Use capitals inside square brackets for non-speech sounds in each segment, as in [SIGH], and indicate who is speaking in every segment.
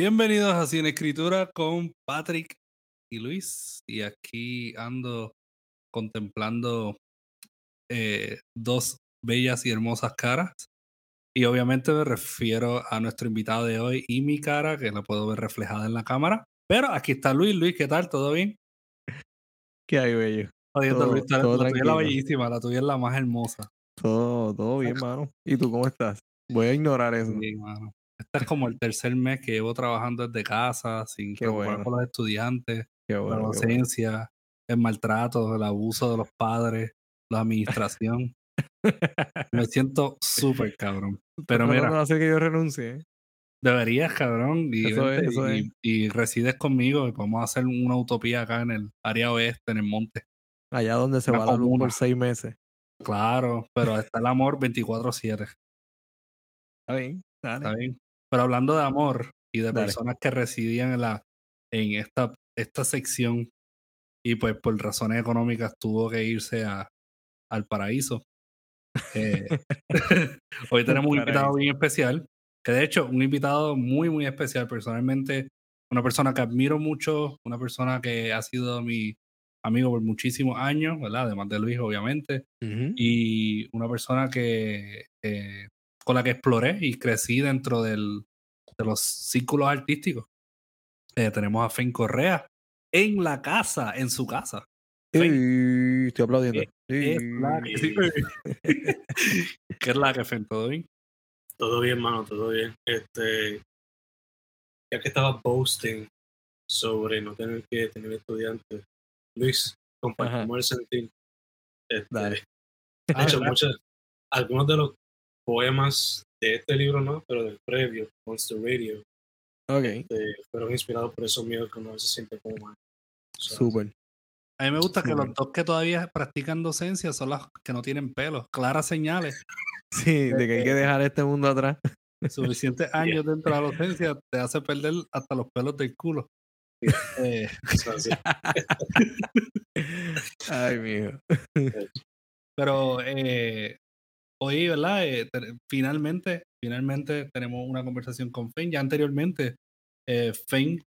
Speaker 1: Bienvenidos a Cine Escritura con Patrick y Luis. Y aquí ando contemplando eh, dos bellas y hermosas caras. Y obviamente me refiero a nuestro invitado de hoy y mi cara, que la puedo ver reflejada en la cámara. Pero aquí está Luis. Luis, ¿qué tal? ¿Todo bien?
Speaker 2: ¿Qué hay, bello?
Speaker 1: Jodiendo,
Speaker 2: Todo-
Speaker 1: Luis, la-
Speaker 2: todo
Speaker 1: la tuya es la bellísima, la tuya es la más hermosa.
Speaker 2: Todo, todo bien, mano. ¿Y tú cómo estás? Voy a ignorar eso.
Speaker 1: Sí, mano. Este es como el tercer mes que llevo trabajando desde casa, sin
Speaker 2: Qué
Speaker 1: preocupar
Speaker 2: bueno.
Speaker 1: por los estudiantes. La
Speaker 2: bueno, bueno.
Speaker 1: docencia, el maltrato, el abuso de los padres, la administración. [LAUGHS] Me siento súper cabrón. Pero mira,
Speaker 2: de hacer que yo renuncie.
Speaker 1: deberías, cabrón, y,
Speaker 2: Eso
Speaker 1: vente
Speaker 2: es, eso
Speaker 1: y,
Speaker 2: es.
Speaker 1: y resides conmigo y podemos hacer una utopía acá en el área oeste, en el monte.
Speaker 2: Allá donde se
Speaker 1: Una
Speaker 2: va la luz por seis meses.
Speaker 1: Claro, pero está el amor 24/7,
Speaker 2: Está bien, dale.
Speaker 1: ¿está bien? Pero hablando de amor y de
Speaker 2: Dale.
Speaker 1: personas que residían en, la, en esta, esta sección y pues por razones económicas tuvo que irse a, al paraíso. Eh, [LAUGHS] [LAUGHS] hoy tenemos un invitado bien especial, que de hecho un invitado muy, muy especial personalmente, una persona que admiro mucho, una persona que ha sido mi amigo por muchísimos años, ¿verdad? Además de Luis, obviamente,
Speaker 2: Ujú.
Speaker 1: y una persona que eh, con la que exploré y crecí dentro del, de los círculos artísticos. Eh, tenemos a Fen Correa en la casa, en su casa.
Speaker 2: Ey, estoy aplaudiendo.
Speaker 1: es la
Speaker 2: Ey.
Speaker 1: que, sí. [LAUGHS] ¿Qué es la que Fen? ¿Todo bien?
Speaker 3: Todo bien, mano, todo bien. Este, ya que estaba posting sobre no tener que tener estudiantes, Luis, compartimos el sentir. Este,
Speaker 2: Dale.
Speaker 3: de hecho, muchos, algunos de los poemas de este libro no, pero del previo, Monster Radio,
Speaker 2: Ok,
Speaker 3: este, fueron inspirados por esos miedos que uno veces siente como man. O sea,
Speaker 2: súper.
Speaker 1: A mí me gusta que los dos que todavía practican docencia son las que no tienen pelo. Claras señales. [LAUGHS]
Speaker 2: Sí, de que hay que dejar este mundo atrás.
Speaker 1: Suficientes [LAUGHS] años dentro de la docencia te hace perder hasta los pelos del culo. Eh, [LAUGHS]
Speaker 3: sea, sí.
Speaker 2: Ay, mijo.
Speaker 1: Pero eh, hoy, ¿verdad? Eh, te- finalmente, finalmente tenemos una conversación con Fen. Ya anteriormente, eh, Fen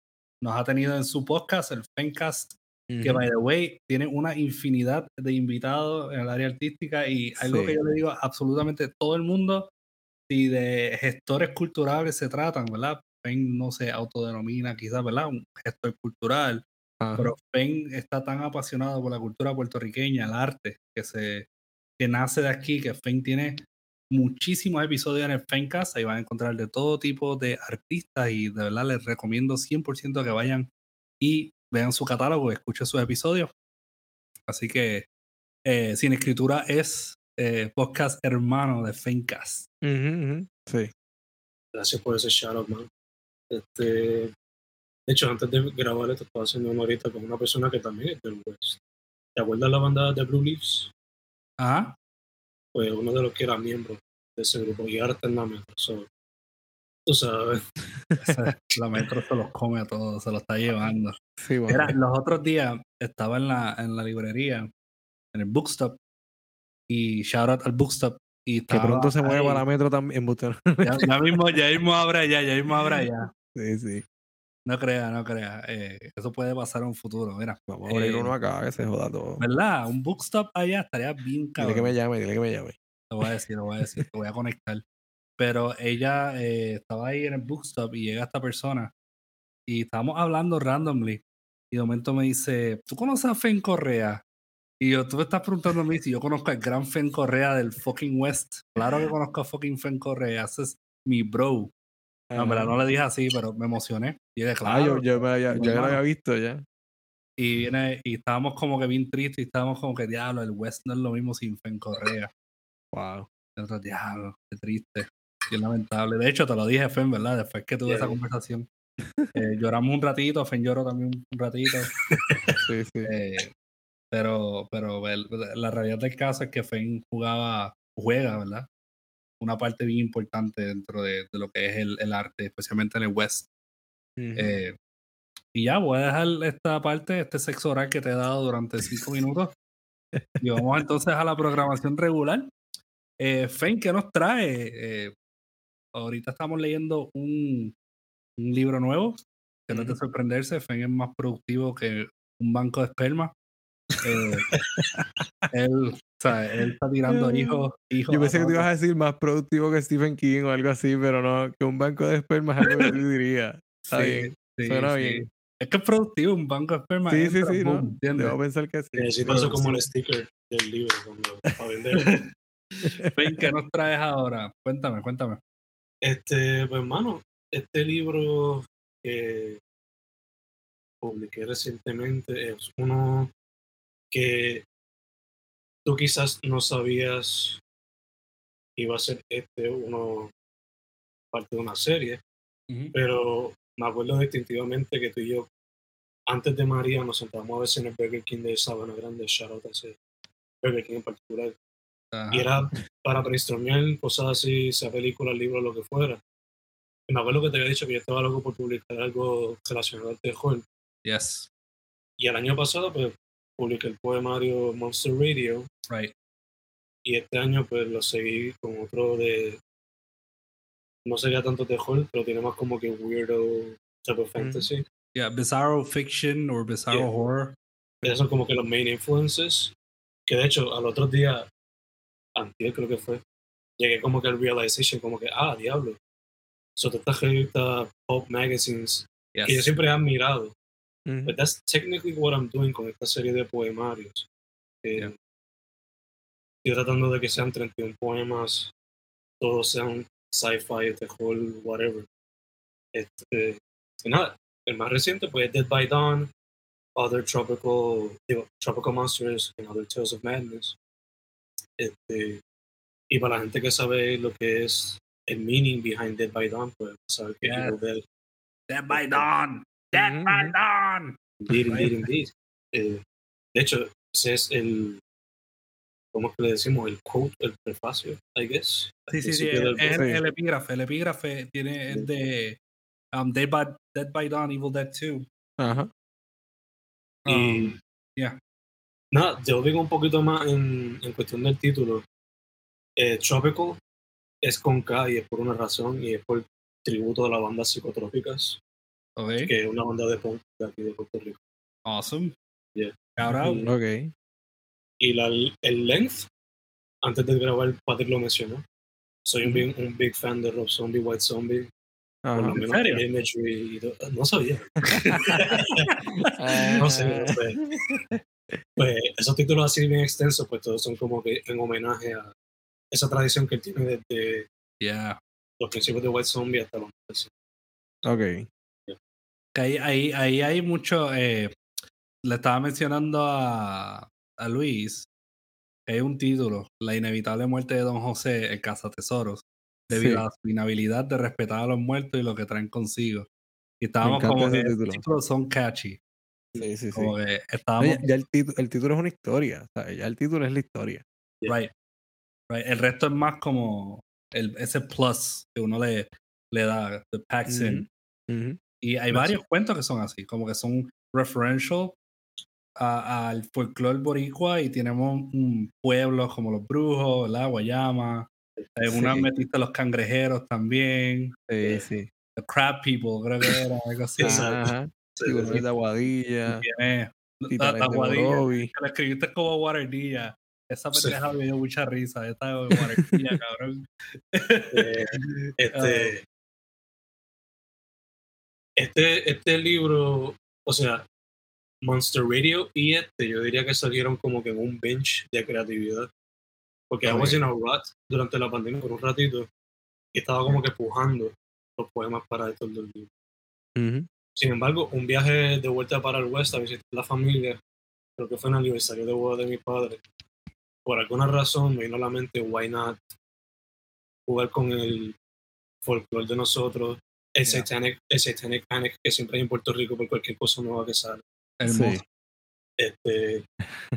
Speaker 1: nos ha tenido en su podcast, el Fencast, que
Speaker 2: Ujú.
Speaker 1: by the way, tiene una infinidad de invitados en el área artística y algo
Speaker 2: Sí.
Speaker 1: que yo le digo a absolutamente todo el mundo, si de gestores culturales se tratan, ¿verdad? Fen no se autodenomina quizás, ¿verdad? Un gestor cultural,
Speaker 2: Ajá.
Speaker 1: pero Fen está tan apasionado por la cultura puertorriqueña, el arte, que se que nace de aquí, que Fen tiene muchísimos episodios en el Fencast, ahí van a encontrar de todo tipo de artistas y de verdad les recomiendo 100% que vayan y vean su catálogo, escuchen sus episodios. Así que eh, Sin Escritura es eh, podcast hermano de Fencast.
Speaker 2: Ujú. Sí.
Speaker 3: Gracias por ese shout out, man. Este, de hecho, antes de grabar esto, estaba haciendo una horita con una persona que también es del West. ¿Te acuerdas la banda de Blue Leaves?
Speaker 1: Ajá.
Speaker 3: Pues uno de los que era miembro de ese grupo y ahora está en la metro. So, tú sabes,
Speaker 1: la metro se los come a todos, se los está llevando.
Speaker 2: Sí, bueno.
Speaker 1: Mira, los otros días estaba en la, en la librería, en el bookstop, y shout out al bookstop. Y
Speaker 2: que pronto se mueve para la metro también.
Speaker 1: Ya, ya mismo, ya [LAUGHS] mismo habrá ya, ya mismo habrá ya.
Speaker 2: sí, sí.
Speaker 1: No crea, no crea. eh, eso puede pasar en un futuro. Mira,
Speaker 2: Vamos a abrir
Speaker 1: Eh,
Speaker 2: uno acá, que se joda todo.
Speaker 1: ¿verdad? Un bookstop allá estaría bien
Speaker 2: Dile
Speaker 1: cabrón.
Speaker 2: que me llame, dile que me llame.
Speaker 1: Te voy a decir, te voy a decir, te voy a conectar. Pero ella eh, estaba ahí en el bookstop y llega esta persona y estábamos hablando randomly. Y de momento me dice, ¿tú conoces a Fen Correa? Y yo, tú me estás preguntando a mí si yo conozco al gran Fen Correa del fucking West. Claro que conozco a fucking Fen Correa. Ese es mi bro. No, verdad no le dije así, pero me emocioné. Y dije,
Speaker 2: Ah,
Speaker 1: claro.
Speaker 2: yo, yo, me había-
Speaker 1: mi
Speaker 2: yo ya lo
Speaker 1: hermano".
Speaker 2: había visto ya.
Speaker 1: Y viene, y estábamos como que bien tristes y estábamos como que, diablo, el West no es lo mismo sin Fen Correa.
Speaker 2: Wow.
Speaker 1: Y nosotros, diablo, qué triste, qué lamentable. De hecho, te lo dije, Fen, ¿verdad? Después que tuve esa
Speaker 3: Yeah.
Speaker 1: conversación. Eh, lloramos un ratito, Fen lloró también un ratito. [LAUGHS]
Speaker 2: Sí, sí.
Speaker 1: eh, pero pero la realidad del caso es que Fen jugaba, juega, ¿verdad? Una parte bien importante dentro de, de lo que es el, el arte, especialmente en el West.
Speaker 2: Ujú.
Speaker 1: Eh, y ya, voy a dejar esta parte, este sexo oral que te he dado durante cinco [LAUGHS] minutos. Y vamos entonces a la programación regular. Eh, Fen, ¿qué nos trae? Eh, ahorita estamos leyendo un, un libro nuevo, que no es de sorprenderse, Fen es más productivo que un banco de esperma. Eh, [LAUGHS] él, o sea, él está tirando hijos. hijos
Speaker 2: Yo pensé que te ibas a decir más productivo que Stephen King o algo así, pero no, que un banco de esperma es algo que [LAUGHS] yo diría. Está
Speaker 1: Sí,
Speaker 2: bien,
Speaker 1: sí,
Speaker 2: suena
Speaker 1: sí.
Speaker 2: bien.
Speaker 1: Es que es productivo, un banco de esperma.
Speaker 2: Sí, sí,
Speaker 1: entra,
Speaker 2: sí,
Speaker 1: boom,
Speaker 2: ¿no?
Speaker 1: ¿entiendes?
Speaker 2: Debo pensar que sí.
Speaker 3: Necesito eso como el sticker del libro cuando, para vender. [LAUGHS]
Speaker 1: ¿qué nos traes ahora? Cuéntame, cuéntame.
Speaker 3: Este, pues hermano, este libro que publiqué recientemente es uno que tú quizás no sabías que iba a ser este uno parte de una serie, pero me acuerdo distintivamente que tú y yo, antes de María, nos sentamos a veces en el Burger King de Sabana Grande, a ese Burger King en particular,
Speaker 1: Ajá.
Speaker 3: y era para brainstormear cosas así, sea película, libro, lo que fuera. Y me acuerdo que te había dicho que yo estaba loco por publicar algo relacionado al terror.
Speaker 1: Yes,
Speaker 3: Y el año pasado, pues, publiqué el poemario Monster Radio.
Speaker 1: right.
Speaker 3: Y este año, pues, lo seguí con otro de. No sería tanto terror, pero tiene más como que weirdo type of fantasy.
Speaker 1: Yeah, bizarro fiction or bizarro
Speaker 3: Yeah.
Speaker 1: horror.
Speaker 3: Esos son como que los main influences. Que de hecho, al otro día, antier creo que fue, llegué como que al realization, como que, ah, diablo. So, todas estas revistas pop magazines
Speaker 1: Yes.
Speaker 3: que yo siempre he admirado.
Speaker 2: Ujú.
Speaker 3: But that's technically what I'm doing con esta serie de poemarios. Eh,
Speaker 1: Yeah.
Speaker 3: Estoy tratando de que sean 31 poemas, todos sean sci-fi, terror, whatever. Este, y nada, el más reciente pues es Dead by Dawn, Other Tropical, digo, Tropical Monsters and Other Tales of Madness. Este, y para la gente que sabe lo que es el meaning behind Dead by Dawn, pues sabe que
Speaker 1: Yeah.
Speaker 3: Evil Dead
Speaker 1: Dead by Dawn. Dead
Speaker 2: Ujú,
Speaker 1: by
Speaker 2: ujú.
Speaker 1: Dawn.
Speaker 3: Indeed, indeed, indeed. Eh, de hecho, ese es el, ¿cómo es que le decimos? El quote, el prefacio, I guess.
Speaker 1: Sí, sí, sí. El, es epígrafe. El epígrafe tiene es de um, Dead, by, Dead by Dawn, Evil Dead 2.
Speaker 2: Ajá.
Speaker 3: Y
Speaker 1: Um, yeah.
Speaker 3: nada, yo digo un poquito más en, en cuestión del título. Eh, Tropical es con K y es por una razón y es por tributo a la banda Psicotrópicas,
Speaker 1: Okay.
Speaker 3: que es una banda de punk de aquí de Puerto Rico.
Speaker 1: Awesome.
Speaker 3: Yeah.
Speaker 1: Shout out.
Speaker 3: Mm.
Speaker 2: Ok.
Speaker 3: Y la, el length, antes de grabar, Patrick lo mencionó. Soy un, big, un big fan de Rob Zombie, White Zombie. Por
Speaker 2: Ajá.
Speaker 3: lo menos
Speaker 1: serio?
Speaker 3: el imagery y todo. No sabía. [LAUGHS] No sé, no sé. Pues esos títulos así bien extensos, pues todos son como que en homenaje a esa tradición que él tiene desde
Speaker 1: Yeah.
Speaker 3: los principios de White Zombie hasta los 90.
Speaker 2: Ok.
Speaker 1: Que ahí, ahí, ahí hay mucho. eh, le estaba mencionando a, a Luis que hay un título: La inevitable muerte de Don José, el cazatesoros, debido
Speaker 2: Sí.
Speaker 1: a su inhabilidad de respetar a los muertos y lo que traen consigo. Y estábamos como que
Speaker 2: título.
Speaker 1: títulos son catchy.
Speaker 2: Sí, sí, sí.
Speaker 1: Como que
Speaker 2: No,
Speaker 1: estábamos.
Speaker 2: ya, ya el, título, el título es una historia. ya el título es la historia.
Speaker 1: Right. Right. El resto es más como el, ese plus que uno le, le da, the packs in.
Speaker 2: Ujú.
Speaker 1: Y hay varios cuentos que son así, como que son referential al folclore boricua y tenemos un pueblo como los brujos, la Guayama, hay una
Speaker 2: Sí.
Speaker 1: metiste los cangrejeros también,
Speaker 2: Sí, sí.
Speaker 1: the crab people, creo que era algo así.
Speaker 3: Exacto.
Speaker 2: Ajá.
Speaker 3: Sí,
Speaker 2: de Aguadilla.
Speaker 1: Tiene la,
Speaker 2: Titanes
Speaker 1: la escribiste como guardilla. Esa
Speaker 3: Sí.
Speaker 1: pendeja me dio mucha risa, esta de guardilla, [LAUGHS] cabrón.
Speaker 3: Eh, [LAUGHS] este, este, este libro, o sea, Monster Radio y este, yo diría que salieron como que en un bench de creatividad. Porque I was in a rut durante la pandemia por un ratito y estaba como que pujando los poemas para estos dos libros. Sin embargo, un viaje de vuelta para el West a visitar la familia, creo que fue en el aniversario de boda de mi padre. Por alguna razón me vino a la mente, why not jugar con el folclore de nosotros, el,
Speaker 1: Yeah.
Speaker 3: satanic, el satanic panic que siempre hay en Puerto Rico por cualquier cosa nueva que sale.
Speaker 1: Hermoso.
Speaker 2: Sí.
Speaker 3: Este,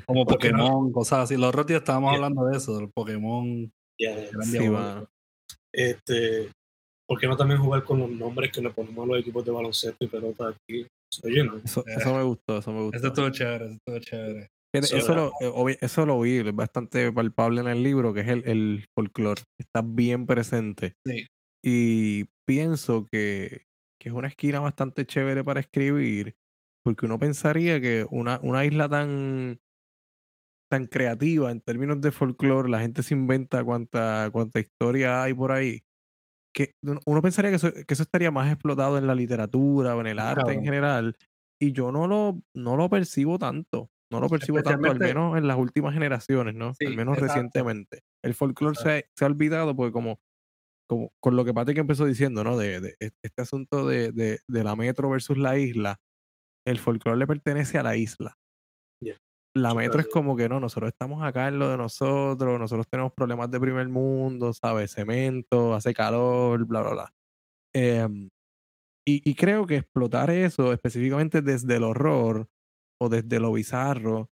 Speaker 1: Como. Pokémon, cosas así. Los otros días estábamos
Speaker 3: Yeah.
Speaker 1: hablando de eso, del Pokémon.
Speaker 3: ya,
Speaker 1: eran
Speaker 2: Sí, mano.
Speaker 3: este, ¿por qué no también jugar con los nombres que le ponemos a los equipos de baloncesto y pelota aquí? Oye, ¿no?
Speaker 2: Eso,
Speaker 1: Eh.
Speaker 2: eso me gustó, eso me gustó.
Speaker 1: Eso estuvo chévere, eso estuvo chévere.
Speaker 2: Eso,
Speaker 3: ¿verdad?
Speaker 2: lo, eh, eso lo vi, es bastante palpable en el libro, que es el, el folclore. Está bien presente.
Speaker 1: Sí.
Speaker 2: Y pienso que, que es una esquina bastante chévere para escribir, porque uno pensaría que una, una isla tan, tan creativa en términos de folclore, la gente se inventa cuánta, cuánta historia hay por ahí, que uno pensaría que eso, que eso estaría más explotado en la literatura o en el arte en general, y yo no lo, no lo percibo tanto. No lo percibo tanto, al menos en las últimas generaciones, ¿no? al menos recientemente. El folclore se, se, ha olvidado porque como, como con lo que Patrick empezó diciendo, ¿no? De, de este asunto de, de, de, la metro versus la isla, el folclore le pertenece a la isla. La metro es como que no, nosotros estamos acá en lo de nosotros, nosotros tenemos problemas de primer mundo, ¿sabes? Cemento, hace calor, bla, bla, bla. Em, y, y, creo que explotar eso específicamente desde el horror o desde lo bizarro,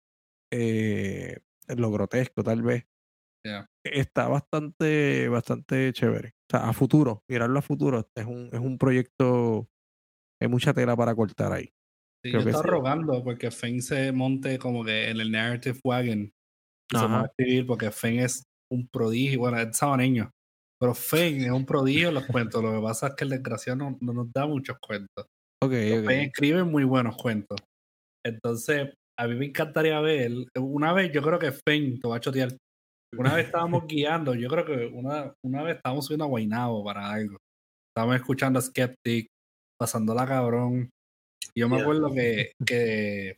Speaker 2: eh, lo grotesco tal vez, está bastante, bastante chévere. O sea, a futuro, mirarlo a futuro, es un, es un proyecto, hay mucha tela para cortar ahí.
Speaker 1: Sí, yo estaba rogando porque Feng se monte como que en el narrative wagon. Se va a escribir porque Feng es un prodigio, bueno, es sabaneño. Pero Feng es un prodigio en los cuentos. Lo que pasa es que el desgraciado no, no nos da muchos cuentos.
Speaker 2: Okay,
Speaker 1: okay. escribe muy buenos cuentos. Entonces, a mí me encantaría ver. Una vez, yo creo que Feng, te va a chotear. Una vez [LAUGHS] estábamos guiando, yo creo que una, una vez estábamos subiendo a Guaynabo para algo. Estábamos escuchando a Skeptic, pasándola cabrón. Y yo me acuerdo que, que,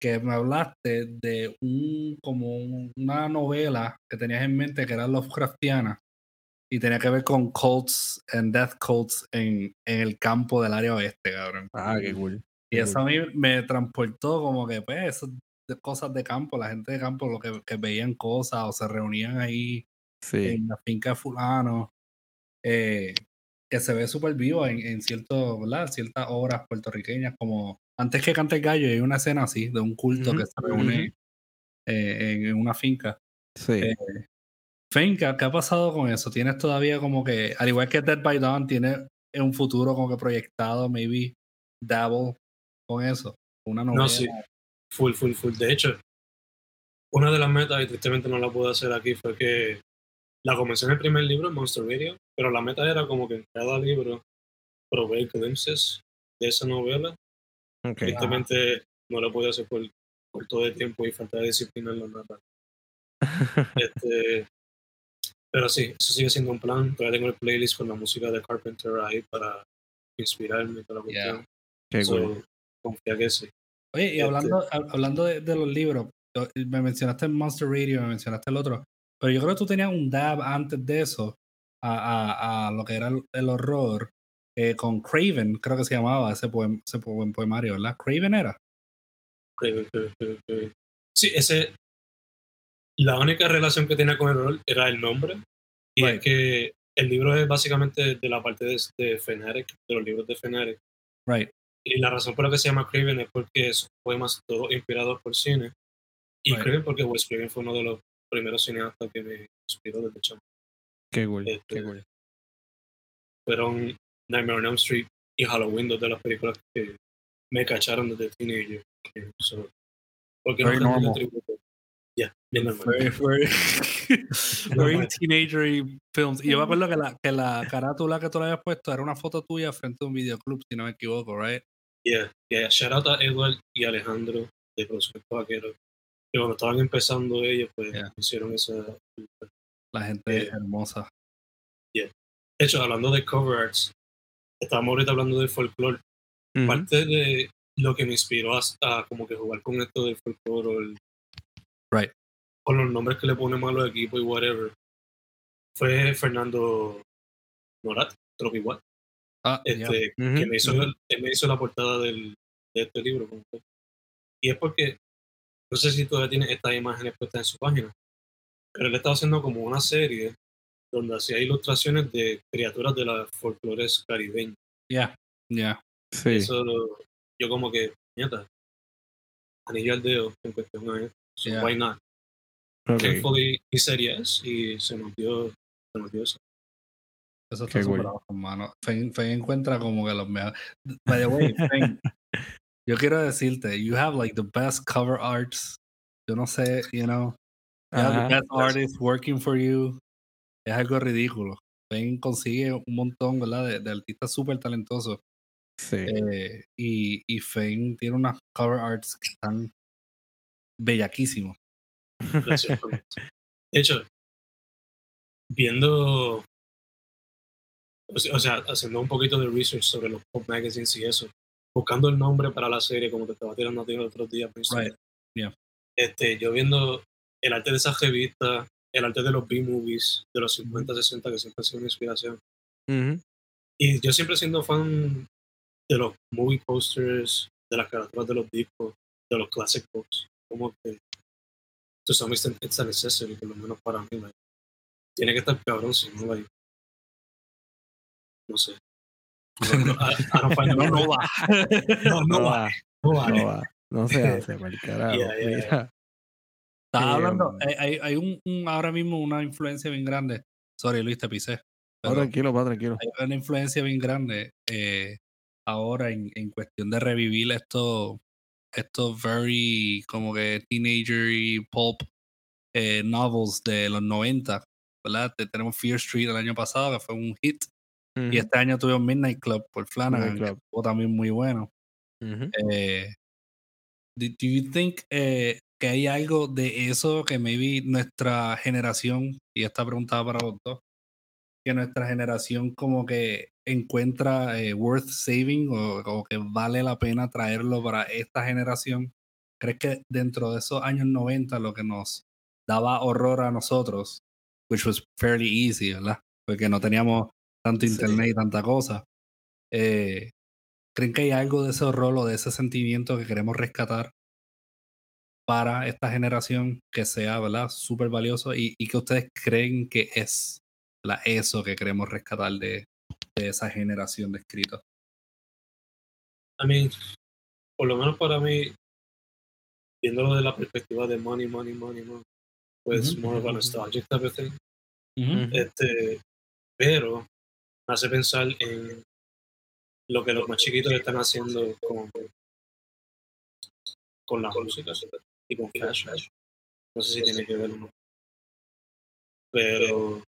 Speaker 1: que me hablaste de un como una novela que tenías en mente que era Lovecraftiana y tenía que ver con cults and death cults en, en el campo del área oeste, cabrón.
Speaker 2: Ah, qué cool.
Speaker 1: Y eso a mí me transportó como que, pues, cosas de campo, la gente de campo, lo que, que veían cosas o se reunían ahí en la finca de fulano, eh, que se ve súper vivo en, en cierto, ¿verdad? ciertas obras puertorriqueñas, como antes que cante el gallo, hay una escena así, de un culto que se reúne eh, en, una finca.
Speaker 2: Sí. Eh,
Speaker 1: finca, ¿qué ha pasado con eso? ¿Tienes todavía como que, al igual que Dead by Dawn, tiene un futuro como que proyectado, maybe, Dabble con eso. Una novela.
Speaker 3: No, sí. Full, full, full. De hecho, una de las metas, y tristemente no la pude hacer aquí, fue que la comencé en el primer libro, Monster Radio, pero la meta era como que en cada libro proveer glimpses de esa novela.
Speaker 2: Okay.
Speaker 3: Tristemente no lo pude hacer por, por, todo el tiempo y falta de disciplina en la meta. [LAUGHS] este, pero sí, eso sigue siendo un plan. Todavía tengo el playlist con la música de Carpenter ahí para inspirarme para la cuestión.
Speaker 2: Qué so,
Speaker 3: confía que sí.
Speaker 1: Oye, y hablando, este hablando de, de, los libros, me mencionaste Monster Radio, me mencionaste el otro, pero yo creo que tú tenías un dab antes de eso a, a, a lo que era el, el horror eh, con Craven, creo que se llamaba ese, poem, ese poem, poemario, ¿verdad? Craven era.
Speaker 3: Craven, Craven, Craven, Sí, ese. La única relación que tenía con el horror era el nombre. Y right. es que el libro es básicamente de la parte de, de Fenarek, de los libros de Fenarek.
Speaker 1: Right.
Speaker 3: Y la razón por la que se llama Craven es porque son poemas todos inspirados por cine. Y. Craven porque Wes Craven fue uno de los primeros cineastas que me inspiró desde chamo.
Speaker 2: Qué cool, este, qué cool.
Speaker 3: Fueron Nightmare on Elm Street y Halloween, dos de las películas que me cacharon desde teenager. So, porque
Speaker 1: very
Speaker 3: no
Speaker 1: normal.
Speaker 3: tributo. Yeah, bien normal.
Speaker 1: Very, very, very teenager films. Y yo me acuerdo que la, que la [LAUGHS] carátula que tú le habías puesto era una foto tuya frente a un videoclub, si no me equivoco, right?
Speaker 3: Yeah, yeah. Shout out a Edward y Alejandro de Prospecto Vaquero. Que cuando estaban empezando ellos, pues
Speaker 1: Yeah.
Speaker 3: hicieron esa.
Speaker 1: La gente
Speaker 3: Eh,
Speaker 1: hermosa.
Speaker 3: De hecho, hablando de cover arts, estábamos ahorita hablando del folclore.
Speaker 2: Ujú.
Speaker 3: Parte de lo que me inspiró a, a como que jugar con esto del folclore o el-
Speaker 1: Right.
Speaker 3: con los nombres que le ponemos a los equipos y whatever, fue Fernando Morat, Tropi Watt,
Speaker 1: Ah, yeah.
Speaker 3: este, que me hizo,
Speaker 2: ujú.
Speaker 3: él me hizo la portada del, de este libro. Y es porque, no sé si todavía tiene estas imágenes puestas en su página, pero él estaba haciendo como una serie donde hacía ilustraciones de criaturas de las folclores caribeñas.
Speaker 1: Yeah, yeah.
Speaker 2: Sí.
Speaker 3: Eso, yo como que, nieta, anillo al dedo en cuestión a eso. So,
Speaker 1: Yeah.
Speaker 3: Why not?
Speaker 2: ok.
Speaker 3: Thankfully, he said yes y se nos dio, se nos dio eso.
Speaker 1: Eso está súper mano. Fen, Fen encuentra como que los mejores. By the way, Fen, [LAUGHS] yo quiero decirte, you have like the best cover arts. Yo no sé, you know, you have the best artists working for you. Es algo ridículo. Fane consigue un montón, ¿verdad? De, de artistas súper talentosos.
Speaker 2: Sí.
Speaker 1: Eh, y, y Fane tiene unas cover arts que están bellaquísimos.
Speaker 3: De hecho, viendo, o sea, haciendo un poquito de research sobre los pop magazines y eso, buscando el nombre para la serie, como te estaba tirando a ti los otros días, Prince,
Speaker 1: Right. Yeah.
Speaker 3: este, yo viendo el arte de esas revistas, el arte de los B-movies de los 50, 60, que siempre ha sido una inspiración. Y yo siempre siendo fan de los movie posters, de las carátulas de los discos, de los classic books, como que to some extent it's a necessity, por lo menos para mí, like, tiene que estar cabrón, si no, like, no sé. [LAUGHS] No, no,
Speaker 1: va. [LAUGHS]
Speaker 3: No, va,
Speaker 2: va,
Speaker 3: no va.
Speaker 2: no va. No se [LAUGHS] hace, mal carajo.
Speaker 3: Yeah, yeah,
Speaker 2: Mira,
Speaker 1: Estaba
Speaker 2: Eh,
Speaker 1: hablando,
Speaker 2: um,
Speaker 1: hay, hay, hay un, un- ahora mismo una influencia bien grande. Sorry, Luis, te pisé.
Speaker 2: no,
Speaker 1: Pero
Speaker 2: tranquilo, pa, tranquilo.
Speaker 1: hay una influencia bien grande eh, ahora en, en cuestión de revivir estos estos very como que teenager y pulp eh, novels de los 90, ¿verdad? Te- tenemos Fear Street el año pasado, que fue un hit, y
Speaker 2: Ujú,
Speaker 1: este año tuvimos Midnight Club por Flanagan,
Speaker 2: Midnight
Speaker 1: que
Speaker 2: Club.
Speaker 1: estuvo también muy bueno.
Speaker 2: ujú.
Speaker 1: Eh, do, do you think eh, que hay algo de eso que maybe nuestra generación, y esta pregunta para los dos, que nuestra generación como que encuentra eh, worth saving o, o que vale la pena traerlo para esta generación? ¿Crees que dentro de esos años 90 lo que nos daba horror a nosotros, which was fairly easy, ¿verdad? Porque no teníamos tanto
Speaker 2: Sí.
Speaker 1: internet y tanta cosa. eh, ¿Creen que hay algo de ese horror o de ese sentimiento que queremos rescatar para esta generación que sea, ¿verdad? Súper valioso y, y que ustedes creen que es la eso que queremos rescatar de, de esa generación de escritos.
Speaker 3: I mean, por lo menos para mí, viéndolo de la perspectiva de money, money, money, money, pues
Speaker 1: Ujú,
Speaker 3: more of a nostalgic type of thing. Este, pero me hace pensar en lo que los más chiquitos están haciendo con, con la música y con fashion. No sé si tiene que ver o no. Pero,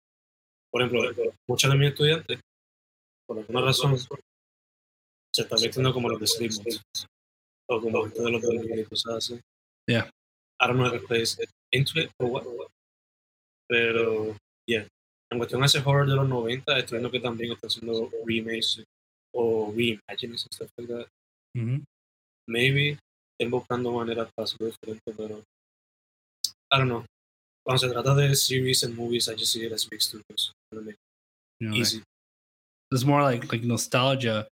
Speaker 3: por ejemplo, muchos de mis estudiantes, por alguna razón, se están vistiendo como los de Slipknot o como gente de los de y cosas así.
Speaker 1: Yeah.
Speaker 3: I don't know if it plays into it or what. Pero, yeah. En cuestión a ese horror de los 90, estoy viendo que también está haciendo remakes o reimaginings and stuff like that.
Speaker 1: Ujú.
Speaker 3: Maybe estén buscando maneras para hacerlo diferente, pero I don't know. Cuando se trata de series and movies, I just see it as big studios.
Speaker 1: You know, like,
Speaker 3: Easy.
Speaker 1: it's more like, like nostalgia.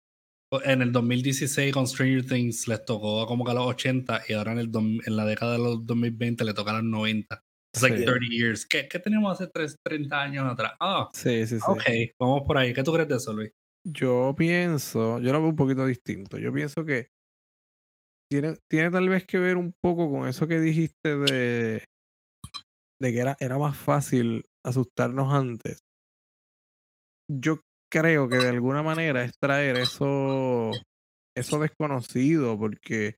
Speaker 1: En el 2016 con Stranger Things les tocó como que a los 80 y ahora en, el en la década de los 2020 le toca a los 90. It's like
Speaker 2: Sí.
Speaker 1: 30 years. ¿Qué, qué teníamos hace tres- 30 años atrás? Ah,
Speaker 2: Sí, sí, sí.
Speaker 1: ok, vamos por ahí. ¿Qué tú crees de eso, Luis?
Speaker 2: Yo pienso, yo lo veo un poquito distinto. Yo pienso que tiene, tiene tal vez que ver un poco con eso que dijiste de, de que era, era más fácil asustarnos antes. Yo creo que de alguna manera es traer eso, eso desconocido, porque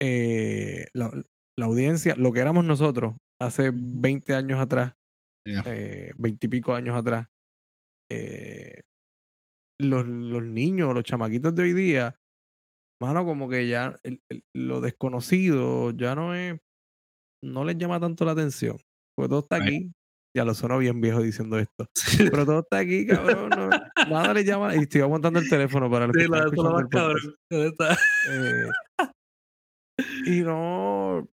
Speaker 2: eh, la, la audiencia, lo que éramos nosotros hace 20 años atrás,
Speaker 1: Yeah.
Speaker 2: eh, 20 y pico años atrás, eh, los, los niños, los chamaquitos de hoy día, mano, como que ya el- el- lo desconocido ya no es, no les llama tanto la atención. Porque todo está aquí. Ya lo sueno bien viejo diciendo esto. Pero todo está aquí, cabrón. no- nada les llama. Y estoy aguantando el teléfono para los que
Speaker 1: Sí, es lo
Speaker 2: escuchando
Speaker 1: más cabrón.
Speaker 2: Eh, y no,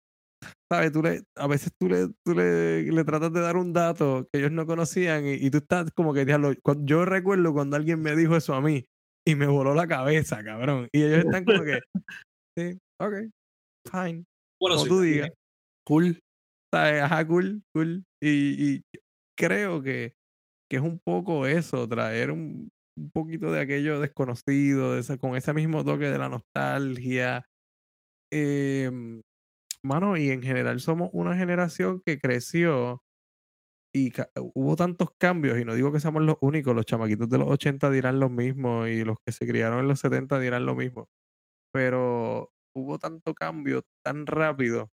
Speaker 2: ¿sabes? Tú le, a veces tú le, tú le, le tratas de dar un dato que ellos no conocían y, y tú estás como que, diablo, yo recuerdo cuando alguien me dijo eso a mí y me voló la cabeza, cabrón. Y ellos están como que, [LAUGHS] sí, ok, fine,
Speaker 3: Bueno,
Speaker 2: como
Speaker 3: sí,
Speaker 2: tú digas.
Speaker 1: Cool.
Speaker 2: ¿sabes? Ajá, cool, cool. Y, y creo que, que es un poco eso, traer un, un poquito de aquello desconocido, de esa- con ese mismo toque de la nostalgia. Em, mano, y en general somos una generación que creció y hubo tantos cambios, y no digo que seamos los únicos, los chamaquitos de los 80 dirán lo mismo y los que se criaron en los 70 dirán lo mismo, pero hubo tanto cambio tan rápido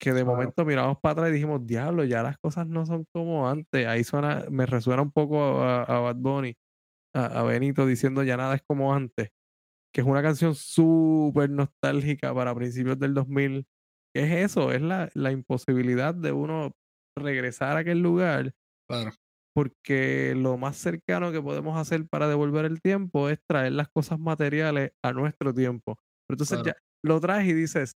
Speaker 2: que de
Speaker 1: Claro.
Speaker 2: momento miramos para atrás y dijimos, diablo, ya las cosas no son como antes. Ahí suena, me resuena un poco a, a Bad Bunny, a, a Benito diciendo ya nada es como antes, que es una canción súper nostálgica para principios del 2000. ¿Qué es eso? Es la, la imposibilidad de uno regresar a aquel lugar
Speaker 1: Claro,
Speaker 2: porque lo más cercano que podemos hacer para devolver el tiempo es traer las cosas materiales a nuestro tiempo. Pero entonces
Speaker 1: Claro.
Speaker 2: ya lo traes y dices,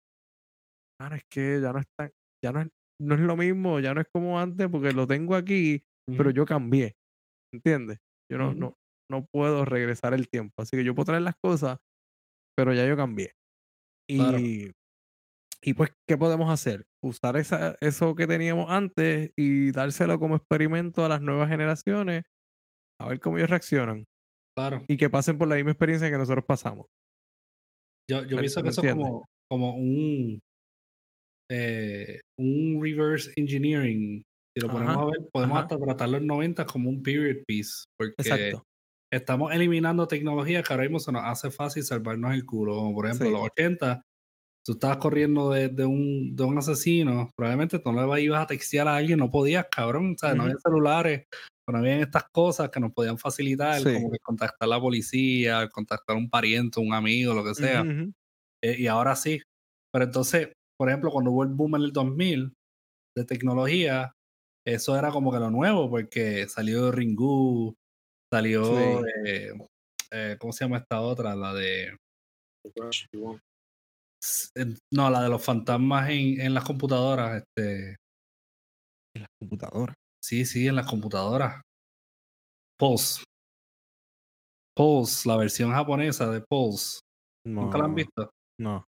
Speaker 2: ah, no, es que ya no es tan- ya no es, no es lo mismo, ya no es como antes porque lo tengo aquí, pero yo cambié, ¿entiendes? Yo no, no, no puedo regresar el tiempo, así que yo puedo traer las cosas, pero ya yo cambié.
Speaker 1: Claro.
Speaker 2: Y, pues, ¿qué podemos hacer? Usar esa, eso que teníamos antes y dárselo como experimento a las nuevas generaciones, a ver cómo ellos reaccionan
Speaker 1: claro.
Speaker 2: y que pasen por la misma experiencia que nosotros pasamos.
Speaker 1: Yo, yo
Speaker 2: ¿Me-
Speaker 1: pienso que eso es como, como un, eh, un reverse engineering. Si lo ponemos
Speaker 2: Ajá,
Speaker 1: a ver, podemos
Speaker 2: ajá.
Speaker 1: hasta tratar los 90 como un period piece, porque
Speaker 2: Exacto.
Speaker 1: estamos eliminando tecnología que ahora mismo se nos hace fácil salvarnos el culo. Como por ejemplo,
Speaker 2: Sí.
Speaker 1: los 80, tú estabas corriendo de, de un, de un asesino, probablemente tú no le ibas a textear a alguien, no podías, cabrón. O sea, no había celulares, no habían estas cosas que nos podían facilitar,
Speaker 2: Sí.
Speaker 1: como que contactar a la policía, contactar a un pariente, un amigo, lo que sea. Eh, y ahora sí. Pero entonces, por ejemplo, cuando hubo el boom en el 2000 de tecnología, eso era como que lo nuevo, porque salió Ringu, salió,
Speaker 2: Sí.
Speaker 1: eh, eh, ¿cómo se llama esta otra? La de,
Speaker 3: Crash,
Speaker 1: no, la de los fantasmas en, en las computadoras, este,
Speaker 2: En la computadora.
Speaker 1: sí, sí, en las computadoras. Pulse. Pulse, la versión japonesa de Pulse. ¿Nunca la han
Speaker 2: No,
Speaker 1: visto?
Speaker 2: no.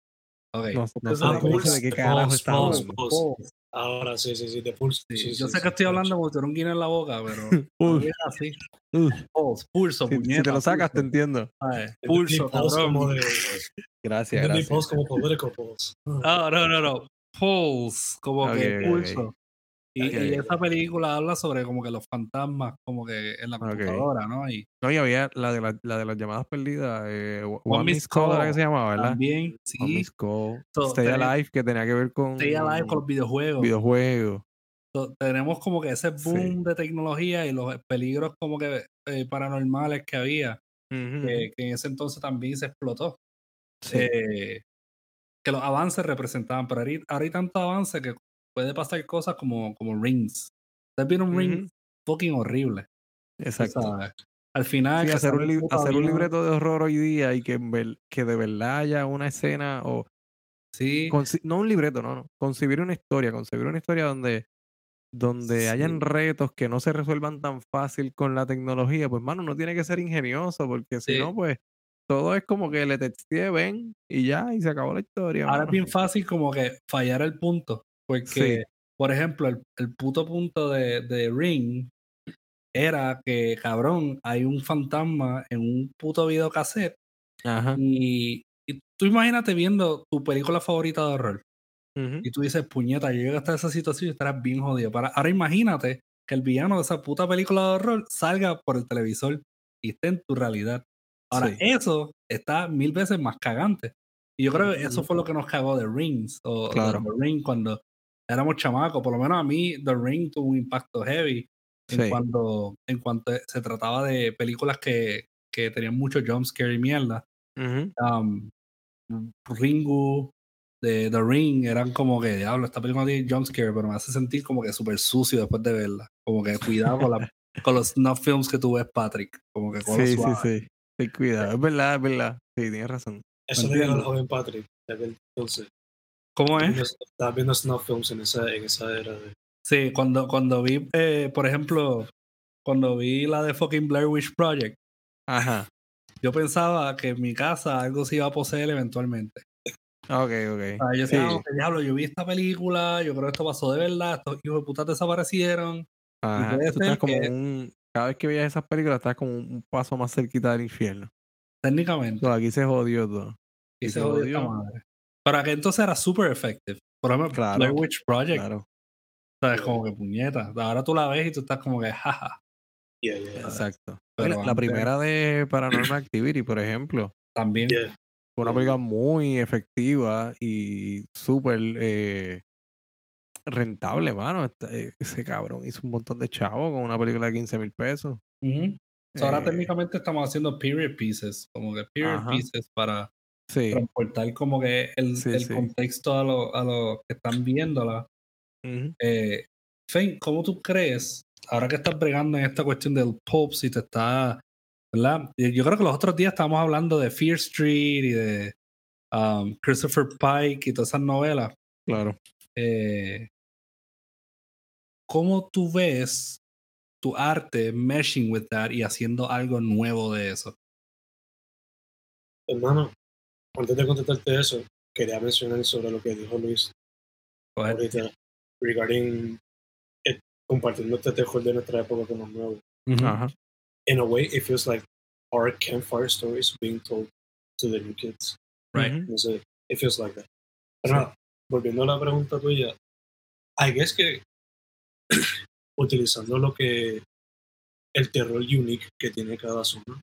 Speaker 1: Ok.
Speaker 2: No, no sé de qué- carajo
Speaker 3: Pulse. Pulse. Ahora sí, sí, sí, de.
Speaker 1: Sí,
Speaker 3: Sí,
Speaker 1: yo
Speaker 3: sí,
Speaker 1: sé
Speaker 3: sí,
Speaker 1: que estoy hablando como un guino en la boca, pero [LAUGHS] no
Speaker 2: Uf,
Speaker 1: es así.
Speaker 2: uf.
Speaker 1: Pulse, pulso,
Speaker 2: Si, si te
Speaker 1: puñeta,
Speaker 2: lo sacas, te
Speaker 1: pulso.
Speaker 2: entiendo.
Speaker 3: Entendí
Speaker 1: Pulso, cabrón.
Speaker 2: Gracias, gracias.
Speaker 3: Como political Pulse.
Speaker 1: Ah, no, no, no. Pulse, como
Speaker 2: Ok,
Speaker 1: que pulso. Y,
Speaker 3: Ok,
Speaker 1: y
Speaker 3: ok.
Speaker 1: esa película habla sobre como que los fantasmas, como que en la computadora, ¿no? Y
Speaker 2: No, y había la de, la, la de las llamadas perdidas. Eh, One,
Speaker 1: One
Speaker 2: Miss Call era que se llamaba, ¿verdad?
Speaker 1: también,
Speaker 2: One
Speaker 1: sí.
Speaker 2: Miss Call.
Speaker 1: So,
Speaker 2: Stay Alive, que tenía que ver con
Speaker 1: Stay Alive con los videojuegos.
Speaker 2: videojuegos.
Speaker 1: So, tenemos como que ese
Speaker 2: Sí.
Speaker 1: boom de tecnología y los peligros como que eh, paranormales que había,
Speaker 2: Ujú,
Speaker 1: que, que en ese entonces también se explotó.
Speaker 2: sí.
Speaker 1: eh, que los avances representaban, pero ahorita, ahora hay tanto avance que puede pasar cosas como, como Rings. Ustedes vieron un Rings
Speaker 2: Ujú,
Speaker 1: fucking horrible.
Speaker 2: Exacto.
Speaker 1: sabes. Al final,
Speaker 2: Sí, hacer un,
Speaker 1: puto
Speaker 2: hacer un libreto de horror hoy día y que, que de verdad haya una escena o
Speaker 1: Sí,
Speaker 2: no un libreto, no, no, concebir una historia, concebir una historia donde donde hayan
Speaker 1: Sí.
Speaker 2: retos que no se resuelvan tan fácil con la tecnología, pues mano, no tiene que ser ingenioso, porque si
Speaker 1: Sí.
Speaker 2: no, pues todo es como que le texteé, ven, y ya, y se acabó la historia.
Speaker 1: ahora es
Speaker 2: mano.
Speaker 1: bien fácil como que fallar el punto. Porque,
Speaker 2: Sí.
Speaker 1: por ejemplo, el, el puto punto de, de Ring era que, cabrón, hay un fantasma en un puto videocassette
Speaker 2: Ajá.
Speaker 1: y, y tú imagínate viendo tu película favorita de horror y tú dices, puñeta, yo llegué hasta esa situación y estarás bien jodido. Para, ahora imagínate que el villano de esa puta película de horror salga por el televisor y esté en tu realidad. Ahora,
Speaker 2: Sí.
Speaker 1: eso está mil veces más cagante. Y yo creo que eso fue lo que nos cagó de Rings o de
Speaker 2: Claro.
Speaker 1: The Ring cuando éramos chamacos. Por lo menos a mí, The Ring tuvo un impacto heavy en,
Speaker 2: Sí.
Speaker 1: cuanto, en cuanto se trataba de películas que, que tenían mucho jumpscare y mierda. Um, Ringu, de The Ring, eran como que, diablo, esta película no tiene jumpscare, pero me hace sentir como que súper sucio después de verla. Como que cuidado con, la- [LAUGHS] con los snuff films que tú ves, Patrick. Como que con
Speaker 2: Sí, sí, sí. Ten cuidado. Es verdad, es verdad. Sí, tienes razón.
Speaker 3: Eso le dijo el joven Patrick. de aquel Entonces,
Speaker 1: ¿Cómo es?
Speaker 3: estaba viendo snuff films en esa, en esa era de.
Speaker 1: Sí, cuando, cuando vi, eh, por ejemplo, cuando vi la de fucking Blair Witch Project,
Speaker 2: Ajá.
Speaker 1: yo pensaba que en mi casa algo se iba a poseer eventualmente.
Speaker 2: Ok,
Speaker 1: O
Speaker 2: ok.
Speaker 1: sea, yo
Speaker 2: Sí.
Speaker 1: decía, "Ah, ok, diablo, yo vi esta película, yo creo que esto pasó de verdad, estos hijos de puta desaparecieron.
Speaker 2: Ajá. Tú estás como
Speaker 1: que-
Speaker 2: un. Cada vez que veías esas películas, estás como un paso más cerquita del infierno.
Speaker 1: Técnicamente.
Speaker 2: No, aquí se jodió todo.
Speaker 1: Y se
Speaker 2: se
Speaker 1: jodió esta
Speaker 2: jodió.
Speaker 1: madre. Pero que entonces era super effective. Por ejemplo,
Speaker 2: Claro,
Speaker 1: Blair Witch Project,
Speaker 2: Claro.
Speaker 1: ¿sabes? Como que puñeta. Ahora tú la ves y tú estás como que, jaja.
Speaker 3: Yeah, yeah, yeah.
Speaker 2: Exacto.
Speaker 1: Pero
Speaker 2: Mira, la
Speaker 1: antes-
Speaker 2: primera de Paranormal Activity, por ejemplo,
Speaker 1: También.
Speaker 3: Yeah.
Speaker 2: fue una película muy efectiva y súper eh, rentable, mano. Este- ese cabrón hizo un montón de chavo con una película de 15 mil pesos.
Speaker 1: So, ahora
Speaker 2: Eh,
Speaker 1: técnicamente estamos haciendo period pieces, como que period
Speaker 2: Ajá.
Speaker 1: pieces para
Speaker 2: Sí.
Speaker 1: transportar como que el,
Speaker 2: Sí,
Speaker 1: el
Speaker 2: sí.
Speaker 1: contexto a los a los que están viéndola.
Speaker 2: Ujú.
Speaker 1: Eh, Fein, ¿cómo tú crees, ahora que estás bregando en esta cuestión del pop, si te está, ¿verdad? Yo creo que los otros días estábamos hablando de Fear Street y de um, Christopher Pike y todas esas novelas.
Speaker 2: Claro.
Speaker 1: Eh, ¿Cómo tú ves tu arte meshing with that y haciendo algo nuevo de eso?
Speaker 3: Hermano, antes de contestarte eso, quería mencionar sobre lo que dijo Luis
Speaker 1: ahead.
Speaker 3: ahorita regarding eh, compartiendo este terror de nuestra época con los nuevos.
Speaker 1: Ujú.
Speaker 2: Ajá.
Speaker 3: In a way, it feels like our campfire stories being told to the new kids.
Speaker 1: Right.
Speaker 2: Ujú.
Speaker 3: No sé, it feels like that. Pero nada, volviendo a la pregunta tuya, I guess que [CLEARS THROAT] utilizando lo que el terror unique que tiene cada zona,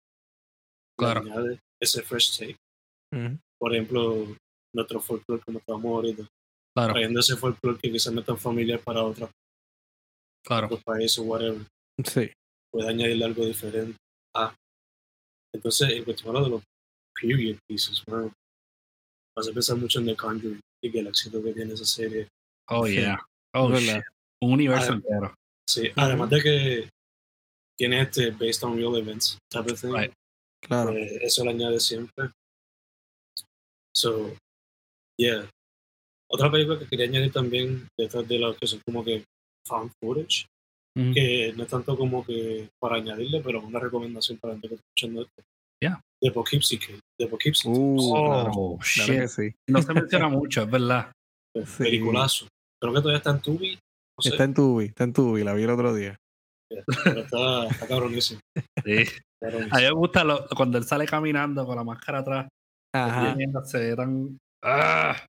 Speaker 1: Claro.
Speaker 3: añade ese fresh take. Por ejemplo, nuestro folclore como estamos ahorita,
Speaker 1: Claro,
Speaker 3: trayendo ese folclore que quizás no es tan familiar para otros
Speaker 1: claro.
Speaker 3: otros países whatever,
Speaker 2: Sí.
Speaker 3: puede añadirle algo diferente. Ah, entonces, en cuestión de los period pieces, bueno, vas a pensar mucho en The Conjuring y que el éxito que tiene esa serie.
Speaker 1: Oh,
Speaker 2: Sí.
Speaker 1: yeah. Oh, shit. Un universo entero.
Speaker 3: Sí, además de que tiene este based on real events type of thing,
Speaker 1: Right.
Speaker 2: Claro.
Speaker 3: eh, eso le añade siempre. So, yeah. Otra película que quería añadir también, de estas de las que son como que found footage,
Speaker 1: Ujú.
Speaker 3: que no es tanto como que para añadirle, pero una recomendación para la gente que está escuchando esto.
Speaker 1: Yeah.
Speaker 3: De Poughkeepsie de Poughkeepsie.
Speaker 2: Uh, claro.
Speaker 1: Oh,
Speaker 2: Claro
Speaker 1: shit.
Speaker 2: que sí.
Speaker 1: No se menciona [LAUGHS] mucho, es verdad.
Speaker 2: sí.
Speaker 3: Peliculazo. Creo que todavía está en Tubi. No sé,
Speaker 2: Está en Tubi, está en Tubi, la vi el otro día.
Speaker 3: pero está, está cabronísimo.
Speaker 1: Sí.
Speaker 3: cabronísimo.
Speaker 1: A mí me gusta lo- cuando él sale caminando con la máscara atrás.
Speaker 2: Ajá.
Speaker 1: Se ve tan. ¡Ah!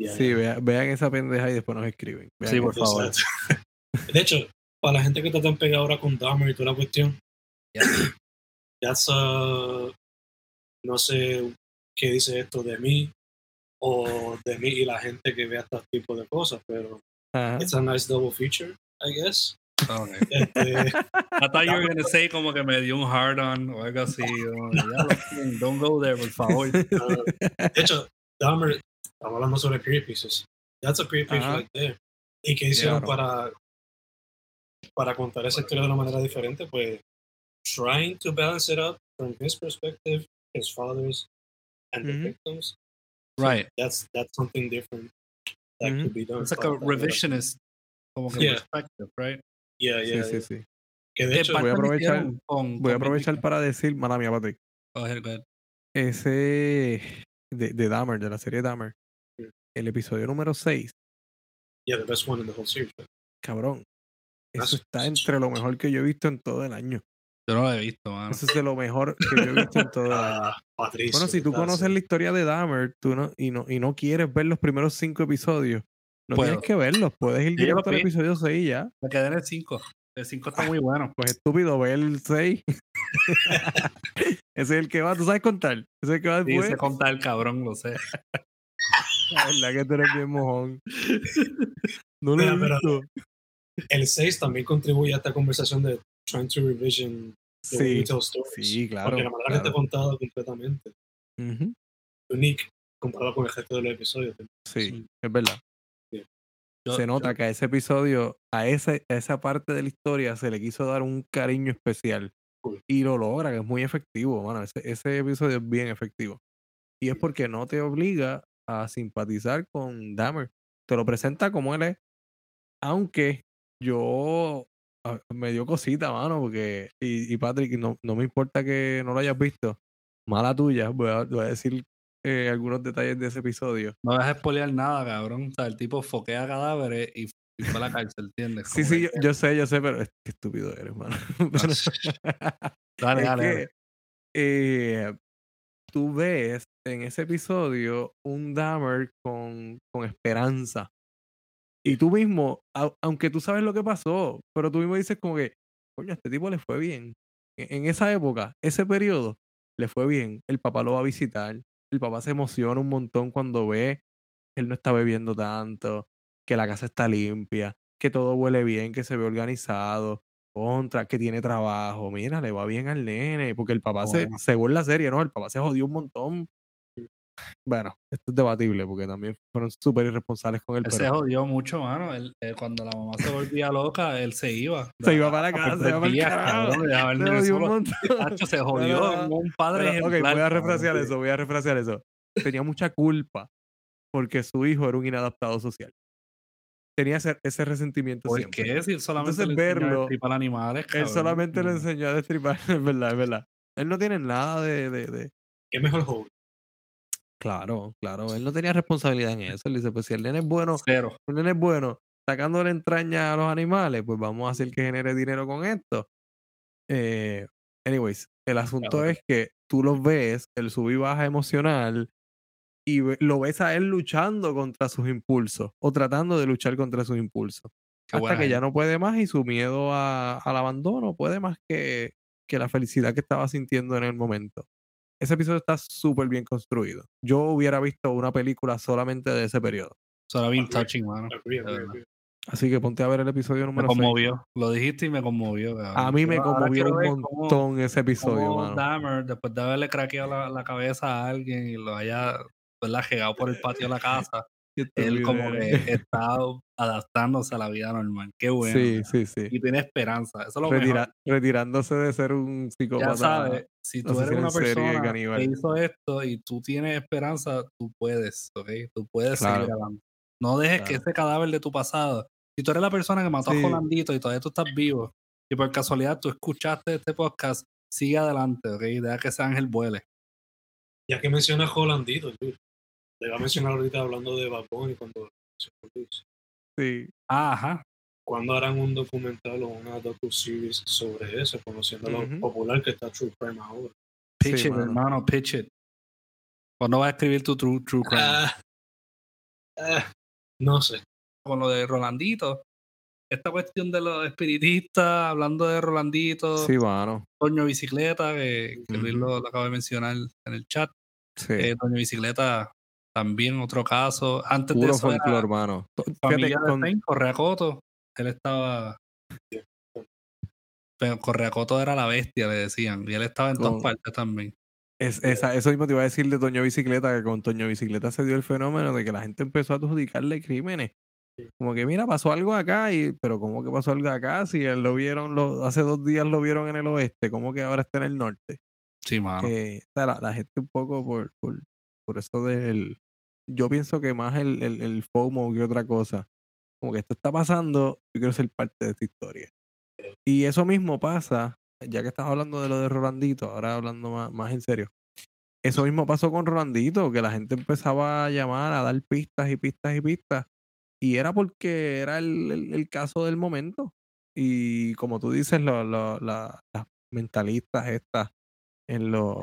Speaker 3: Yeah,
Speaker 2: Sí,
Speaker 3: yeah.
Speaker 2: vea- vean esa pendeja y después nos escriben. Vean
Speaker 1: Sí,
Speaker 2: eso.
Speaker 1: por favor. [LAUGHS]
Speaker 3: De hecho, para la gente que está tan pegada ahora con Dahmer y toda la cuestión,
Speaker 1: Yeah.
Speaker 3: that's [CLEARS THROAT] uh, no sé qué dice esto de mí o de mí y la gente que ve estos tipos de cosas, pero
Speaker 2: Ajá.
Speaker 3: it's a nice double feature, I guess.
Speaker 1: Okay.
Speaker 3: Este,
Speaker 1: I thought you were gonna say como que me dio un hard on o algo así. como, ya Don't go there, por favor.
Speaker 3: uh, [LAUGHS] de hecho, Dahmer, estamos hablando sobre period pieces. That's a period piece
Speaker 2: Ajá.
Speaker 3: right there. ¿Y qué hicieron
Speaker 2: Claro.
Speaker 3: para, para contar esa historia de una manera diferente? Pues trying to balance it up from his perspective, his father's, and the
Speaker 2: Ujú.
Speaker 3: victims.
Speaker 1: Right.
Speaker 3: That's that's something different that
Speaker 2: Ujú.
Speaker 3: could be done.
Speaker 1: It's like a revisionist
Speaker 3: Yeah.
Speaker 1: perspective, right?
Speaker 3: Yeah,
Speaker 2: Sí,
Speaker 3: yeah,
Speaker 2: sí,
Speaker 3: yeah.
Speaker 2: sí.
Speaker 3: Que de
Speaker 1: Que
Speaker 3: hecho,
Speaker 1: parte
Speaker 2: voy a aprovechar-
Speaker 1: con-
Speaker 2: Voy a aprovechar para decir, mala mía, Patrick,
Speaker 1: Go ahead, go ahead.
Speaker 2: ese de, de Dahmer, de la serie Dahmer, el episodio número 6,
Speaker 3: yeah, the best one in the whole series.
Speaker 2: cabrón, eso
Speaker 3: Eso-
Speaker 2: está entre lo mejor que yo he visto en todo el año.
Speaker 1: Yo no lo he visto, mano.
Speaker 2: Eso es de lo mejor que yo he visto en todo el año.
Speaker 3: Ah, Patricio.
Speaker 2: Bueno, si tú conoces la historia de Dahmer tú no, y, no, y no quieres ver los primeros cinco episodios, no
Speaker 1: Puedo.
Speaker 2: tienes que verlos, puedes ir
Speaker 1: Sí,
Speaker 2: directo al episodio 6 y ya.
Speaker 1: Me quedé en el 5. El 5
Speaker 2: Ah.
Speaker 1: está muy bueno.
Speaker 2: Pues estúpido, ve el 6. [LAUGHS] Ese es el que va, ¿tú sabes contar? Ese es el que va
Speaker 1: Sí,
Speaker 2: después.
Speaker 1: se conta el cabrón, lo sé.
Speaker 2: La verdad que tú eres bien mojón. [LAUGHS] No lo he
Speaker 3: Mira, pero-
Speaker 2: visto.
Speaker 3: El 6 también contribuye a esta conversación de trying to revision the
Speaker 2: Sí,
Speaker 3: tell stories.
Speaker 2: sí, claro.
Speaker 3: Porque la manera que
Speaker 2: claro.
Speaker 3: está contada completamente,
Speaker 2: Ujú,
Speaker 3: unique, comparado con el resto de los episodios.
Speaker 2: Sí,
Speaker 1: Sí.
Speaker 2: es verdad.
Speaker 1: Yo-
Speaker 2: se nota
Speaker 1: yo-
Speaker 2: que a ese episodio, a, ese, a esa parte de la historia, se le quiso dar un cariño especial.
Speaker 3: Cool.
Speaker 2: Y lo logra, que es muy efectivo, mano. Ese, ese episodio es bien efectivo. Y es porque no te obliga a simpatizar con Dahmer. Te lo presenta como él es. Aunque yo ah, me dio cosita, mano, porque. Y, y Patrick, no, no me importa que no lo hayas visto. Mala tuya. Voy a, voy a decir eh, algunos detalles de ese episodio.
Speaker 1: No vas a spoilear nada, cabrón. O sea, el tipo foquea cadáveres y, y fue a la cárcel, ¿entiendes?
Speaker 2: Sí, sí, yo, yo sé, yo sé, pero es que estúpido eres, mano. [LAUGHS] [LAUGHS]
Speaker 1: Dale,
Speaker 2: es
Speaker 1: dale,
Speaker 2: que,
Speaker 1: dale.
Speaker 2: eh, tú ves en ese episodio un Dahmer con, con esperanza. Y tú mismo, au- aunque tú sabes lo que pasó, pero tú mismo dices como que, coño, a este tipo le fue bien. En, en esa época, ese periodo, le fue bien. El papá lo va a visitar. El papá se emociona un montón cuando ve que él no está bebiendo tanto. que la casa está limpia, que todo huele bien, que se ve organizado, contra, que tiene trabajo. Mira, le va bien al nene, porque el papá, se, según la serie, ¿no? El papá se jodió un montón. Bueno, esto es debatible porque también fueron súper irresponsables con él.
Speaker 1: Él se jodió mucho, mano. Él, eh, cuando la mamá se volvía loca, él se iba.
Speaker 2: se iba para casa, se iba para el carajo. Se jodió un.
Speaker 1: Tacho, se jodió como un padre
Speaker 2: Pero, ok, voy a refrasear eso, voy a refrasear eso. Tenía mucha culpa porque su hijo era un inadaptado social. Tenía ese, ese resentimiento
Speaker 1: ¿Por
Speaker 2: siempre.
Speaker 1: qué? Si él solamente
Speaker 2: Entonces,
Speaker 1: le enseñó a
Speaker 2: verlo,
Speaker 1: destripar animales,
Speaker 2: Él
Speaker 1: cabrón.
Speaker 2: solamente le
Speaker 1: No.
Speaker 2: enseñó a destripar, [LAUGHS] es verdad, es verdad. Él no tiene nada de, de, de-
Speaker 3: ¿Qué mejor joven?
Speaker 2: Claro, claro, él no tenía responsabilidad en eso. Él dice, pues si el nene es bueno,
Speaker 1: Cero.
Speaker 2: el nene es bueno, sacándole entraña a los animales, pues vamos a hacer que genere dinero con esto. Eh, anyways, el asunto es que tú los ves, el sub y baja emocional, y lo ves a él luchando contra sus impulsos, o tratando de luchar contra sus impulsos.
Speaker 1: Qué
Speaker 2: hasta que ya no puede más y su miedo a- al abandono puede más que, que la felicidad que estaba sintiendo en el momento. Ese episodio está súper bien construido. Yo hubiera visto una película solamente de ese periodo.
Speaker 1: Eso era bien touching, mano.
Speaker 2: Así que ponte a ver el episodio
Speaker 1: Me
Speaker 2: número 6.
Speaker 1: conmovió. Lo dijiste y me conmovió. cabrón.
Speaker 2: A mí me conmovió un
Speaker 1: cómo-
Speaker 2: montón ese episodio,
Speaker 1: cómo
Speaker 2: mano.
Speaker 1: Dahmer, después de haberle craqueado la, la cabeza a alguien y lo haya ¿verdad? llegado por el patio de la casa, él como que [LAUGHS] está adaptándose a la vida normal. Qué bueno.
Speaker 2: Sí, sí, sí.
Speaker 1: Y tiene esperanza. Eso es lo
Speaker 2: Retira-
Speaker 1: mejor.
Speaker 2: retirándose de ser un
Speaker 1: Ya
Speaker 2: psicópata.
Speaker 1: sabes, si tú eres una persona que hizo esto y tú tienes esperanza, tú puedes, ¿ok? Tú puedes
Speaker 2: Claro.
Speaker 1: seguir adelante. No dejes que ese cadáver de tu pasado, si tú eres la persona que mató
Speaker 2: Sí.
Speaker 1: a Jolandito y todavía tú estás vivo, y por casualidad tú escuchaste este podcast, sigue adelante, ¿ok? Deja que ese ángel vuele.
Speaker 3: Ya que mencionas Holandito, dude, te iba a mencionar ahorita hablando de Bad Bunny cuando
Speaker 2: Sí.
Speaker 1: Ah, Ajá.
Speaker 3: cuando harán un documental o una docu-series sobre eso, conociendo lo popular que está True Crime ahora.
Speaker 1: Pitch
Speaker 2: Sí,
Speaker 1: it,
Speaker 2: mano.
Speaker 1: hermano, pitch it. ¿Cuándo vas a escribir tu true, true crime?
Speaker 3: Ah, ah, no sé.
Speaker 1: Con lo de Rolandito. Esta cuestión de los espiritistas, hablando de Rolandito,
Speaker 2: Sí, mano.
Speaker 1: Toño Bicicleta, que, que Luis lo, lo acaba de mencionar en el chat.
Speaker 2: Sí.
Speaker 1: Eh, Toño Bicicleta, también otro caso. Antes de
Speaker 2: Puro
Speaker 1: eso era
Speaker 2: folclore, mano. To-
Speaker 1: familia de
Speaker 2: con-
Speaker 1: Fein, Correa Coto. Él estaba... Pero Correa Coto era la bestia, le decían. Y él estaba en todas
Speaker 2: Con-
Speaker 1: partes también.
Speaker 2: Es, esa- eso mismo te iba a decir de Toño Bicicleta, que con Toño Bicicleta se dio el fenómeno de que la gente empezó a adjudicarle crímenes. Como que, mira, pasó algo acá, y, pero ¿cómo que pasó algo acá? Si él lo vieron, lo, hace dos días lo vieron en el oeste, ¿cómo que ahora está en el norte?
Speaker 1: Sí, mano.
Speaker 2: Que, o sea, la, la gente un poco por, por, por eso del... Yo pienso que más el, el, el FOMO que otra cosa. Como que esto está pasando, yo quiero ser parte de esta historia. Y eso mismo pasa, ya que estás hablando de lo de Rolandito, ahora hablando más, más en serio. Eso mismo pasó con Rolandito, que la gente empezaba a llamar, a dar pistas y pistas y pistas. Y era porque era el, el- el caso del momento. Y como tú dices, lo- lo- la- las mentalistas estas en, los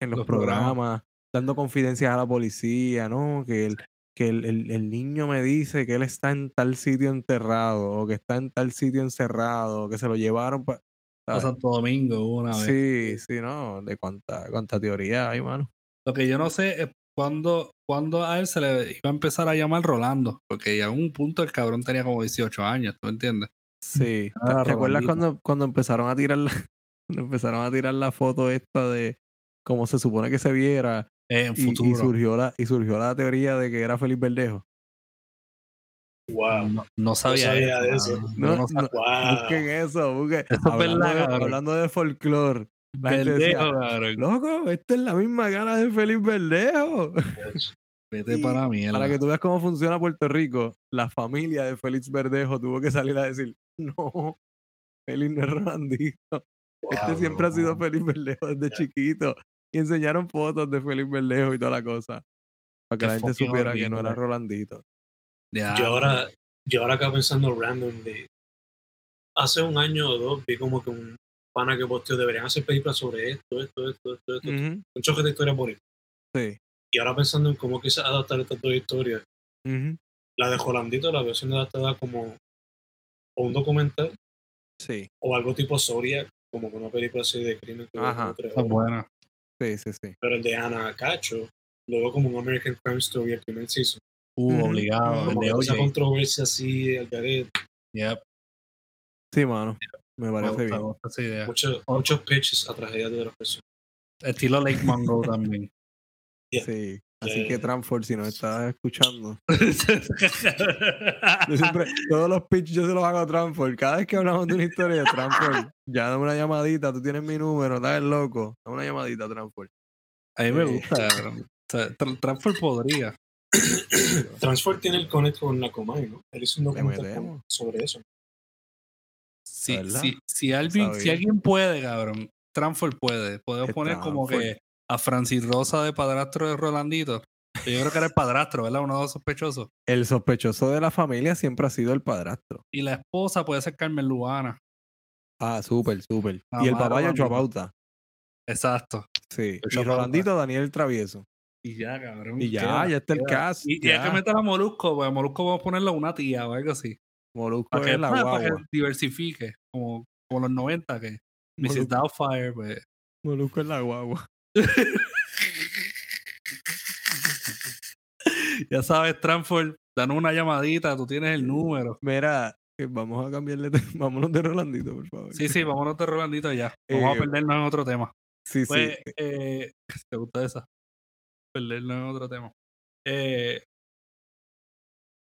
Speaker 2: en los,
Speaker 1: Los programas.
Speaker 2: programas, dando confidencias a la policía, ¿no? Que el, que el, el- el niño me dice que él está en tal sitio enterrado, o que está en tal sitio encerrado, o que se lo llevaron para...
Speaker 1: A Santo Domingo una vez.
Speaker 2: Sí, sí, ¿no? De cuánta, cuánta teoría hay, mano.
Speaker 1: Lo que yo no sé es cuándo, cuándo a él se le iba a empezar a llamar Rolando, porque ya en un punto el cabrón tenía como 18 años, ¿tú entiendes?
Speaker 2: Sí.
Speaker 1: Ah,
Speaker 2: ¿Te, acuerdas cuando, cuando empezaron a tirar la, [LAUGHS] empezaron a tirar la foto esta de cómo se supone que se viera
Speaker 1: en
Speaker 2: y, surgió la, y surgió la teoría de que era Felipe Verdejo?
Speaker 3: Wow.
Speaker 1: No, no sabía,
Speaker 3: sabía de
Speaker 1: eso.
Speaker 3: eso.
Speaker 2: No,
Speaker 1: Yo no
Speaker 2: no,
Speaker 1: sabía.
Speaker 3: Wow.
Speaker 2: Busquen eso, busquen.
Speaker 1: Eso es
Speaker 2: hablando,
Speaker 1: verdad,
Speaker 2: de, hablando de folclore. La gente decía,
Speaker 1: Verdejo,
Speaker 2: loco, esta es la misma cara de Felipe Verdejo.
Speaker 1: Vete
Speaker 2: Y
Speaker 1: para mierda.
Speaker 2: Para que tú veas cómo funciona Puerto Rico, la familia de Félix Verdejo tuvo que salir a decir, no, Félix no es Rolandito. Este
Speaker 3: Wow,
Speaker 2: siempre ha sido. Félix Verdejo desde chiquito. Y enseñaron fotos de Félix Verdejo y toda la cosa. Para que
Speaker 1: Qué
Speaker 2: la gente supiera que no era. Rolandito.
Speaker 3: Yo ahora, yo ahora acá pensando randomly, hace un año o dos vi como que un pana que posteó, deberían hacer películas sobre esto, esto, esto, esto, esto, un choque de historias bonitas.
Speaker 2: Sí.
Speaker 3: Y ahora pensando en cómo quizás adaptar estas dos historias, la de Jolandito, la versión adaptada como o un documental
Speaker 2: Sí.
Speaker 3: o algo tipo Zodiac, como una película así de crimen que
Speaker 2: Ajá.
Speaker 3: como tres
Speaker 1: esa es
Speaker 3: horas.
Speaker 1: buena.
Speaker 2: Sí, sí, sí.
Speaker 3: Pero el de Ana Cacho, luego como un American Crime Story, el primer season,
Speaker 1: Uh, obligado.
Speaker 2: ujú.
Speaker 1: El
Speaker 3: Como
Speaker 1: de
Speaker 3: esa controversia así, al garete.
Speaker 1: Yep,
Speaker 2: Sí, mano. Me
Speaker 1: me
Speaker 2: parece
Speaker 1: gusta,
Speaker 2: bien.
Speaker 1: esa idea.
Speaker 3: Muchos, muchos pitches a tragedia de las personas.
Speaker 1: Estilo Lake Mongo también. [LAUGHS]
Speaker 3: Yeah.
Speaker 2: Sí. Así que
Speaker 3: yeah.
Speaker 2: Transford, si nos estás escuchando. [LAUGHS] Yo siempre, todos los pitches yo se los hago a Transford. Cada vez que hablamos de una historia de Transford, ya dame una llamadita, tú tienes mi número, estás loco. Dame una llamadita, Transford.
Speaker 1: A mí me
Speaker 2: Sí.
Speaker 1: gusta, cabrón. O sea, Tra- Transfer podría. [COUGHS]
Speaker 3: Transfer tiene el connect con la Comay, ¿no? Él hizo un documental sobre eso.
Speaker 1: Si,
Speaker 2: ¿Verdad?
Speaker 1: si, alguien, si alguien puede, cabrón, Transfer puede. Podemos poner como que a Francis Rosa de padrastro de Rolandito. Yo creo que era el padrastro, ¿verdad? Uno de los sospechosos.
Speaker 2: El sospechoso de la familia siempre ha sido el padrastro.
Speaker 1: Y la esposa puede ser Carmen Lubana.
Speaker 2: Ah, súper, súper. Y el papá Yocho
Speaker 1: Rolandito.
Speaker 2: Pauta.
Speaker 1: Exacto.
Speaker 2: Sí.
Speaker 1: Yocho
Speaker 2: Y. Rolandito Daniel Travieso.
Speaker 1: Y ya, cabrón.
Speaker 2: Y ya,
Speaker 1: queda,
Speaker 2: ya está el
Speaker 1: queda.
Speaker 2: cast.
Speaker 1: Y, y hay
Speaker 2: ya.
Speaker 1: que meter a Molusco, porque a Molusco vamos a ponerle a una tía o algo así.
Speaker 2: Molusco
Speaker 1: Para que,
Speaker 2: es la
Speaker 1: pues, para que
Speaker 2: guagua.
Speaker 1: diversifique, como, como los 90, que Mrs. Doubtfire, pues.
Speaker 2: Molusco es la guagua. [LAUGHS]
Speaker 1: ya sabes, Transfer, danos una llamadita, tú tienes el número.
Speaker 2: Mira, eh, vamos a cambiarle. de- [LAUGHS] Vámonos de Rolandito, por favor.
Speaker 1: Sí, sí, vámonos de Rolandito ya. Vamos
Speaker 2: Eh,
Speaker 1: a perdernos en otro tema.
Speaker 2: Sí,
Speaker 1: Pues,
Speaker 2: sí.
Speaker 1: eh, [LAUGHS] ¿te gusta esa? Perdernos en otro tema. Eh,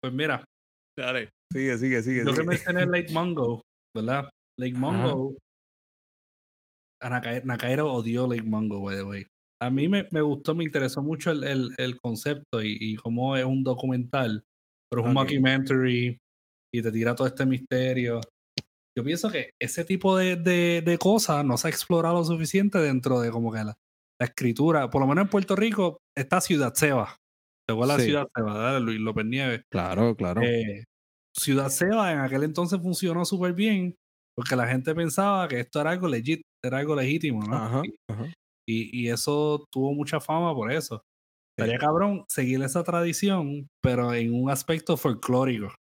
Speaker 1: pues mira,
Speaker 2: Dale. Sigue, sigue, sigue.
Speaker 1: yo que mencioné Lake Mungo, ¿verdad? Lake Mungo. A Naka- Nakairo odió Lake Mungo, by the way. A mí me, me gustó, me interesó mucho el, el- el concepto y, y cómo es un documental, pero es un
Speaker 2: Ok.
Speaker 1: mockumentary y te tira todo este misterio. Yo pienso que ese tipo de, de- de cosas no se ha explorado lo suficiente dentro de como que la, la escritura. Por lo menos en Puerto Rico está Ciudad Seba. ¿Te acuerdas de
Speaker 2: Sí.
Speaker 1: Ciudad Seba? ¿verdad? Luis López Nieves.
Speaker 2: Claro, claro.
Speaker 1: Eh, Ciudad Seba en aquel entonces funcionó súper bien porque la gente pensaba que esto era algo legit, era algo legítimo, ¿no?
Speaker 2: Ajá,
Speaker 1: Y,
Speaker 2: ajá.
Speaker 1: y- y eso tuvo mucha fama por eso.
Speaker 2: Sí.
Speaker 1: Estaría cabrón seguir esa tradición, pero en un aspecto folclórico.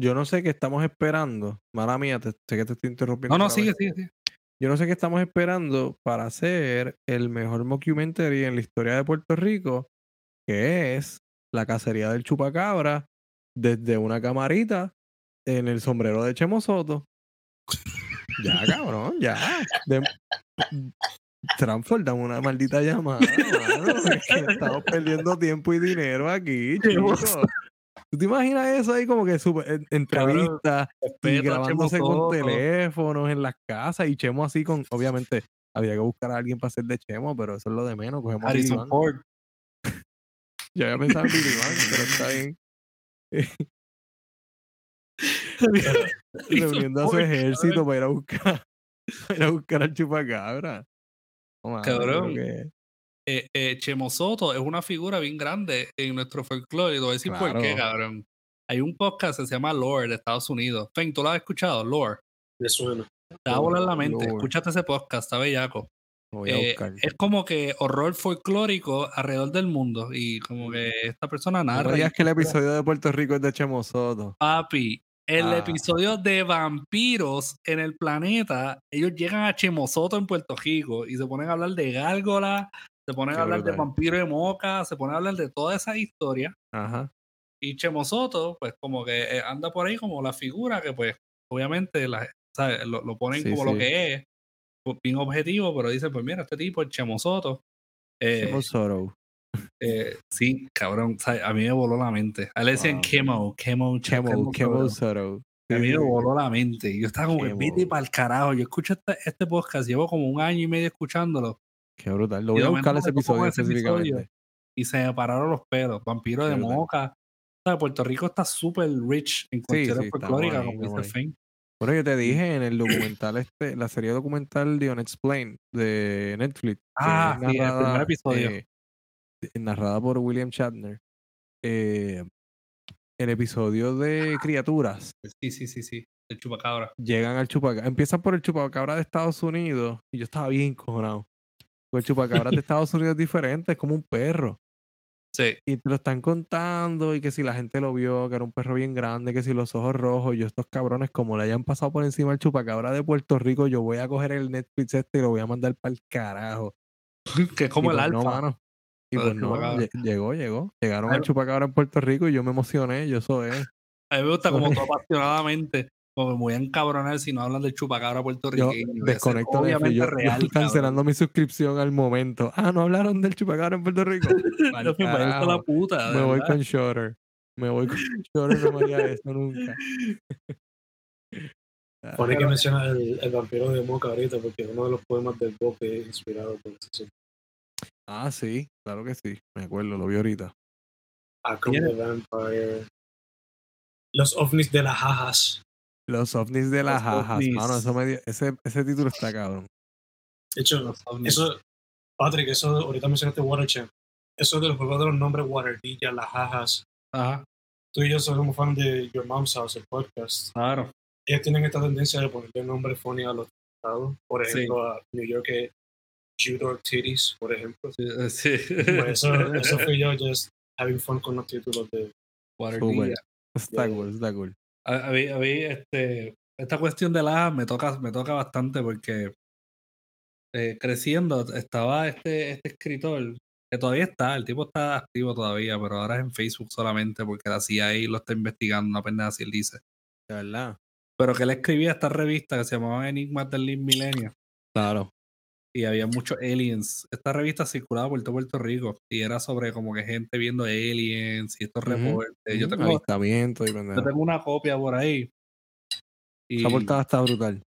Speaker 2: Yo no sé qué estamos esperando. Mala mía, te- sé que te estoy interrumpiendo.
Speaker 1: No, no, sigue,
Speaker 2: vez.
Speaker 1: sigue, sigue.
Speaker 2: Yo no sé qué estamos esperando para hacer el mejor mockumentary en la historia de Puerto Rico, que es la cacería del chupacabra desde una camarita en el sombrero de Chemo Soto. Ya, cabrón, ya. De... Dame una maldita llamada, mano, es que estamos perdiendo tiempo y dinero aquí, chicos. ¿Tú te imaginas eso ahí como que super, en- entrevistas y grabándose con teléfonos en las casas y Chemo así con, obviamente, había que buscar a alguien para hacer de Chemo, pero eso es lo de menos, cogemos
Speaker 1: Harrison. Ford. [LAUGHS]
Speaker 2: Yo había pensado en Billy Van, pero está bien. [LAUGHS] Reuniendo a su ejército para ir a buscar, [LAUGHS] para ir a buscar al chupacabra. No, creo
Speaker 1: Cabrón.
Speaker 2: que-
Speaker 1: eh, eh, Chemo Soto es una figura bien grande en nuestro folclore. Y te voy a decir por qué,
Speaker 2: Claro.
Speaker 1: cabrón. Hay un podcast que se llama Lore de Estados Unidos. Fen, ¿tú lo has escuchado? Lore.
Speaker 3: Me suena.
Speaker 1: Te va a volar la mente.
Speaker 2: Lore.
Speaker 1: Escúchate ese podcast, está bellaco. Eh, es como que horror folclórico alrededor del mundo. Y como que esta persona
Speaker 2: No
Speaker 1: narra. y
Speaker 2: digas que el episodio de Puerto Rico es de Chemo Soto.
Speaker 1: Papi, el
Speaker 2: Ah.
Speaker 1: episodio de vampiros en el planeta, ellos llegan a Chemosoto en Puerto Rico y se ponen a hablar de gárgolas, se ponen
Speaker 2: Qué
Speaker 1: a hablar de vampiro de moca, se ponen a hablar de toda esa historia.
Speaker 2: Ajá.
Speaker 1: Y Chemosoto, pues como que eh, anda por ahí como la figura que pues obviamente la, ¿sabes? Lo, lo ponen
Speaker 2: Sí,
Speaker 1: como lo que es, bien objetivo, pero dicen, pues mira, este tipo es Chemosoto. Eh,
Speaker 2: Chemo Soto.
Speaker 1: Eh, sí, cabrón, a mí me voló la mente. A él le decían
Speaker 2: Wow.
Speaker 1: Chemo, Chemo,
Speaker 2: Chemo, Chemo
Speaker 1: Soto. A
Speaker 2: Sí,
Speaker 1: mí me
Speaker 2: sí.
Speaker 1: voló la mente. Yo estaba como vete para el carajo. Yo escucho este, este podcast, llevo como un año y medio escuchándolo.
Speaker 2: Qué brutal. Lo voy a buscar ese episodio
Speaker 1: ese episodio. Y se me pararon los pelos. Vampiro de
Speaker 2: brutal.
Speaker 1: moca. O sea, Puerto Rico está súper rich en cuestiones
Speaker 2: sí, estamos
Speaker 1: folclóricas,
Speaker 2: ahí,
Speaker 1: como dice. Fane.
Speaker 2: Bueno, yo te dije en el documental este, la serie documental de Unexplained de Netflix.
Speaker 1: Ah, sí, el primer episodio.
Speaker 2: eh, narrada por William Shatner. Eh, el episodio de criaturas
Speaker 1: Sí, sí, sí, sí. El chupacabra.
Speaker 2: llegan al chupacabra. Empiezan por el chupacabra de Estados Unidos y yo estaba bien cojonado. Pues el chupacabra de [LAUGHS] Estados Unidos es diferente, es como un perro.
Speaker 1: Sí.
Speaker 2: Y te lo están contando y que si la gente lo vio, que era un perro bien grande, que si los ojos rojos, yo estos cabrones como le hayan pasado por encima al chupacabra de Puerto Rico, yo voy a coger el Netflix este y lo voy a mandar para el carajo. [LAUGHS]
Speaker 1: que es como
Speaker 2: Y
Speaker 1: el
Speaker 2: pues,
Speaker 1: alfa.
Speaker 2: no, mano. Y pues no, llegó, llegó. Llegaron al chupacabra en Puerto Rico y yo me emocioné. Yo eso es.
Speaker 1: A mí me gusta como apasionadamente, como me voy a encabronar si no hablan del chupacabra
Speaker 2: Yo
Speaker 1: puertorriqueño. Ese es
Speaker 2: desconecto
Speaker 1: obviamente
Speaker 2: Yo, yo
Speaker 1: real,
Speaker 2: cancelando mi suscripción al momento. Ah, no hablaron del chupacabra en Puerto Rico. [LAUGHS]
Speaker 1: cabrón. No, pues, a la puta.
Speaker 2: Me voy con Shutter. Me voy con Shutter. No me haría eso nunca. [LAUGHS] Ah,
Speaker 3: Pone que
Speaker 1: Pero-
Speaker 3: menciona el, el vampiro de Moca ahorita, porque uno de los poemas del Boque es inspirado por eso.
Speaker 2: Ah, sí, claro que sí. Me acuerdo, lo vi ahorita.
Speaker 3: The Vampire. Los ovnis de las jajas.
Speaker 2: Los ovnis de las jajas, mano. Eso me dio- ese, ese título está cabrón.
Speaker 3: De hecho, eso, Patrick, eso ahorita mencionaste Waterchamp. Eso de los juegos de los nombres Waterdilla, las jajas.
Speaker 1: Ajá,
Speaker 3: Tú y yo somos fan de Your Mom's House, el podcast.
Speaker 1: claro.
Speaker 3: Ellos tienen esta tendencia de ponerle nombre funny a los estados. Por
Speaker 1: Sí.
Speaker 3: ejemplo, a New York es Judor Titties, por ejemplo.
Speaker 1: Sí, sí.
Speaker 3: Pues eso, [LAUGHS] eso fui yo just having fun con los títulos de
Speaker 1: Guardilla.
Speaker 2: Está
Speaker 3: Yeah.
Speaker 2: cool, está cool.
Speaker 1: A, a mí, a mí, este, esta cuestión de la me toca, me toca bastante porque eh, creciendo estaba este, este escritor que todavía está, el tipo está activo todavía, pero ahora es en Facebook solamente porque la CIA lo está investigando, una pendeja así él dice.
Speaker 2: De verdad.
Speaker 1: Pero que él escribía esta revista que se llamaba Enigmas del Millennium
Speaker 2: Claro.
Speaker 1: Y había muchos aliens. Esta revista circulaba por todo Puerto Rico y era sobre como que gente viendo aliens y estos reportes. Yo, tengo,
Speaker 2: y
Speaker 1: yo tengo una copia por ahí. Y
Speaker 2: Esa portada está brutal.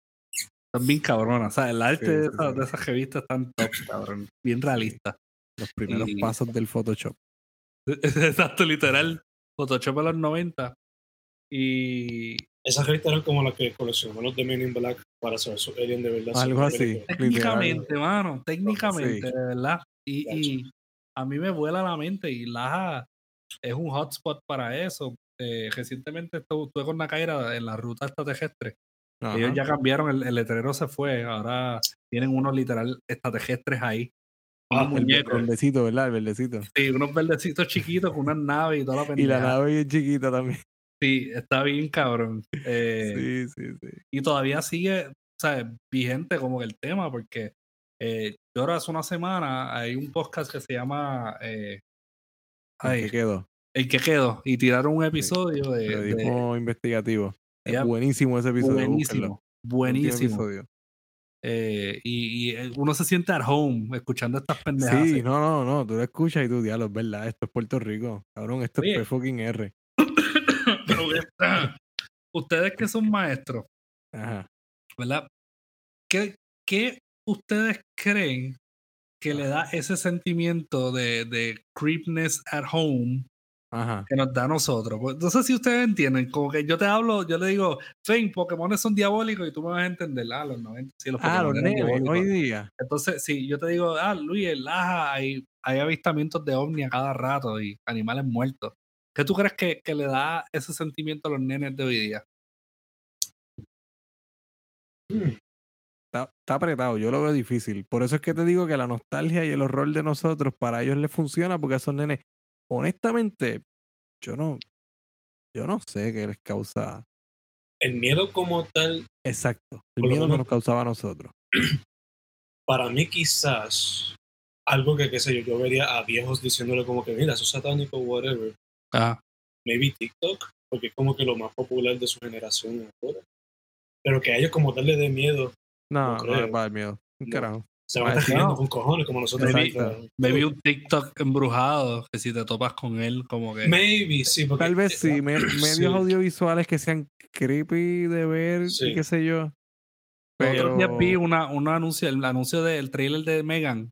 Speaker 1: están bien cabronas. O sea, el arte
Speaker 2: Sí,
Speaker 1: de,
Speaker 2: sí,
Speaker 1: esa-
Speaker 2: sí.
Speaker 1: de esas revistas están top, cabrón. Bien realista.
Speaker 2: Los primeros
Speaker 1: Y-
Speaker 2: pasos del Photoshop. [LAUGHS]
Speaker 1: Exacto, literal. Photoshop de los 90. Y
Speaker 3: Esas revistas eran como las que coleccionaban los de Men in Black para saber su alien de verdad.
Speaker 2: Algo así.
Speaker 1: técnicamente, mano, técnicamente,
Speaker 2: Sí.
Speaker 1: de verdad. Y, y a mí me vuela la mente y Laja es un hotspot para eso. Eh, recientemente estuve, con Nakaira en la ruta extraterrestre.
Speaker 2: Ajá.
Speaker 1: Ellos ya cambiaron, el, el letrero se fue. Ahora tienen unos literal extraterrestres ahí.
Speaker 3: Ah,
Speaker 1: Unos
Speaker 3: el.
Speaker 2: Verdecito, ¿verdad? El verdecito.
Speaker 1: Sí, unos verdecitos chiquitos con unas naves y toda la
Speaker 2: Y la
Speaker 1: pendeja.
Speaker 2: nave bien chiquita también.
Speaker 1: Sí, está bien cabrón. Eh,
Speaker 2: Sí, sí, sí.
Speaker 1: Y todavía sigue, sea, vigente como que el tema, porque eh, yo ahora hace una semana hay un podcast que se llama eh,
Speaker 2: ¿En
Speaker 1: ay,
Speaker 2: qué quedó?
Speaker 1: El que quedó y tiraron un episodio de, de-
Speaker 2: Periodismo investigativo. Es
Speaker 1: Ya.
Speaker 2: buenísimo ese episodio.
Speaker 1: buenísimo, buenísimo.
Speaker 2: episodio.
Speaker 1: Eh, y, y, uno se siente at home escuchando estas pendejas.
Speaker 2: Sí, no, no, no. Tú lo escuchas y tú, diablo, es verdad. Esto es Puerto Rico. Cabrón, esto
Speaker 1: Oye.
Speaker 2: es P fucking R.
Speaker 1: Pero ustedes que son maestros,
Speaker 2: Ajá.
Speaker 1: ¿verdad? ¿Qué, qué ustedes creen que le da ese sentimiento de, de creepness at home
Speaker 2: Ajá.
Speaker 1: que nos da a nosotros? Pues, no sé si ustedes entienden, como que yo te hablo, yo le digo, Fen, Pokémon son diabólicos y tú me vas a entender, ah, los 90, sí, los
Speaker 2: Ah,
Speaker 1: Pokémon
Speaker 2: los
Speaker 1: diabólicos.
Speaker 2: hoy día.
Speaker 1: Entonces, si yo te digo, ah, Luis, Laja hay, hay avistamientos de ovni a cada rato y animales muertos. ¿Qué tú crees que, que le da ese sentimiento a los nenes de hoy día?
Speaker 3: Hmm.
Speaker 2: Está, está apretado, yo lo veo difícil. Por eso es que te digo que la nostalgia y el horror de nosotros, para ellos les funciona, porque a esos nenes, honestamente, yo no, yo no sé qué les causa.
Speaker 3: El miedo como tal,
Speaker 2: Exacto. El miedo que nos causaba a nosotros. [CLEARS THROAT]
Speaker 3: para mí quizás, algo que, qué sé yo, yo vería a viejos diciéndole como que, mira, eso es satánico, whatever.
Speaker 1: Ah,
Speaker 3: Maybe TikTok, porque es como que lo más popular de su generación ahora. Pero que a ellos como tal les dé miedo,
Speaker 2: No,
Speaker 3: No
Speaker 2: les va a dar miedo. Un
Speaker 3: No.
Speaker 2: carajo.
Speaker 3: se van a
Speaker 2: Ah,
Speaker 3: estar riendo con cojones como nosotros.
Speaker 1: Maybe- vi un TikTok embrujado que si te topas con él, como que.
Speaker 3: Maybe, sí, porque
Speaker 2: Tal vez sí, me- [COUGHS] medios
Speaker 3: Sí.
Speaker 2: audiovisuales que sean creepy de ver y
Speaker 3: Sí.
Speaker 2: qué sé yo. Pero.
Speaker 1: días vi una, un anuncio, el anuncio del trailer de Megan,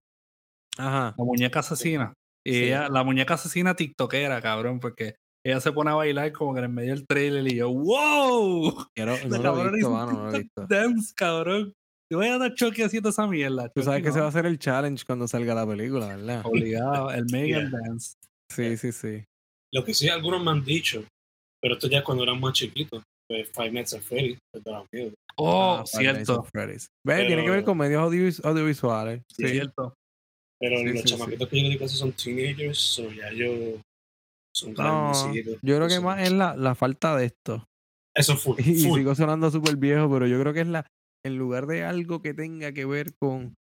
Speaker 2: Ajá.
Speaker 1: la muñeca asesina. Y
Speaker 2: Sí.
Speaker 1: ella, la muñeca asesina tiktokera, cabrón, porque ella se pone a bailar como que en el medio del trailer y yo, ¡wow! [LAUGHS]
Speaker 2: Quiero- [LAUGHS]
Speaker 1: La
Speaker 2: no lo he
Speaker 1: cabrona
Speaker 2: visto,
Speaker 1: hizo un
Speaker 2: mano, no lo he
Speaker 1: TikTok
Speaker 2: visto.
Speaker 1: dance, cabrón. Yo voy a dar choque haciendo esa mierda.
Speaker 2: Tú sabes que se va a hacer el challenge cuando salga la película, ¿verdad?
Speaker 1: Obligado, el [LAUGHS] Megan
Speaker 3: Yeah.
Speaker 1: Dance.
Speaker 2: Sí, sí, sí.
Speaker 3: Lo que sí algunos me han dicho, pero esto ya cuando eran más chiquitos, pues Five Nights at Freddy, te daba miedo.
Speaker 1: Oh,
Speaker 2: Ah,
Speaker 1: cierto.
Speaker 2: Freddy's. Ve, tiene que ver
Speaker 3: Pero-
Speaker 2: con medios audiovisuales.
Speaker 1: Sí,
Speaker 2: Sí.
Speaker 1: cierto.
Speaker 3: Pero
Speaker 2: Sí,
Speaker 3: los
Speaker 2: sí, sí.
Speaker 3: chamaquitos que yo le di clase son teenagers, so ya ellos son
Speaker 2: No, yo creo que más es la, la falta de esto.
Speaker 3: Eso fue [LAUGHS]
Speaker 2: Y, y sigo sonando súper viejo, pero yo creo que es la, en lugar de algo que tenga que ver con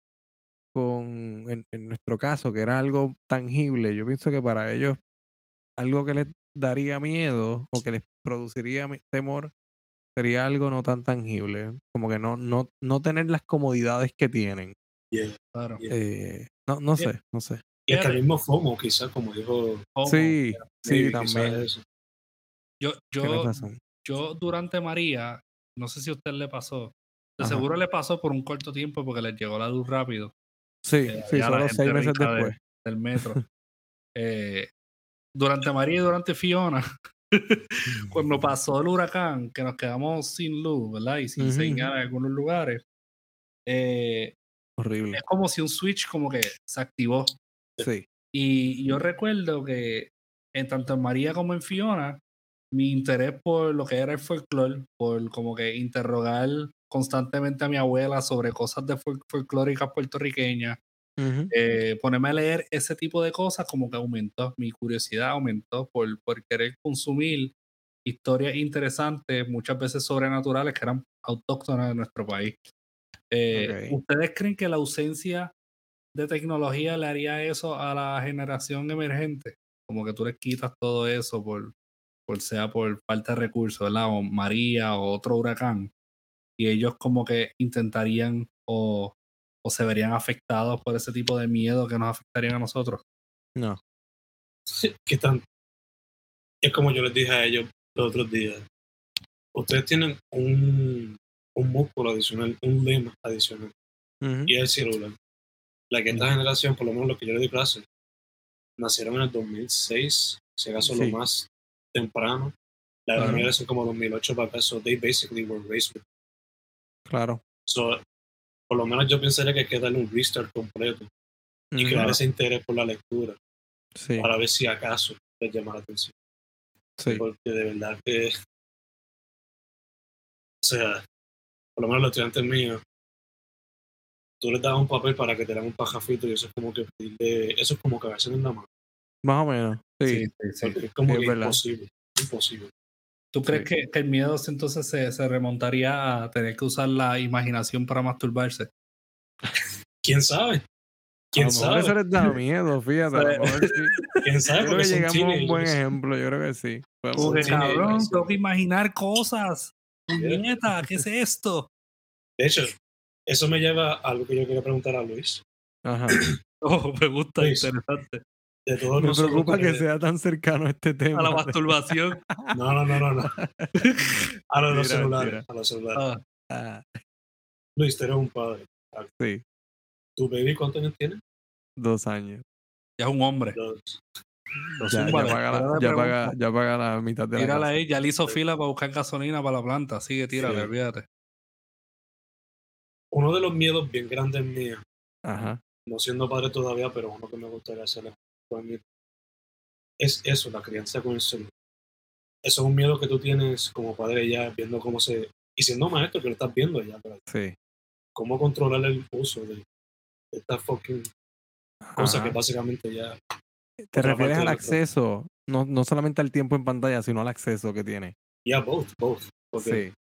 Speaker 2: con, en, en nuestro caso, que era algo tangible, yo pienso que para ellos algo que les daría miedo o que les produciría temor sería algo no tan tangible, como que no, no, no tener las comodidades que tienen.
Speaker 3: Yeah.
Speaker 1: Claro.
Speaker 3: Yeah.
Speaker 2: Eh, no, no sé, no sé.
Speaker 3: Y hasta el mismo FOMO, quizás, como dijo
Speaker 1: Ojo,
Speaker 2: Sí, sí, también.
Speaker 1: Yo, yo, yo durante María, no sé si a usted le pasó, de
Speaker 2: Ajá.
Speaker 1: seguro le pasó por un corto tiempo porque les llegó la luz rápido
Speaker 2: Sí,
Speaker 1: eh,
Speaker 2: sí, solo
Speaker 1: gente
Speaker 2: seis meses
Speaker 1: de-
Speaker 2: después.
Speaker 1: del metro. [LAUGHS] Eh, durante María y durante Fiona, [LAUGHS] cuando pasó el huracán, que nos quedamos sin luz, ¿verdad? Y sin señal en algunos lugares, eh,
Speaker 2: Horrible.
Speaker 1: es como si un switch como que se activó.
Speaker 2: Sí.
Speaker 1: Y yo recuerdo que en tanto en María como en Fiona, mi interés por lo que era el folclore, por como que interrogar constantemente a mi abuela sobre cosas de fol- folclóricas puertorriqueñas, eh, ponerme a leer ese tipo de cosas como que aumentó, mi curiosidad aumentó por, por querer consumir historias interesantes, muchas veces sobrenaturales que eran autóctonas de nuestro país. Eh. ¿Ustedes creen que la ausencia de tecnología le haría eso a la generación emergente? Como que tú les quitas todo eso por, por sea por falta de recursos, ¿verdad? O María o otro huracán. Y ellos como que intentarían o, o se verían afectados por ese tipo de miedo que nos afectarían a nosotros.
Speaker 2: No.
Speaker 3: ¿Qué tan? Es como yo les dije a ellos los otros días. Ustedes tienen un, un músculo adicional, un lema adicional, y el celular. La que esta generación, por lo menos lo que yo le di clase, nacieron en el 2006, si acaso
Speaker 2: Sí.
Speaker 3: lo más temprano. La
Speaker 1: Claro.
Speaker 3: primera es como 2008 para acá, so they basically were raised with.
Speaker 2: Claro.
Speaker 3: So, por lo menos yo pensaría que hay que darle un restart completo y crear ese interés por la lectura
Speaker 2: Sí,
Speaker 3: para ver si acaso les llama la atención.
Speaker 2: sí.
Speaker 3: porque de verdad que, o sea, por lo menos los estudiantes míos, tú les das un papel para que te den un pajafito y eso es como que pedirle- eso es como cagarse en la mano,
Speaker 2: Más o menos. Sí.
Speaker 1: sí, sí.
Speaker 3: porque es como
Speaker 2: Sí, es
Speaker 3: que
Speaker 2: verdad.
Speaker 3: imposible, imposible.
Speaker 1: ¿Tú crees
Speaker 2: Sí.
Speaker 1: que, que el miedo entonces se, se remontaría a tener que usar la imaginación para masturbarse?
Speaker 3: ¿Quién sabe?
Speaker 2: A
Speaker 3: ¿Quién
Speaker 2: lo mejor eso
Speaker 3: sabe?
Speaker 2: les da miedo, fíjate. A lo [LAUGHS] mejor sí.
Speaker 3: ¿Quién sabe?
Speaker 2: Yo creo
Speaker 3: Porque
Speaker 2: que
Speaker 3: son
Speaker 2: llegamos a un buen ejemplo, yo creo que sí. Pero-
Speaker 1: Como que
Speaker 3: teenagers,
Speaker 1: cabrón, tengo que imaginar cosas. Puñeta, ¿qué es esto?
Speaker 3: De hecho, eso me lleva a algo que yo quería preguntar a Luis.
Speaker 2: Ajá. [CLEARS THROAT]
Speaker 1: Oh, me gusta,
Speaker 3: Luis.
Speaker 1: interesante.
Speaker 3: De todos
Speaker 2: Me preocupa que
Speaker 3: tres-
Speaker 2: sea tan cercano a este tema.
Speaker 1: A la masturbación.
Speaker 3: No, no, no, no, no. [LAUGHS] A los
Speaker 2: Mira,
Speaker 3: celulares.
Speaker 2: mira.
Speaker 3: A los celulares.
Speaker 1: Ah,
Speaker 2: Ah,
Speaker 3: Luis, tú eres un padre.
Speaker 2: sí,
Speaker 3: ¿Tu baby cuántos años tiene?
Speaker 2: dos años.
Speaker 1: ya es un hombre.
Speaker 3: Dos.
Speaker 2: Ya, ya, paga la, ya, paga, ya paga la mitad de la
Speaker 1: Tírala
Speaker 2: casa.
Speaker 1: ahí, ya le hizo fila para buscar gasolina para la planta. Sigue, tírale,
Speaker 3: Sí.
Speaker 1: olvídate.
Speaker 3: Uno de los miedos bien grandes míos
Speaker 2: Ajá.
Speaker 3: no siendo padre todavía, pero uno que me gustaría hacer es eso, la crianza con el celular. Eso es un miedo que tú tienes como padre ya, viendo cómo se... Y siendo maestro, que lo estás viendo ya, pero
Speaker 2: Sí.
Speaker 3: cómo controlar el uso de, de esta fucking cosa que
Speaker 2: Ajá.
Speaker 3: básicamente ya...
Speaker 2: Te refieres al acceso, no, no solamente al tiempo en pantalla, sino al acceso que tiene.
Speaker 3: Ya, both, both. Porque
Speaker 2: Sí.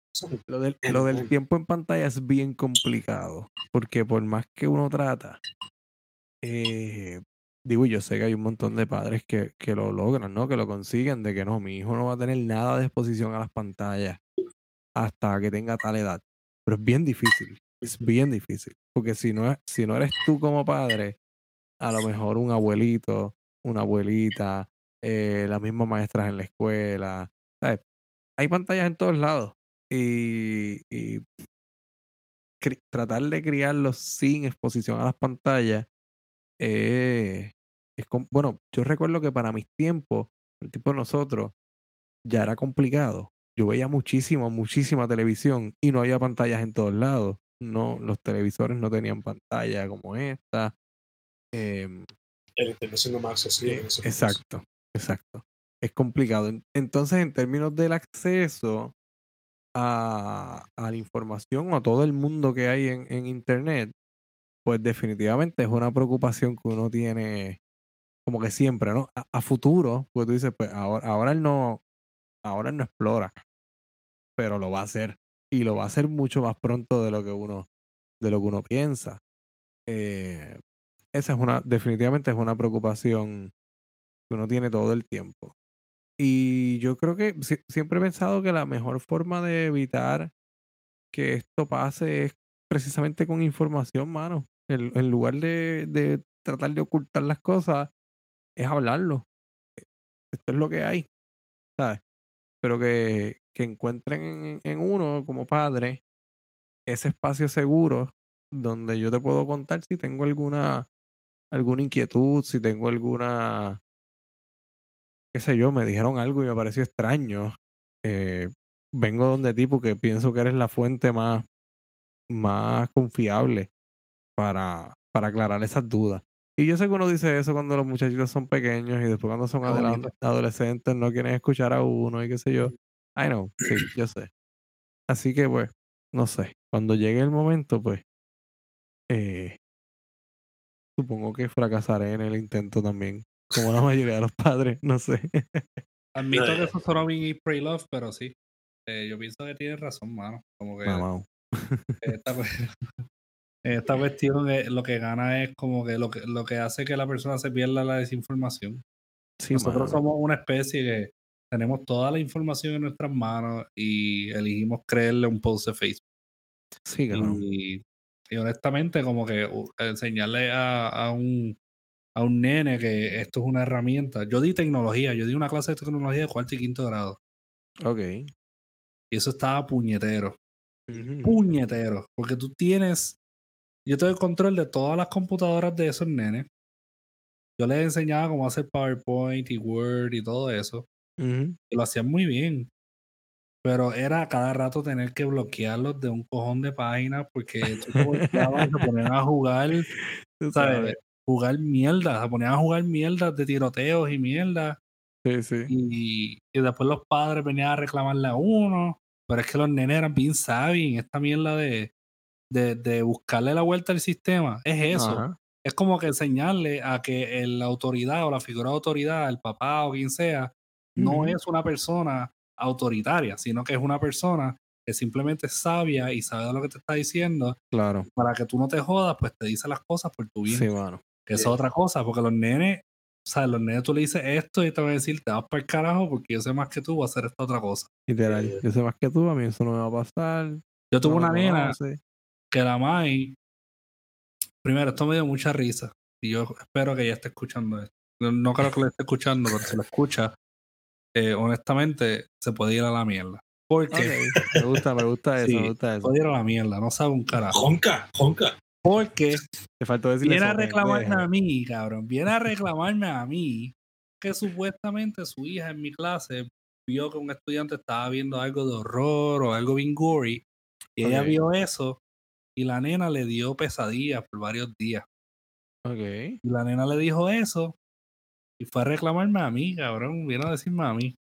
Speaker 2: Lo del, lo del tiempo en pantalla es bien complicado, porque por más que uno trata, eh, digo, yo sé que hay un montón de padres que, que lo logran, ¿no? Que lo consiguen, de que no, mi hijo no va a tener nada de exposición a las pantallas hasta que tenga tal edad. Pero es bien difícil, es bien difícil, porque si no, si no eres tú como padre, a lo mejor un abuelito, una abuelita, eh, las mismas maestras en la escuela, ¿sabes? Hay pantallas en todos lados y, tratar de criarlos sin exposición a las pantallas es bueno, yo recuerdo que para mis tiempos, el tiempo de nosotros, ya era complicado. Yo veía muchísima, muchísima televisión y no había pantallas en todos lados. No, los televisores no tenían pantalla como esta. Em,
Speaker 3: el internet siendo más accesible. en ese.
Speaker 2: Exacto, exacto. Es complicado. En- Entonces, en términos del acceso a, la información o a todo el mundo que hay en, Internet, pues definitivamente es una preocupación que uno tiene como que siempre, ¿no? A, a futuro, pues tú dices, pues ahora, ahora él no, ahora él no explora, pero lo va a hacer. Y lo va a hacer mucho más pronto de lo que uno, de lo que uno piensa. Eh, esa es una, definitivamente es una preocupación que uno tiene todo el tiempo. Y yo creo que siempre he pensado que la mejor forma de evitar que esto pase es precisamente con información, mano. En, lugar de, de, tratar de ocultar las cosas, es hablarlo. Esto es lo que hay, ¿sabes? Pero que, que encuentren en, en uno como padre ese espacio seguro donde yo te puedo contar si tengo alguna alguna inquietud, si tengo alguna qué sé yo, me dijeron algo y me pareció extraño. Eh, vengo donde ti porque pienso que eres la fuente más, más confiable para, para aclarar esas dudas. Y yo sé que uno dice eso cuando los muchachitos son pequeños y después cuando son adolescentes no quieren escuchar a uno y qué sé yo. I know, sí, [CLEARS THROAT] yo sé. Así que pues, no sé, cuando llegue el momento, pues, eh, supongo que fracasaré en el intento también, como la mayoría de los padres, no sé. [LAUGHS]
Speaker 1: Admito que eso solo y Pray Love, pero sí, eh, yo pienso que tienes razón, mano. Como que esta, [LAUGHS] [LAUGHS] esta, cuestión lo que gana es como que lo, que lo que hace que la persona se pierda la desinformación. Nosotros somos una especie que tenemos toda la información en nuestras manos y elegimos creerle un post de Facebook.
Speaker 2: Sí, claro.
Speaker 1: Y, honestamente, como que enseñarle a, a, un, a un nene que esto es una herramienta. Yo di tecnología, yo di una clase de tecnología de cuarto y quinto grado.
Speaker 2: Ok.
Speaker 1: Y eso estaba puñetero. Puñetero. Porque tú tienes. Yo tengo el control de todas las computadoras de esos nenes. Yo les enseñaba cómo hacer PowerPoint y Word y todo eso. Y lo hacían muy bien. Pero era cada rato tener que bloquearlos de un cojón de páginas porque tú se ponían a jugar, [LAUGHS] ¿sabes? Jugar mierda, se ponían a jugar mierda de tiroteos y mierda.
Speaker 2: Sí, sí.
Speaker 1: Y, y, después los padres venían a reclamarle a uno. Pero es que los nenes eran bien sabios en esta mierda de, de, de, buscarle la vuelta al sistema. Es eso. Es como que enseñarle a que la autoridad o la figura de autoridad, el papá o quien sea, no es una persona autoritaria, sino que es una persona que simplemente es sabia y sabe lo que te está diciendo.
Speaker 2: Claro.
Speaker 1: Para que tú no te jodas, pues te dice las cosas por tu bien.
Speaker 2: Sí, bueno.
Speaker 1: Que es otra cosa, porque los nenes, o sea, los nenes tú le dices esto y te van a decir, te vas para el carajo porque yo sé más que tú, voy a hacer esta otra cosa.
Speaker 2: Literal, yo sé más que tú, a mí eso no me va a pasar.
Speaker 1: Yo tuve una nena que la Mai, primero, esto me dio mucha risa y yo espero que ella esté escuchando esto. No, creo que lo esté escuchando, pero si lo escucha, eh, honestamente, se puede ir a la mierda. Porque.
Speaker 2: Me gusta, me gusta eso, [LAUGHS] me gusta eso.
Speaker 1: Puede ir a la mierda, no sabe un carajo.
Speaker 3: Jonca, jonca.
Speaker 1: Porque.
Speaker 2: Te faltó decirle
Speaker 1: Viene a reclamarme a mí, cabrón. Viene a reclamarme a mí que supuestamente su hija en mi clase vio que un estudiante estaba viendo algo de horror o algo bien gory. Y ella vio eso y la nena le dio pesadillas por varios días.
Speaker 2: Ok.
Speaker 1: Y la nena le dijo eso y fue a reclamarme a mí, cabrón. Vino a decirme a mí.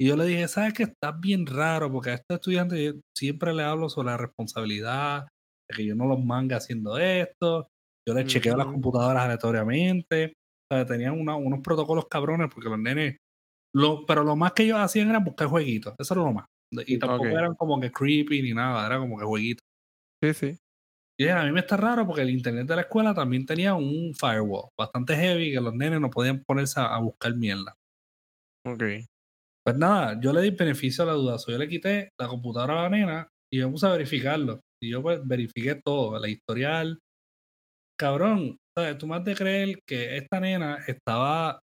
Speaker 1: Y yo le dije, ¿sabes que Estás bien raro porque a este estudiante siempre le hablo sobre la responsabilidad, de que yo no los mangue haciendo esto. Yo les chequeo las computadoras aleatoriamente. O sea, tenían unos protocolos cabrones porque los nenes. Lo, pero lo más que ellos hacían era buscar jueguitos. Eso era lo más. Y tampoco eran como que creepy ni nada, era como que jueguitos.
Speaker 2: Sí, sí.
Speaker 1: Y a mí me está raro porque el internet de la escuela también tenía un firewall bastante heavy que los nenes no podían ponerse a, buscar mierda.
Speaker 2: Ok.
Speaker 1: Pues nada, yo le di beneficio a la duda. yo le quité la computadora a la nena y me puse a verificarlo. Y yo pues verifiqué todo, la historial. Cabrón, ¿sabes? Tú más de creer que esta nena estaba,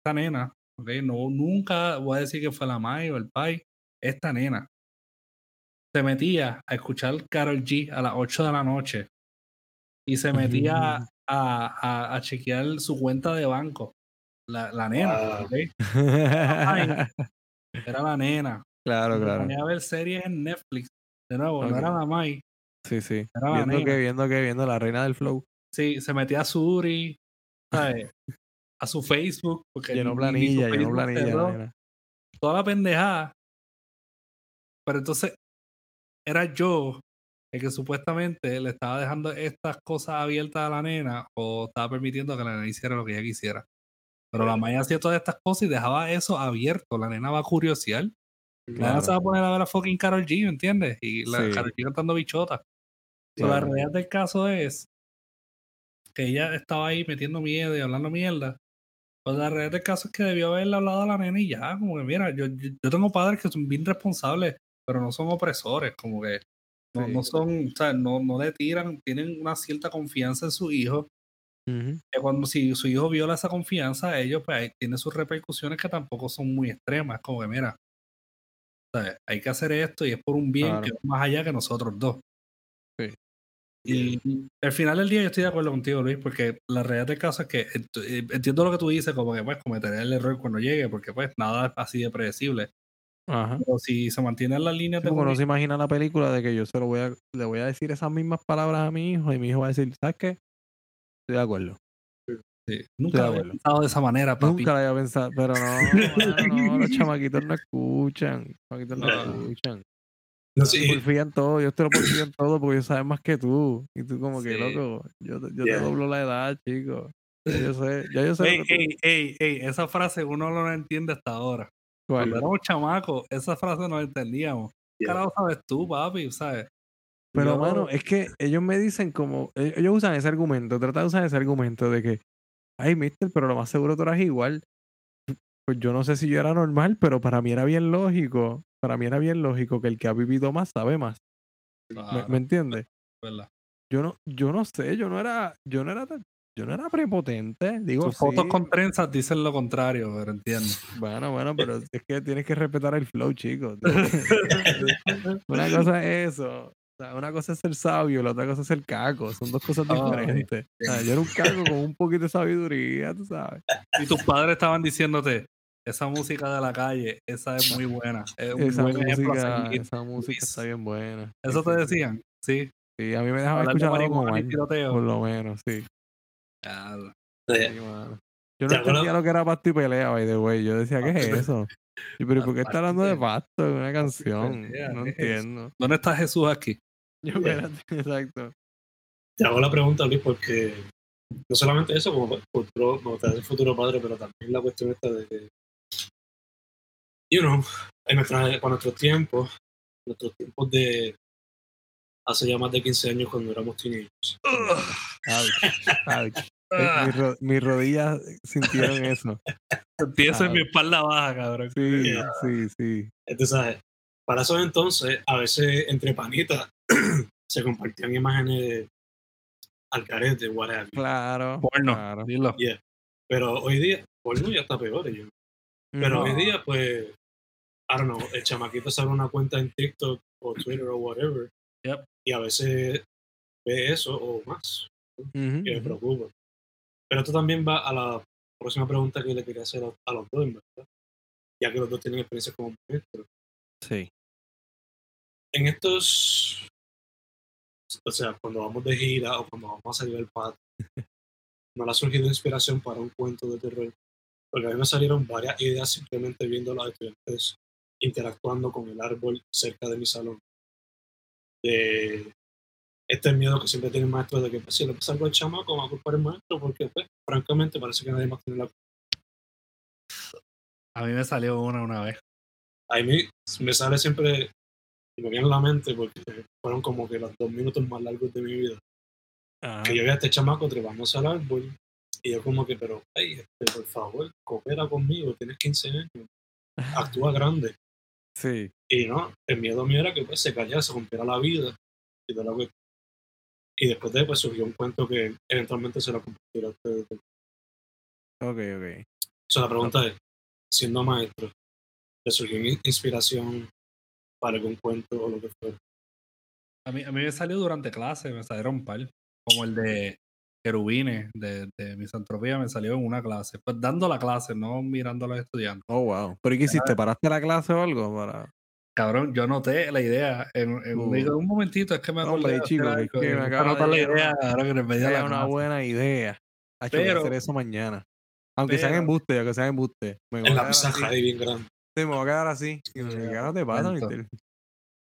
Speaker 1: esta nena, ¿ok? No, nunca voy a decir que fue la Mai o el Pai, esta nena se metía a escuchar Carol G a las 8 de la noche y se metía a, a, chequear su cuenta de banco. La, la nena, [LAUGHS] Era la nena.
Speaker 2: Claro, claro.
Speaker 1: Venía a ver series en Netflix. De nuevo, no era la Mai.
Speaker 2: Sí, sí. viendo que, viendo que, viendo la reina del flow.
Speaker 1: Sí, se metía a Suri, a su Facebook. Porque
Speaker 2: llenó planilla, llenó planilla.
Speaker 1: Toda la pendejada. Pero entonces, era yo el que supuestamente le estaba dejando estas cosas abiertas a la nena o estaba permitiendo que la nena hiciera lo que ella quisiera. Pero la Maya hacía todas estas cosas y dejaba eso abierto. La nena va a curiosear. La nena se va a poner a ver a fucking Carol G, ¿me entiendes? Y la Carol G cantando bichota. la realidad del caso es que ella estaba ahí metiendo miedo y hablando mierda. Pues la realidad del caso es que debió haberle hablado a la nena y ya, como que mira, yo, yo, tengo padres que son bien responsables, pero no son opresores, como que no, no son, o sea, no, no le tiran, tienen una cierta confianza en su hijo. Que cuando si su hijo viola esa confianza, ellos pues tiene sus repercusiones que tampoco son muy extremas, como que mira, hay que hacer esto y es por un bien que va más allá que nosotros dos.
Speaker 2: Sí.
Speaker 1: Y al final del día yo estoy de acuerdo contigo, Luis, porque la realidad del caso es que eh, entiendo lo que tú dices, como que pues cometeré el error cuando llegue, porque pues nada es así de predecible.
Speaker 2: Ajá.
Speaker 1: Pero si se mantiene en la línea.
Speaker 2: Como no se imagina la película de que yo se lo voy a, le voy a decir esas mismas palabras a mi hijo y mi hijo va a decir, ¿sabes qué? Estoy de acuerdo.
Speaker 1: Sí. Nunca lo había pensado de esa manera, papi.
Speaker 2: Nunca lo había pensado, pero no, [LAUGHS] no, los chamaquitos no escuchan. Los chamaquitos no, escuchan.
Speaker 3: No, sí.
Speaker 2: Porfían todo, ellos te lo porfían todo porque ellos saben más que tú. Y tú como que, loco, yo, yo te doblo la edad, chico. Ya yo sé, ya yo sé.
Speaker 1: Ey, ey, ey, ey, esa frase uno no la entiende hasta ahora.
Speaker 2: ¿Cuál?
Speaker 1: Cuando éramos chamacos, esa frase no la entendíamos. ¿Qué carajo sabes tú, papi? ¿Sabes?
Speaker 2: Pero, yo... mano, es que ellos me dicen como, e, ellos usan ese argumento, tratan de usar ese argumento de que, ay, mister, pero lo más seguro tú eras igual. Pues yo no sé si yo era normal, pero para mí era bien lógico para mí era bien lógico que el que ha vivido más sabe más. ¿Me, entiendes? Yo no, yo no sé, yo no era, yo no era yo no era prepotente. Digo,
Speaker 1: Tus fotos con trenzas dicen lo contrario, pero entiendo.
Speaker 2: Bueno, bueno, pero [LAUGHS] es que tienes que respetar el flow, chicos. [LAUGHS] [LAUGHS] una cosa es eso. una cosa es ser sabio, la otra cosa es ser caco. Son dos cosas diferentes. yo era un caco con un poquito de sabiduría, tú sabes.
Speaker 1: Y tus padres estaban diciéndote, esa música de la calle, esa es muy buena.
Speaker 2: esa, música, esa música está bien buena.
Speaker 1: ¿Eso te decían? Sí.
Speaker 2: Sí, a mí me dejaban escuchar algo como por lo menos, sí.
Speaker 1: Claro.
Speaker 2: Yo no entendía lo que era pasto y pelea, by the way. Yo decía, ¿qué es eso? Y, pero ¿por qué está hablando de pasto en una canción? No entiendo.
Speaker 1: ¿Dónde está Jesús aquí?
Speaker 2: Yo, espérate, [LAUGHS] exacto.
Speaker 3: Te hago la pregunta, Luis, porque no solamente eso, como futuro, como te el futuro padre, pero también la cuestión esta de que you know, en nuestra, con nuestros tiempos, nuestros tiempos de hace ya más de 15 años cuando éramos teenagers.
Speaker 2: Uh, mis rodillas sintieron eso. [LAUGHS]
Speaker 1: Empiezo en mi espalda baja, cabrón.
Speaker 2: Sí, sí, sí.
Speaker 3: Entonces, para eso entonces, a veces entre panitas [CLEARS THROAT] se compartían imágenes al carete, whatever.
Speaker 2: Claro.
Speaker 1: Porno,
Speaker 2: claro.
Speaker 1: dilo.
Speaker 3: Yeah. Pero hoy día, porno ya está peor. Yo. Pero hoy día, pues, I don't know, el chamaquito sale una cuenta en TikTok o Twitter o whatever. Y a veces ve eso o más. Y me preocupa. Pero esto también va a la próxima pregunta que le quería hacer a, los dos, ¿verdad? Ya que los dos tienen experiencia como maestros.
Speaker 2: Sí.
Speaker 3: En estos, o sea, cuando vamos de gira o cuando vamos a salir del patio, me ha surgido inspiración para un cuento de terror porque a mí me salieron varias ideas simplemente viendo a los estudiantes interactuando con el árbol cerca de mi salón. De este miedo que siempre tiene el maestro de que pues, si le pasa algo al chamaco, va a culpar al maestro, porque pues, francamente parece que nadie más tiene la
Speaker 1: A mí me salió una una vez.
Speaker 3: A mí me sale siempre, y me viene en la mente, porque fueron como que los dos minutos más largos de mi vida. Que yo vi a este chamaco trepándose al árbol y yo como que, pero, hey, este, por favor, coopera conmigo, tienes 15 años, [LAUGHS] actúa grande.
Speaker 2: Sí.
Speaker 3: Y no, el miedo mío era que pues, se callara, se rompiera la vida y toda la Y después de pues surgió un cuento que eventualmente se lo compartirá a ustedes.
Speaker 2: Ok, ok.
Speaker 3: O sea, la pregunta es, siendo maestro, ¿te surgió inspiración para algún cuento o lo que fuera?
Speaker 1: A mí, a mí me salió durante clase, me salieron un par, como el de querubines de, de misantropía me salió en una clase, pues dando la clase, no mirando a los estudiantes.
Speaker 2: Oh, wow. ¿Pero qué hiciste? ¿Paraste la clase o algo? Para...
Speaker 1: Cabrón, yo anoté la idea en, en uh. un momentito, es que me
Speaker 2: acordé. chico, es que me acabo
Speaker 1: de la idea, ahora que me dio
Speaker 2: una buena idea. Hay que hacer eso mañana. Aunque sean embuste, aunque sean embuste.
Speaker 3: Me en la pizarra ahí bien grande.
Speaker 2: Sí, me voy a quedar así. ¿Qué no pasa,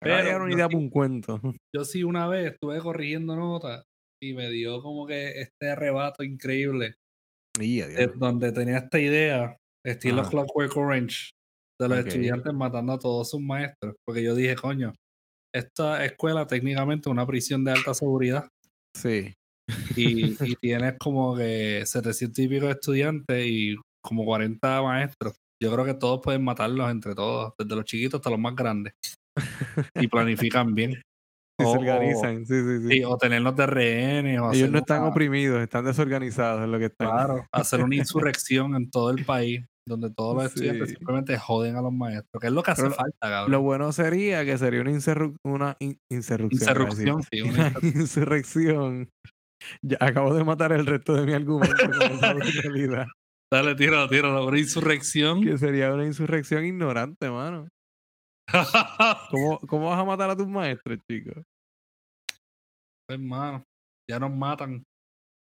Speaker 2: Pero una idea para un cuento.
Speaker 1: Yo sí una vez estuve corrigiendo notas y me dio como que este arrebato increíble. donde tenía esta idea, estilo Clockwork Orange, de los estudiantes matando a todos sus maestros. Porque yo dije, coño, esta escuela técnicamente es una prisión de alta seguridad.
Speaker 2: Sí.
Speaker 1: y, [LAUGHS] y tienes como que 700 y pico estudiantes y como 40 maestros. Yo creo que todos pueden matarlos entre todos, desde los chiquitos hasta los más grandes. Y planifican bien. [LAUGHS]
Speaker 2: Y
Speaker 1: O-
Speaker 2: se organizan, sí, sí, sí.
Speaker 1: Sí, o tenerlos de rehenes. O
Speaker 2: Ellos no están
Speaker 1: una-
Speaker 2: oprimidos, están desorganizados en lo que están.
Speaker 1: Claro, hacer una [LAUGHS] insurrección en todo el país, donde todos los estudiantes simplemente joden a los maestros, que es lo que hace
Speaker 2: Pero
Speaker 1: falta, cabrón.
Speaker 2: Lo bueno sería que sería una, inserru- una in- insurrección.
Speaker 1: sí, una [LAUGHS]
Speaker 2: insurrección. Ya acabo de matar el resto de mi argumento con esa [LAUGHS] brutalidad.
Speaker 1: Dale, tíralo, tíralo. Una insurrección.
Speaker 2: Que sería una insurrección ignorante, mano. [LAUGHS] ¿Cómo, ¿Cómo vas a matar a tus maestros, chicos?
Speaker 1: Hermano, ya nos matan.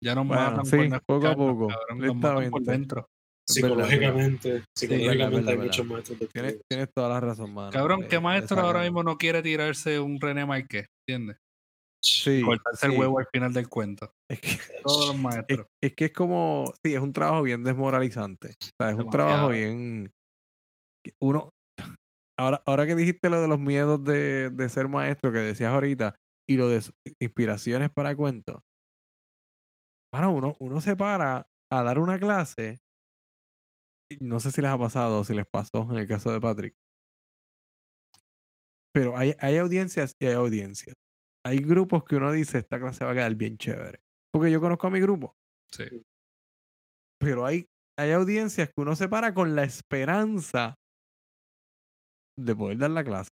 Speaker 1: Ya nos
Speaker 2: Bueno,
Speaker 1: matan
Speaker 2: sí,
Speaker 1: por
Speaker 2: poco a poco,
Speaker 1: cabrón, nos matan por dentro.
Speaker 3: Psicológicamente, psicológicamente hay muchos maestros de
Speaker 2: Tienes, tienes toda la razón, mano.
Speaker 1: Cabrón, ¿qué
Speaker 2: le
Speaker 1: maestro ahora mismo no quiere tirarse un René Marqués? ¿Entiendes?
Speaker 2: Sí,
Speaker 1: Cortarse
Speaker 2: sí.
Speaker 1: el huevo al final del cuento.
Speaker 2: Es que,
Speaker 1: Todos los [LAUGHS]
Speaker 2: es,
Speaker 1: maestros.
Speaker 2: es que es como, sí, es un trabajo bien desmoralizante. O sea, es un trabajo bien. Uno, ahora, ahora que dijiste lo de los miedos de, de ser maestro que decías ahorita y lo de inspiraciones para cuentos. Bueno, uno, uno se para a dar una clase. No sé si les ha pasado o si les pasó en el caso de Patrick. Pero hay, hay audiencias y hay audiencias. Hay grupos que uno dice, esta clase va a quedar bien chévere. Porque yo conozco a mi grupo.
Speaker 1: Sí.
Speaker 2: Pero hay, hay audiencias que uno se para con la esperanza de poder dar la clase.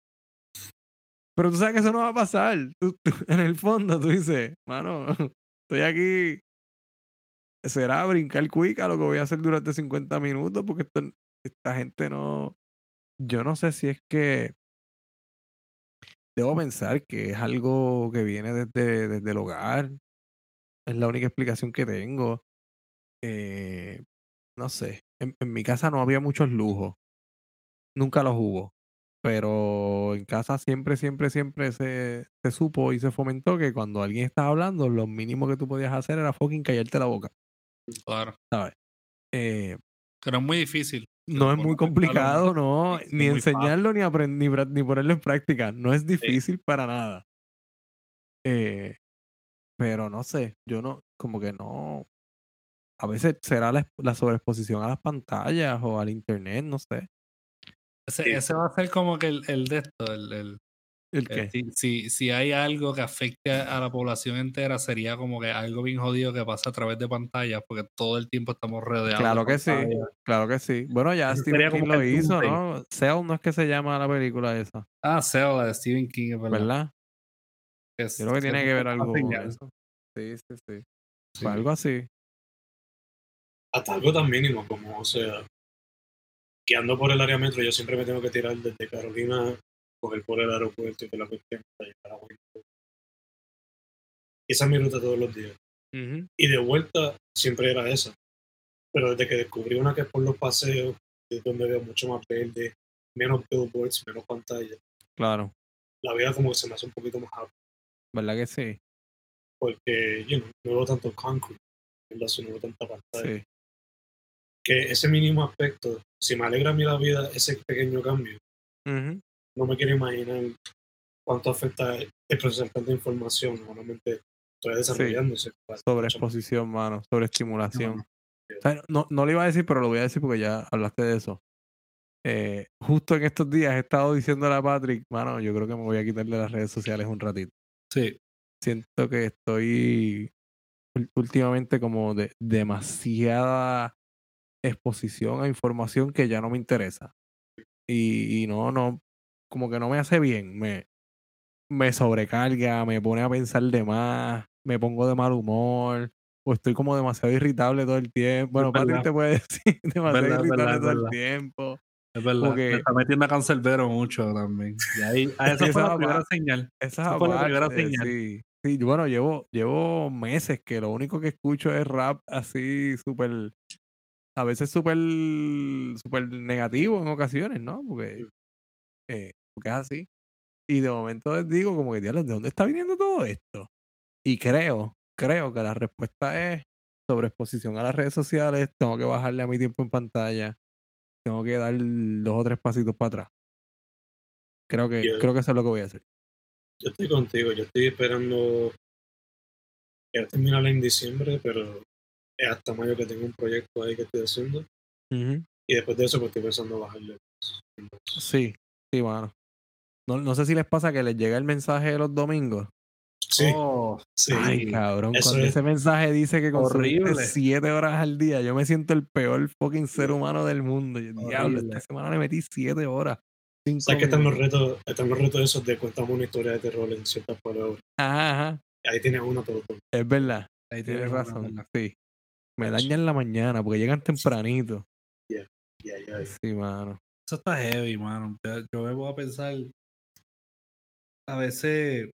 Speaker 2: Pero tú sabes que eso no va a pasar. Tú- tú- en el fondo tú dices, mano, [LAUGHS] estoy aquí. Será brincar cuica lo que voy a hacer durante 50 minutos porque esta gente no... Yo no sé si es que... Debo pensar que es algo que viene desde, desde el hogar. Es la única explicación que tengo. Eh, no sé. En, en mi casa no había muchos lujos. Nunca los hubo. Pero en casa siempre, siempre, siempre se, se supo y se fomentó que cuando alguien estaba hablando, lo mínimo que tú podías hacer era fucking callarte la boca.
Speaker 1: Claro.
Speaker 2: ¿Sabes? Eh,
Speaker 1: no es muy difícil.
Speaker 2: no es muy complicado, no.
Speaker 1: es
Speaker 2: Ni enseñarlo ni, ni, ponerlo en práctica. No es difícil para nada. Eh, pero no sé, yo no, como que no. A veces será la, exp- la sobreexposición a las pantallas o al internet, no sé.
Speaker 1: Ese, ese va a ser como que el, el de esto, el, el-
Speaker 2: ¿El
Speaker 1: que
Speaker 2: qué?
Speaker 1: si, si, si hay algo que afecte a, la población entera, sería como que algo bien jodido que pasa a través de pantallas, porque todo el tiempo estamos rodeados.
Speaker 2: Claro que sí, claro que sí. Bueno, ya
Speaker 1: Eso
Speaker 2: Stephen King lo hizo. ¿no? Cell no es que se llama la película esa,
Speaker 1: Ah, Cell, la de Stephen King, es verdad.
Speaker 2: ¿verdad?
Speaker 1: Es-
Speaker 2: Yo creo que tiene que ver algo con eso. Sí, sí, sí.
Speaker 1: Sí.
Speaker 2: Algo así.
Speaker 3: Hasta algo tan mínimo como, o sea, guiando por el área metro, yo siempre me tengo que tirar desde Carolina, coger por el aeropuerto y toda la cuestión para llegar a Washington. Esa es mi ruta todos los días.
Speaker 2: Ujú.
Speaker 3: Y de vuelta siempre era esa. Pero desde que descubrí una que es por los paseos, es donde veo mucho más verde, menos billboards, menos pantalla,
Speaker 2: Claro,
Speaker 3: la vida como que se me hace un poquito más happy.
Speaker 2: ¿verdad que sí?
Speaker 3: Porque, you know, no veo tanto concrete, no veo tanta pantalla.
Speaker 2: Sí.
Speaker 3: Que ese mínimo aspecto, si me alegra a mí la vida ese pequeño cambio,
Speaker 2: Ujú.
Speaker 3: No me quiero imaginar cuánto afecta el procesar tanta información. Normalmente estoy desarrollándose.
Speaker 2: Sobre exposición, mano, sobre estimulación.
Speaker 1: Bueno.
Speaker 2: O sea, no, no lo iba a decir, pero lo voy a decir porque ya hablaste de eso. Eh, justo en estos días he estado diciéndole a Patrick, mano, yo creo que me voy a quitar de las redes sociales un ratito.
Speaker 1: Sí,
Speaker 2: Siento que estoy últimamente como de demasiada exposición a información que ya no me interesa. Y, y no, no, como que no me hace bien. Me, me sobrecarga, me pone a pensar de más, me pongo de mal humor, o estoy como demasiado irritable todo el tiempo. Bueno, Patrick te puede [LAUGHS] decir demasiado
Speaker 1: verdad,
Speaker 2: irritable
Speaker 1: verdad,
Speaker 2: todo el tiempo.
Speaker 1: es verdad.
Speaker 2: Como que-
Speaker 1: Me está metiendo a mucho también. Y ahí, [LAUGHS] ah, esa
Speaker 2: Esa
Speaker 1: fue la
Speaker 2: va-
Speaker 1: primera señal.
Speaker 2: Esa
Speaker 1: Esa fue la primera señal.
Speaker 2: sí. Sí, bueno, llevo, llevo meses que lo único que escucho es rap así súper, a veces súper, súper negativo en ocasiones, ¿no? Porque, eh, porque es así. Y de momento les digo como que, ¿de dónde está viniendo todo esto? Y creo, creo que la respuesta es sobre exposición a las redes sociales, tengo que bajarle a mi tiempo en pantalla, tengo que dar dos o tres pasitos para atrás. Creo que,
Speaker 3: Yo-
Speaker 2: creo que eso es lo que voy a hacer.
Speaker 3: Yo estoy contigo, yo estoy esperando Quiero terminarla en diciembre, pero es hasta mayo que tengo un proyecto ahí que estoy haciendo. Y después de eso, pues estoy pensando bajarle.
Speaker 2: Sí, sí, mano. No, no sé si les pasa que les llega el mensaje de los domingos.
Speaker 3: Sí,
Speaker 1: Oh,
Speaker 3: sí.
Speaker 2: Ay, cabrón,
Speaker 3: Eso
Speaker 2: cuando
Speaker 3: es
Speaker 2: ese mensaje dice que consumiste
Speaker 1: horrible.
Speaker 2: siete horas al día, yo me siento el peor fucking ser humano del mundo. Yo, diablo, esta semana le metí siete horas.
Speaker 3: ¿Sabes que están los retos? Están los retos esos de cuéntame una historia de terror en ciertas palabras.
Speaker 2: Ajá, ajá.
Speaker 3: Ahí tienes uno todo. todo.
Speaker 2: Es verdad,
Speaker 1: ahí
Speaker 2: tienes
Speaker 1: tienes
Speaker 2: razón.
Speaker 1: ¿verdad?
Speaker 2: Sí. Me dañan la mañana porque llegan tempranito.
Speaker 3: Y ahí, ahí.
Speaker 2: Sí, mano.
Speaker 1: Eso está heavy, mano. Yo me voy a pensar a veces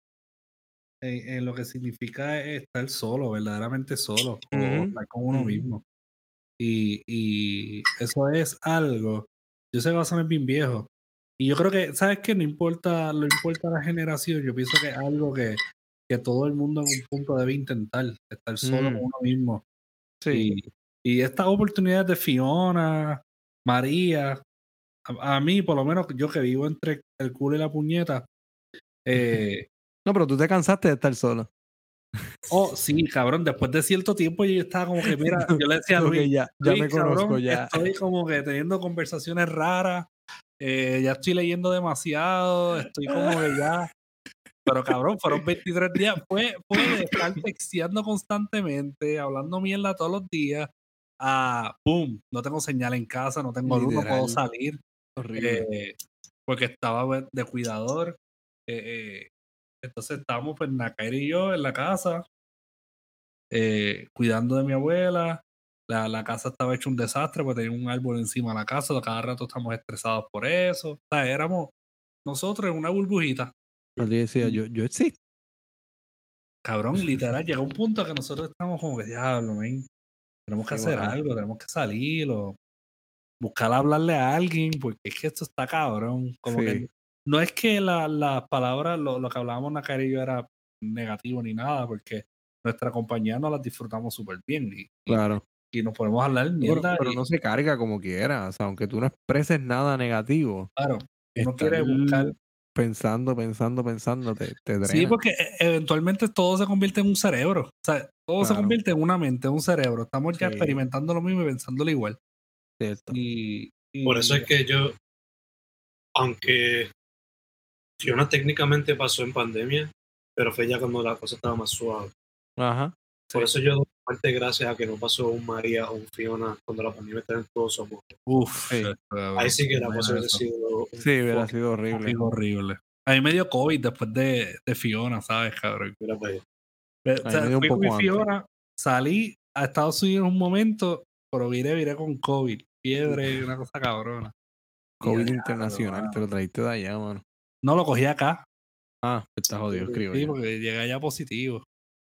Speaker 1: en, en lo que significa estar solo, verdaderamente solo, o estar con uno mismo. Y, y eso es algo. Yo sé que va a sonar bien viejo. Y yo creo que, ¿sabes qué? No importa, no importa la generación, yo pienso que es algo que, que todo el mundo en un punto debe intentar, estar solo
Speaker 2: Mm.
Speaker 1: con uno mismo.
Speaker 2: Sí.
Speaker 1: Y, y estas oportunidades de Fiona, María, a, a mí, por lo menos yo que vivo entre el culo y la puñeta, eh,
Speaker 2: No, pero tú te cansaste de estar solo.
Speaker 1: oh, sí, cabrón, después de cierto tiempo yo estaba como que, mira, yo le decía a Luis,
Speaker 2: ya, ya
Speaker 1: Luis,
Speaker 2: me conozco,
Speaker 1: cabrón,
Speaker 2: ya.
Speaker 1: estoy como que teniendo conversaciones raras, eh, ya estoy leyendo demasiado, estoy como que ya... Pero cabrón, fueron 23 días. Fue, fue de estar texteando constantemente, hablando mierda todos los días, a boom, no tengo señal en casa, no tengo luz, no puedo salir,
Speaker 2: Horrible.
Speaker 1: eh, porque estaba pues, de cuidador. Eh, eh, entonces estábamos pues Nakaira y yo en la casa, eh, cuidando de mi abuela. La, la casa estaba hecho un desastre, porque tenía un árbol encima de la casa, cada rato estamos estresados por eso. O sea, éramos nosotros en una burbujita.
Speaker 2: Decía, yo, yo existo.
Speaker 1: Cabrón, literal, llega un punto que nosotros estamos como que, diablo, men, tenemos que hacer algo, tenemos que salir o buscar hablarle a alguien, porque es que esto está cabrón. Como que. No es que la- las palabras, lo, lo que hablábamos Nakari y yo era negativo ni nada, porque nuestra compañía nos las disfrutamos súper bien y,
Speaker 2: Claro.
Speaker 1: y nos podemos hablar
Speaker 2: Pero,
Speaker 1: mierda.
Speaker 2: pero
Speaker 1: y,
Speaker 2: no se carga como quiera. O sea, aunque tú no expreses nada negativo,
Speaker 1: claro, uno quiere buscar.
Speaker 2: pensando, pensando, pensando, te, te drena.
Speaker 1: Sí, porque e- eventualmente todo se convierte en un cerebro. O sea, todo se convierte en una mente, en un cerebro. Estamos ya
Speaker 2: Sí.
Speaker 1: experimentando lo mismo y pensándolo igual.
Speaker 2: Cierto.
Speaker 1: Y, y-
Speaker 3: Por eso es que yo, aunque Fiona técnicamente pasó en pandemia, pero fue ya cuando la cosa estaba más suave.
Speaker 2: Ajá.
Speaker 3: Por
Speaker 1: Sí.
Speaker 3: eso yo doy parte gracias a que no pasó un María o un Fiona cuando la pandemia estaba en todo su amor.
Speaker 1: Uf,
Speaker 2: Sí.
Speaker 1: cabrón,
Speaker 3: Ahí sí que la cosa hubiera sido
Speaker 2: Sí, hubiera sido horrible.
Speaker 1: Sí, horrible. A mí me dio COVID después de, de Fiona, ¿sabes, cabrón?
Speaker 3: mira, pues,
Speaker 1: Ve-
Speaker 2: A
Speaker 1: o
Speaker 2: mí
Speaker 1: sea,
Speaker 2: me dio un
Speaker 1: fui
Speaker 2: poco
Speaker 1: con
Speaker 2: antes.
Speaker 1: Fiona, salí a Estados Unidos en un momento, pero viré, viré con COVID. Fiebre, una cosa cabrona.
Speaker 2: COVID internacional,
Speaker 1: mano.
Speaker 2: te lo traíste de allá, mano.
Speaker 1: No lo cogí acá.
Speaker 2: Ah, está jodido, escribo
Speaker 1: Sí,
Speaker 2: yo.
Speaker 1: porque llegué allá positivo.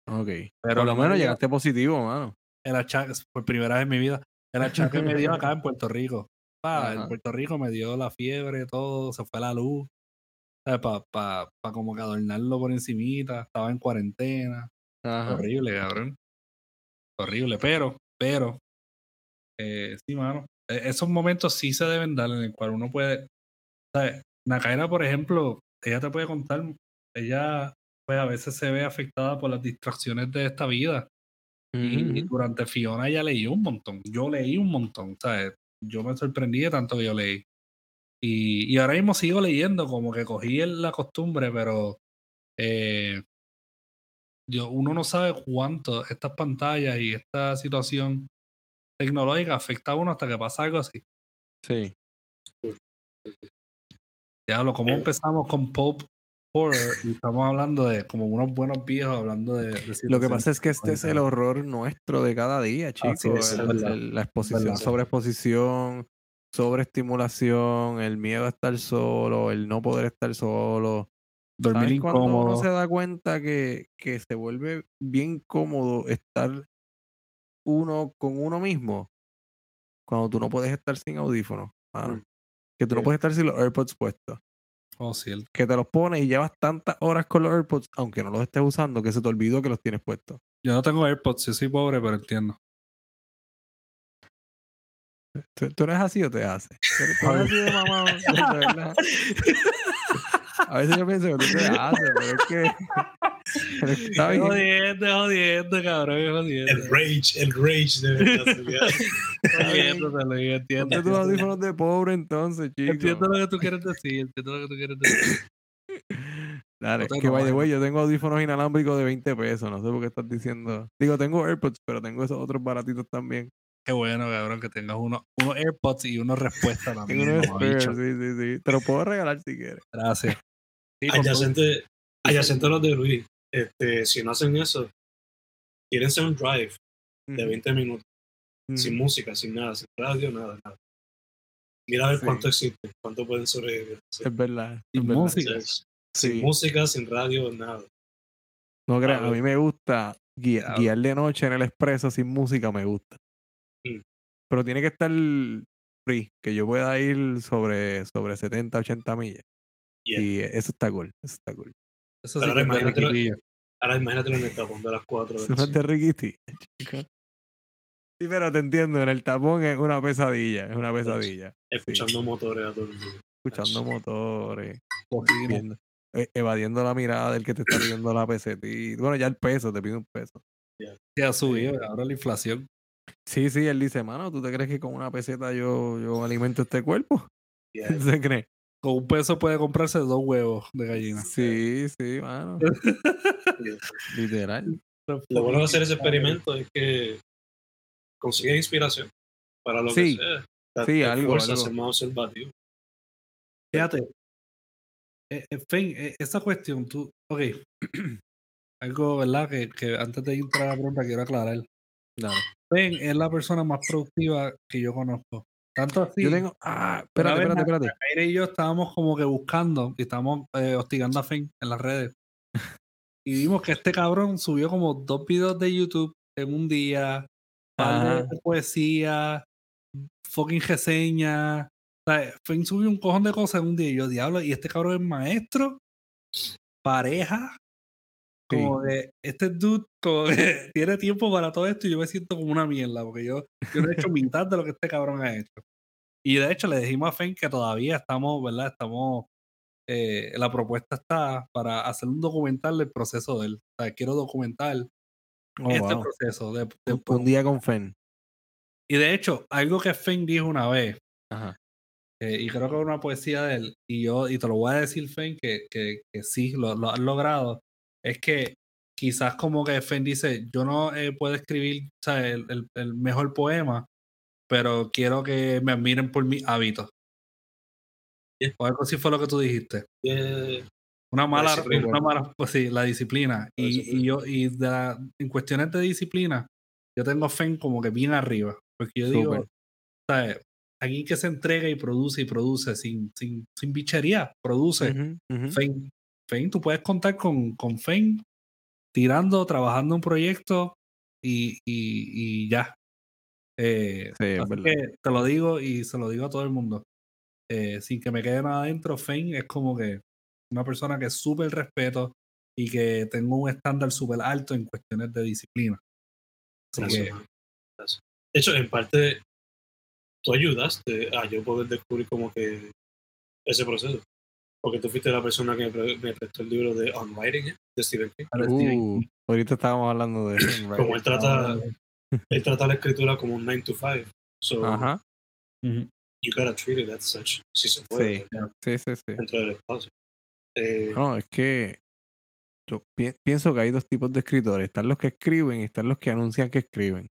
Speaker 2: Ok.
Speaker 1: Pero
Speaker 2: Por lo
Speaker 1: no me
Speaker 2: menos llegaste positivo, mano.
Speaker 1: el achaque, por primera vez en mi vida, el achaque me dio acá en Puerto Rico. Pa, en. Puerto Rico me dio la fiebre, todo, se fue la luz. Para pa, pa como que adornarlo por encimita, estaba en cuarentena.
Speaker 2: Ajá.
Speaker 1: Horrible, cabrón. Horrible, pero, pero, eh, sí, mano. e- Esos momentos sí se deben dar en el cual uno puede, ¿sabes? Nakaira, por ejemplo, ella te puede contar, ella pues a veces se ve afectada por las distracciones de esta vida. Y durante Fiona ya leí un montón. Yo leí un montón, ¿sabes? Yo me sorprendí de tanto que yo leí. Y, y ahora mismo sigo leyendo, como que cogí el- la costumbre, pero eh, yo, uno no sabe cuánto estas pantallas y esta situación tecnológica afecta a uno hasta que pasa algo así.
Speaker 2: Sí.
Speaker 1: Diablo, ¿cómo
Speaker 3: Eh.
Speaker 1: empezamos con Pop Horror? Y estamos hablando de como unos buenos viejos hablando de, de
Speaker 2: Lo que pasa es que este es el horror nuestro de cada día, chicos. El- el- la exposición,
Speaker 1: verdad.
Speaker 2: sobreexposición, sobreestimulación, el miedo a estar solo, el no poder estar solo.
Speaker 1: Dormir
Speaker 2: ¿Sabes cuando uno
Speaker 1: incómodo.
Speaker 2: se da cuenta que, que se vuelve bien cómodo estar uno con uno mismo? Cuando tú no puedes estar sin audífonos, mano. Que tú no puedes estar sin los AirPods puestos.
Speaker 1: Oh, cierto.
Speaker 2: Que te los pones y llevas tantas horas con los AirPods, aunque no los estés usando, que se te olvidó que los tienes puestos.
Speaker 1: Yo no tengo AirPods, yo soy pobre, pero entiendo.
Speaker 2: ¿Tú, tú eres así o te haces? ¿Tú eres, [LAUGHS] tú eres así de mamá? De verdad. [LAUGHS] A veces yo pienso que tú te haces, pero es que Está
Speaker 1: Es
Speaker 2: bien.
Speaker 1: jodiendo, jodiendo, cabrón, jodiendo.
Speaker 3: El rage, el rage de verdad. [LAUGHS]
Speaker 1: Jodiendo, te lo digo, entiendo.
Speaker 2: Tus audífonos de pobre entonces, chico.
Speaker 1: Entiendo lo que tú quieres decir, entiendo lo que tú quieres decir.
Speaker 2: Dale,
Speaker 1: No
Speaker 2: que by the way, yo tengo audífonos inalámbricos de 20 pesos. No sé por qué estás diciendo. Digo, tengo AirPods, pero tengo esos otros baratitos también.
Speaker 1: Qué bueno, cabrón, que tengas uno, unos AirPods y unos respuestas [LAUGHS] también.
Speaker 2: unos sí, sí, sí. Te los puedo regalar si quieres.
Speaker 1: Gracias. Sí,
Speaker 3: adyacente, adyacente a los de Luis, este, si no hacen eso, quieren ser un drive de
Speaker 2: Ujú,
Speaker 3: 20 minutos, sin música, sin nada, sin radio, nada, nada. Mira a ver
Speaker 2: Sí.
Speaker 3: cuánto existe, cuánto pueden sobrevivir. Sí.
Speaker 2: Es verdad.
Speaker 1: Sin
Speaker 2: es verdad.
Speaker 1: música.
Speaker 2: Sí.
Speaker 3: Sin música, sin radio, nada.
Speaker 2: No creas, a
Speaker 3: Claro.
Speaker 2: mí me gusta
Speaker 1: Claro.
Speaker 2: guiar de noche en el expreso sin música, me gusta.
Speaker 3: Mm.
Speaker 2: Pero tiene que estar free, que yo pueda ir sobre, sobre 70, 80 millas.
Speaker 3: Yeah.
Speaker 2: Y eso está cool, eso está cool.
Speaker 1: Eso sí.
Speaker 3: Ahora imagínatelo en el tapón de las 4
Speaker 2: Eso no es de chico. Sí, pero te entiendo, en el tapón es una pesadilla, es una pesadilla.
Speaker 3: escuchando motores a todo el mundo.
Speaker 2: Escuchando motores, viendo- e- evadiendo la mirada del que te está pidiendo la pesetita. Bueno, ya el peso, te pide un peso.
Speaker 1: Sí, ha subido, ahora la inflación.
Speaker 2: Sí, sí, él dice, mano, ¿tú te crees que con una peseta yo, yo alimento este cuerpo?
Speaker 3: Yeah. [LAUGHS]
Speaker 2: ¿Se cree?
Speaker 1: Con un peso puede comprarse dos huevos de gallina.
Speaker 2: Sí, sí, mano. [LAUGHS] Literal.
Speaker 3: Lo bueno de hacer ese experimento es que consigues inspiración para lo
Speaker 2: Sí.
Speaker 3: que sea. Te-
Speaker 2: Sí,
Speaker 3: te
Speaker 2: algo,
Speaker 3: fuerza a
Speaker 2: algo.
Speaker 3: ser más observativo.
Speaker 1: Fíjate, eh, eh, Fen, eh, esa cuestión, tú, ok, [CLEARS THROAT] algo, ¿verdad? Que, que antes de entrar a la pregunta quiero aclarar.
Speaker 2: Dale.
Speaker 1: Fen es la persona más productiva que yo conozco. Tanto así,
Speaker 2: Yo tengo. Ah, espérate, espérate, espérate.
Speaker 1: Aire y yo estábamos como que buscando y estábamos eh, hostigando a Fen en las redes. [LAUGHS] Y vimos que este cabrón subió como dos videos de YouTube en un día, par de poesía, fucking reseña. O sea, Fen subió un cojón de cosas en un día y yo, diablo, y este cabrón es maestro, pareja,
Speaker 2: Sí.
Speaker 1: como que este dude como que [LAUGHS] tiene tiempo para todo esto y yo me siento como una mierda porque yo, yo no he hecho mitad de lo que este cabrón ha hecho. Y de hecho le dijimos a Fen que todavía estamos, ¿verdad? Estamos, eh, la propuesta está para hacer un documental del proceso de él. O sea, quiero documentar
Speaker 2: Oh,
Speaker 1: este
Speaker 2: wow.
Speaker 1: proceso. De, de-
Speaker 2: Un, un día con Fen.
Speaker 1: y de hecho, algo que Fen dijo una vez,
Speaker 2: Ajá.
Speaker 1: eh, y creo que es una poesía de él, y yo, y te lo voy a decir, Fen, que, que, que sí, lo, lo has logrado, es que quizás como que Fen dice, yo no eh, puedo escribir el, el- el mejor poema, pero quiero que me admiren por mis hábitos.
Speaker 3: Yeah.
Speaker 1: O algo así fue lo que tú dijiste.
Speaker 3: Yeah.
Speaker 1: Una mala, una mala, pues sí, la disciplina.
Speaker 3: La
Speaker 1: Y,
Speaker 3: disciplina.
Speaker 1: y yo, y de la- en cuestiones de disciplina, yo tengo Fen como que bien arriba. Porque yo digo,
Speaker 2: Súper.
Speaker 1: ¿sabes? Aquí que se entrega y produce y produce sin, sin, sin bichería, produce. Fen, Fen, tú puedes contar con, con Fen tirando, trabajando un proyecto y, y, y ya. Eh,
Speaker 2: Sí,
Speaker 1: así que te lo digo y se lo digo a todo el mundo. Eh, sin que me quede nada adentro, Fen es como que una persona que súper respeto y que tengo un estándar súper alto en cuestiones de disciplina. Así
Speaker 3: Gracias,
Speaker 1: que,
Speaker 3: man. Gracias. De hecho, en parte, tú ayudaste a yo poder descubrir como que ese proceso. Porque tú fuiste la persona que me, pre- me prestó el libro de On Writing, ¿eh? de Stephen King.
Speaker 2: Uh, ahorita estábamos hablando de eso.
Speaker 3: Como él trata,
Speaker 1: ah,
Speaker 3: él trata la escritura como un 9 to 5. So,
Speaker 2: Ajá.
Speaker 3: you gotta treat it as such. Si se puede,
Speaker 2: Sí. Sí, sí, sí.
Speaker 3: dentro del espacio. Eh,
Speaker 2: No, es que yo pi- pienso que hay dos tipos de escritores. Están los que escriben y están los que anuncian que escriben.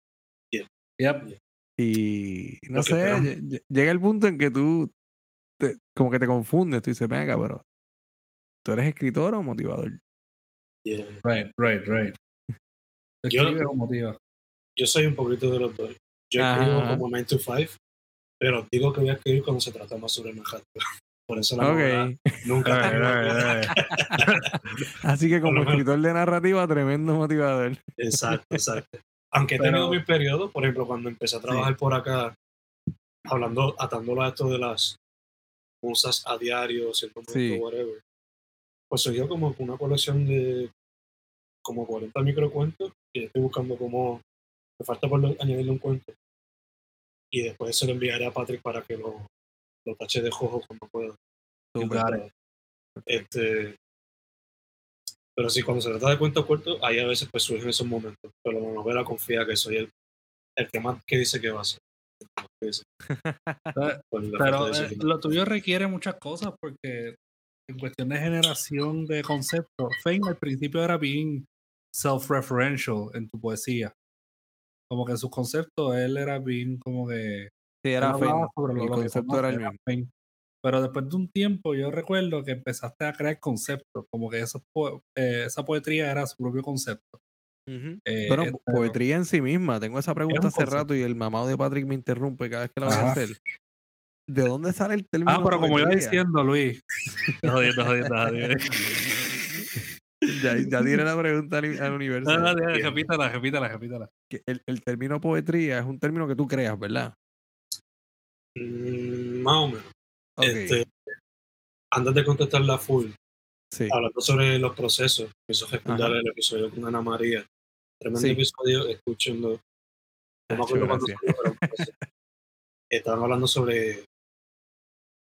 Speaker 1: yep,
Speaker 2: Y no sé, llega el punto en que tú como que te confundes. Tú dices, venga, pero ¿tú eres escritor o motivador?
Speaker 3: yeah.
Speaker 1: right, right, right. [LAUGHS]
Speaker 3: Yo-
Speaker 1: o.
Speaker 3: Yo soy un poquito de los dos. Yo escribo como 9 to 5, pero digo que voy a escribir cuando se trata más sobre Manhattan. [LAUGHS] Por eso la novela
Speaker 2: Ok.
Speaker 3: nunca
Speaker 1: Right, [LAUGHS]
Speaker 3: termina.
Speaker 1: right, right.
Speaker 2: Así que como escritor de narrativa, tremendo motivador.
Speaker 3: Exacto, exacto. Aunque he tenido mis periodos, por ejemplo, cuando empecé a trabajar por acá, hablando, atándolo a esto de las musas a diario, cierto momento,
Speaker 2: Sí.
Speaker 3: whatever, pues surgió como una colección de como 40 microcuentos y estoy buscando como, me falta por añadirle un cuento. Y después se lo enviaré a Patrick para que lo, lo tache de jojo cuando pueda. Este, Pero sí, cuando se trata de cuentos cortos, ahí a veces pues surgen esos momentos. Pero la novela confía que soy el, el que más que dice que va a ser. Dice. [LAUGHS] Pues,
Speaker 1: Pero eh, lo tuyo requiere muchas cosas porque en cuestión de generación de conceptos, Fane al principio era bien self-referential en tu poesía. Como que en sus conceptos él era bien como que...
Speaker 2: Sí, era El concepto el mismo.
Speaker 1: Fane. Pero después de un tiempo yo recuerdo que empezaste a crear conceptos, como que esos po- eh, esa poetría era su propio concepto. Eh,
Speaker 2: Bueno,
Speaker 1: eh,
Speaker 2: poetría en sí misma. Tengo esa pregunta
Speaker 1: un
Speaker 2: hace
Speaker 1: concepto.
Speaker 2: rato y el mamado de Patrick me interrumpe cada vez que la voy a hacer. ¿De dónde sale el término
Speaker 1: Ah, pero como iba diciendo Luis. jodiendo, jodiendo, jodiendo. [LAUGHS]
Speaker 2: ya, ya tiene la pregunta al, al universo.
Speaker 1: No, no, repítala, repítala, repítala.
Speaker 2: El, el término poetría es un término que tú creas, ¿verdad?
Speaker 3: Mm, más o menos.
Speaker 2: Ok,
Speaker 3: Este, antes de contestar la full,
Speaker 2: sí.
Speaker 3: hablando sobre los procesos, hizo recordar
Speaker 2: Ajá.
Speaker 3: el episodio con Ana María. Tremendo
Speaker 2: Sí.
Speaker 3: episodio, escúchenlo. No me acuerdo cuándo [LAUGHS] estaban hablando sobre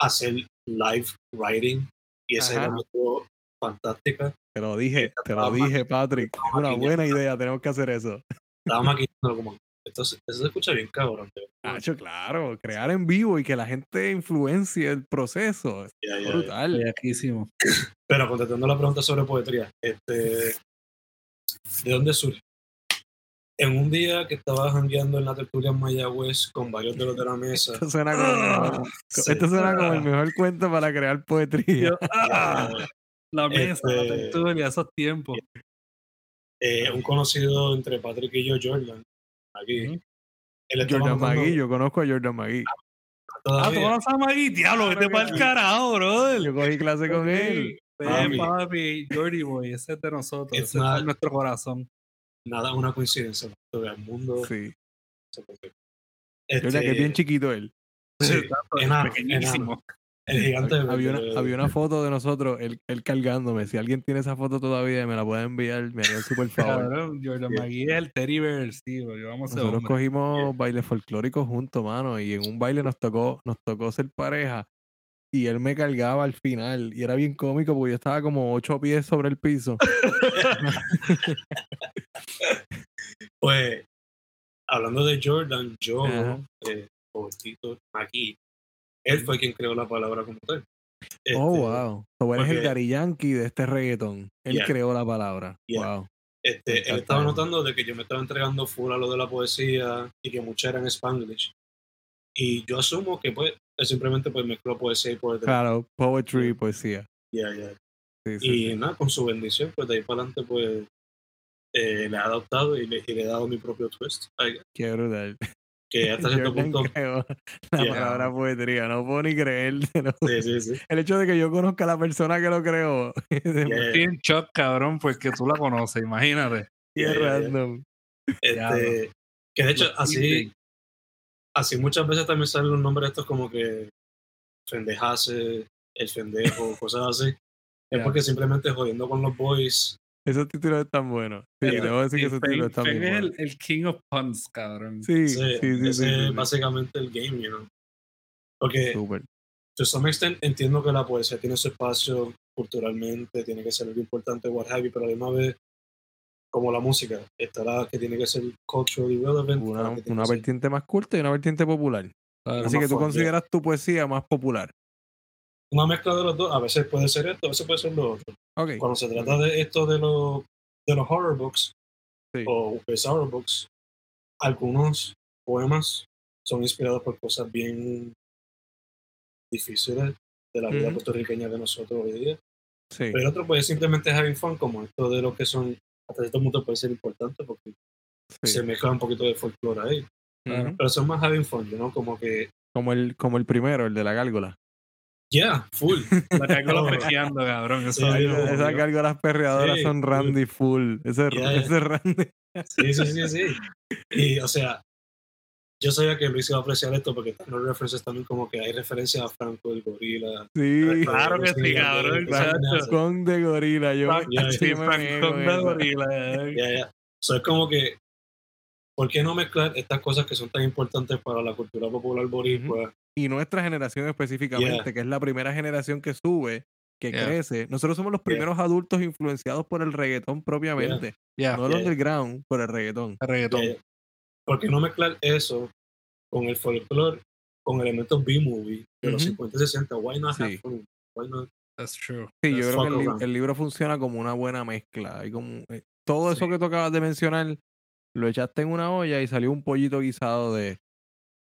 Speaker 3: hacer live writing y esa
Speaker 2: Ajá.
Speaker 3: idea me estuvo fantástica.
Speaker 2: Te lo dije, te lo dije, Patrick. Es una buena idea, tenemos que hacer eso.
Speaker 3: Estaba maquinando como, esto se, eso se escucha bien cabrón.
Speaker 2: Hacho, claro, crear en vivo y que la gente influencie el proceso.
Speaker 3: Ya, ya.
Speaker 2: brutal.
Speaker 1: Bellaquísimo.
Speaker 3: Pero contestando la pregunta sobre poetría, este, ¿de dónde surge? En un día que estaba jangueando en la tertulia en Mayagüez con varios de los de la mesa,
Speaker 2: Esto suena como, el mejor-
Speaker 3: sí,
Speaker 2: esto suena como el mejor cuento para crear poetría.
Speaker 1: Yo, [LAUGHS] ah, la mesa, la
Speaker 3: Este-
Speaker 1: tertulia, esos tiempos.
Speaker 3: eh, un conocido entre Patrick y yo, Jordan, él
Speaker 2: Jordan Magui, yo conozco a Jordan Magui.
Speaker 1: Ah, ¿tú
Speaker 3: todavía,
Speaker 1: conoces a Magui? Diablo, vete para el
Speaker 2: sí.
Speaker 1: carajo, brother.
Speaker 2: Yo cogí clase con él.
Speaker 3: Papi.
Speaker 1: papi, Jordi Boy, ese es de nosotros, ese
Speaker 3: not-
Speaker 1: en nuestro corazón.
Speaker 3: nada, una coincidencia, todo el mundo
Speaker 2: Sí. Jordan, que es bien
Speaker 3: Este,
Speaker 2: chiquito él.
Speaker 3: sí, enano,
Speaker 1: pequeñísimo.
Speaker 3: El gigante de-
Speaker 2: Había
Speaker 3: de-
Speaker 2: una, había una foto de nosotros, él, él cargándome. Si alguien tiene esa foto todavía y me la puede enviar, me haría el super [LAUGHS] favor.
Speaker 1: Jordan. Magui es el Teddy Bear, sí, a
Speaker 2: Nosotros cogimos bailes folclóricos juntos, mano, y en un baile nos tocó, nos tocó ser pareja y él me cargaba al final y era bien cómico porque yo estaba como ocho pies sobre el piso. [LAUGHS]
Speaker 3: Pues, hablando de Jordan, yo, eh, aquí, él fue quien creó la palabra como tal.
Speaker 2: oh,
Speaker 3: Este,
Speaker 2: wow. So, él es el Gary Yankee de este reggaetón. Él
Speaker 3: Yeah.
Speaker 2: creó la palabra.
Speaker 3: Yeah.
Speaker 2: Wow.
Speaker 3: Este, él estaba notando de que yo me estaba entregando full a lo de la poesía y que mucha era en Spanglish. Y yo asumo que pues él simplemente pues mezcló poesía y poesía.
Speaker 2: Claro, poetry y poesía.
Speaker 3: Ya, ya.
Speaker 2: Sí, sí,
Speaker 3: Y
Speaker 2: sí.
Speaker 3: nada, con su bendición, pues de ahí para adelante pues eh, le he adoptado y le, y le he dado mi propio twist.
Speaker 2: Qué brutal.
Speaker 3: Que hasta cierto punto...
Speaker 2: creó la
Speaker 3: Yeah.
Speaker 2: palabra poetría. No puedo ni creértelo.
Speaker 3: Sí, sí, sí.
Speaker 2: El hecho de que yo conozca a la persona que lo creó [LAUGHS]
Speaker 1: Estoy en shock, cabrón, porque tú la conoces, imagínate.
Speaker 3: Ya, ya.
Speaker 2: random.
Speaker 3: Este, que de hecho, así, así muchas veces también salen los nombres estos como que Fendejase, el Fendejo, cosas así. Es porque simplemente jodiendo con los boys.
Speaker 2: Esos títulos están buenos. Sí,
Speaker 3: Ya.
Speaker 2: debo decir que
Speaker 1: Sí,
Speaker 2: esos títulos están bien
Speaker 1: es
Speaker 2: buenos.
Speaker 1: el, el king of puns, cabrón.
Speaker 2: Sí, sí, sí, sí,
Speaker 3: ese
Speaker 2: sí,
Speaker 3: es
Speaker 2: sí.
Speaker 3: básicamente el game, you know. Porque, to some extent, entiendo que la poesía tiene su espacio culturalmente, tiene que ser algo importante, what have you, pero a la misma vez, como la música, está la que tiene que ser culturally relevant.
Speaker 2: Una, una
Speaker 3: ser-
Speaker 2: vertiente más culta y una vertiente popular.
Speaker 1: Claro.
Speaker 2: Así que tú
Speaker 3: fun,
Speaker 2: consideras tu poesía más popular.
Speaker 3: Una mezcla de los dos, a veces puede ser esto, a veces puede ser lo otro. Cuando se trata de esto de, los de los horror books
Speaker 2: Sí.
Speaker 3: o bizarre books, algunos poemas son inspirados por cosas bien difíciles de la vida puertorriqueña de nosotros hoy día.
Speaker 2: Sí.
Speaker 3: Pero otro puede simplemente having fun, como esto de lo que son, hasta cierto punto puede ser importante porque
Speaker 2: sí.
Speaker 3: se mezcla un poquito de folclore ahí. Pero son más having fun, ¿no? Como que,
Speaker 2: Como el, como el primero, el de la gárgola.
Speaker 3: Yeah, full.
Speaker 1: La [LAUGHS] caigo frequeando, cabrón. Eso.
Speaker 2: Esas
Speaker 1: obvio.
Speaker 2: gárgolas perreadoras
Speaker 3: Sí,
Speaker 2: son. Randy full. Ese, ese Randy.
Speaker 3: Sí, sí, sí, sí. Y, o sea, yo sabía que Luis iba a apreciar esto porque los references también como que hay referencias a Franco el gorila.
Speaker 2: Sí.
Speaker 1: Claro que sí, cabrón.
Speaker 2: Con de gorila. Yo,
Speaker 1: sí, la
Speaker 2: eso.
Speaker 1: gorila, eh.
Speaker 3: Ya, ya. So, es como que, ¿por qué no mezclar estas cosas que son tan importantes para la cultura popular boricua?
Speaker 2: Y nuestra generación específicamente,
Speaker 3: Yeah.
Speaker 2: que es la primera generación que sube que
Speaker 1: Yeah.
Speaker 2: crece. Nosotros somos los primeros adultos influenciados por el reggaetón propiamente. No el
Speaker 3: Yeah.
Speaker 2: underground, por el reggaetón.
Speaker 1: el reggaetón.
Speaker 3: ¿Por qué no mezclar eso con el folclore, con elementos B-movie de los
Speaker 2: Ujú.
Speaker 3: 50 y 60? Why not have
Speaker 2: Sí.
Speaker 3: fun? Why not?
Speaker 1: That's true.
Speaker 2: Sí, yo
Speaker 3: Let's
Speaker 2: creo que el, li- el libro funciona como una buena mezcla. Hay como, eh, todo eso
Speaker 1: Sí.
Speaker 2: que tú acabas de mencionar, lo echaste en una olla y salió un pollito guisado de,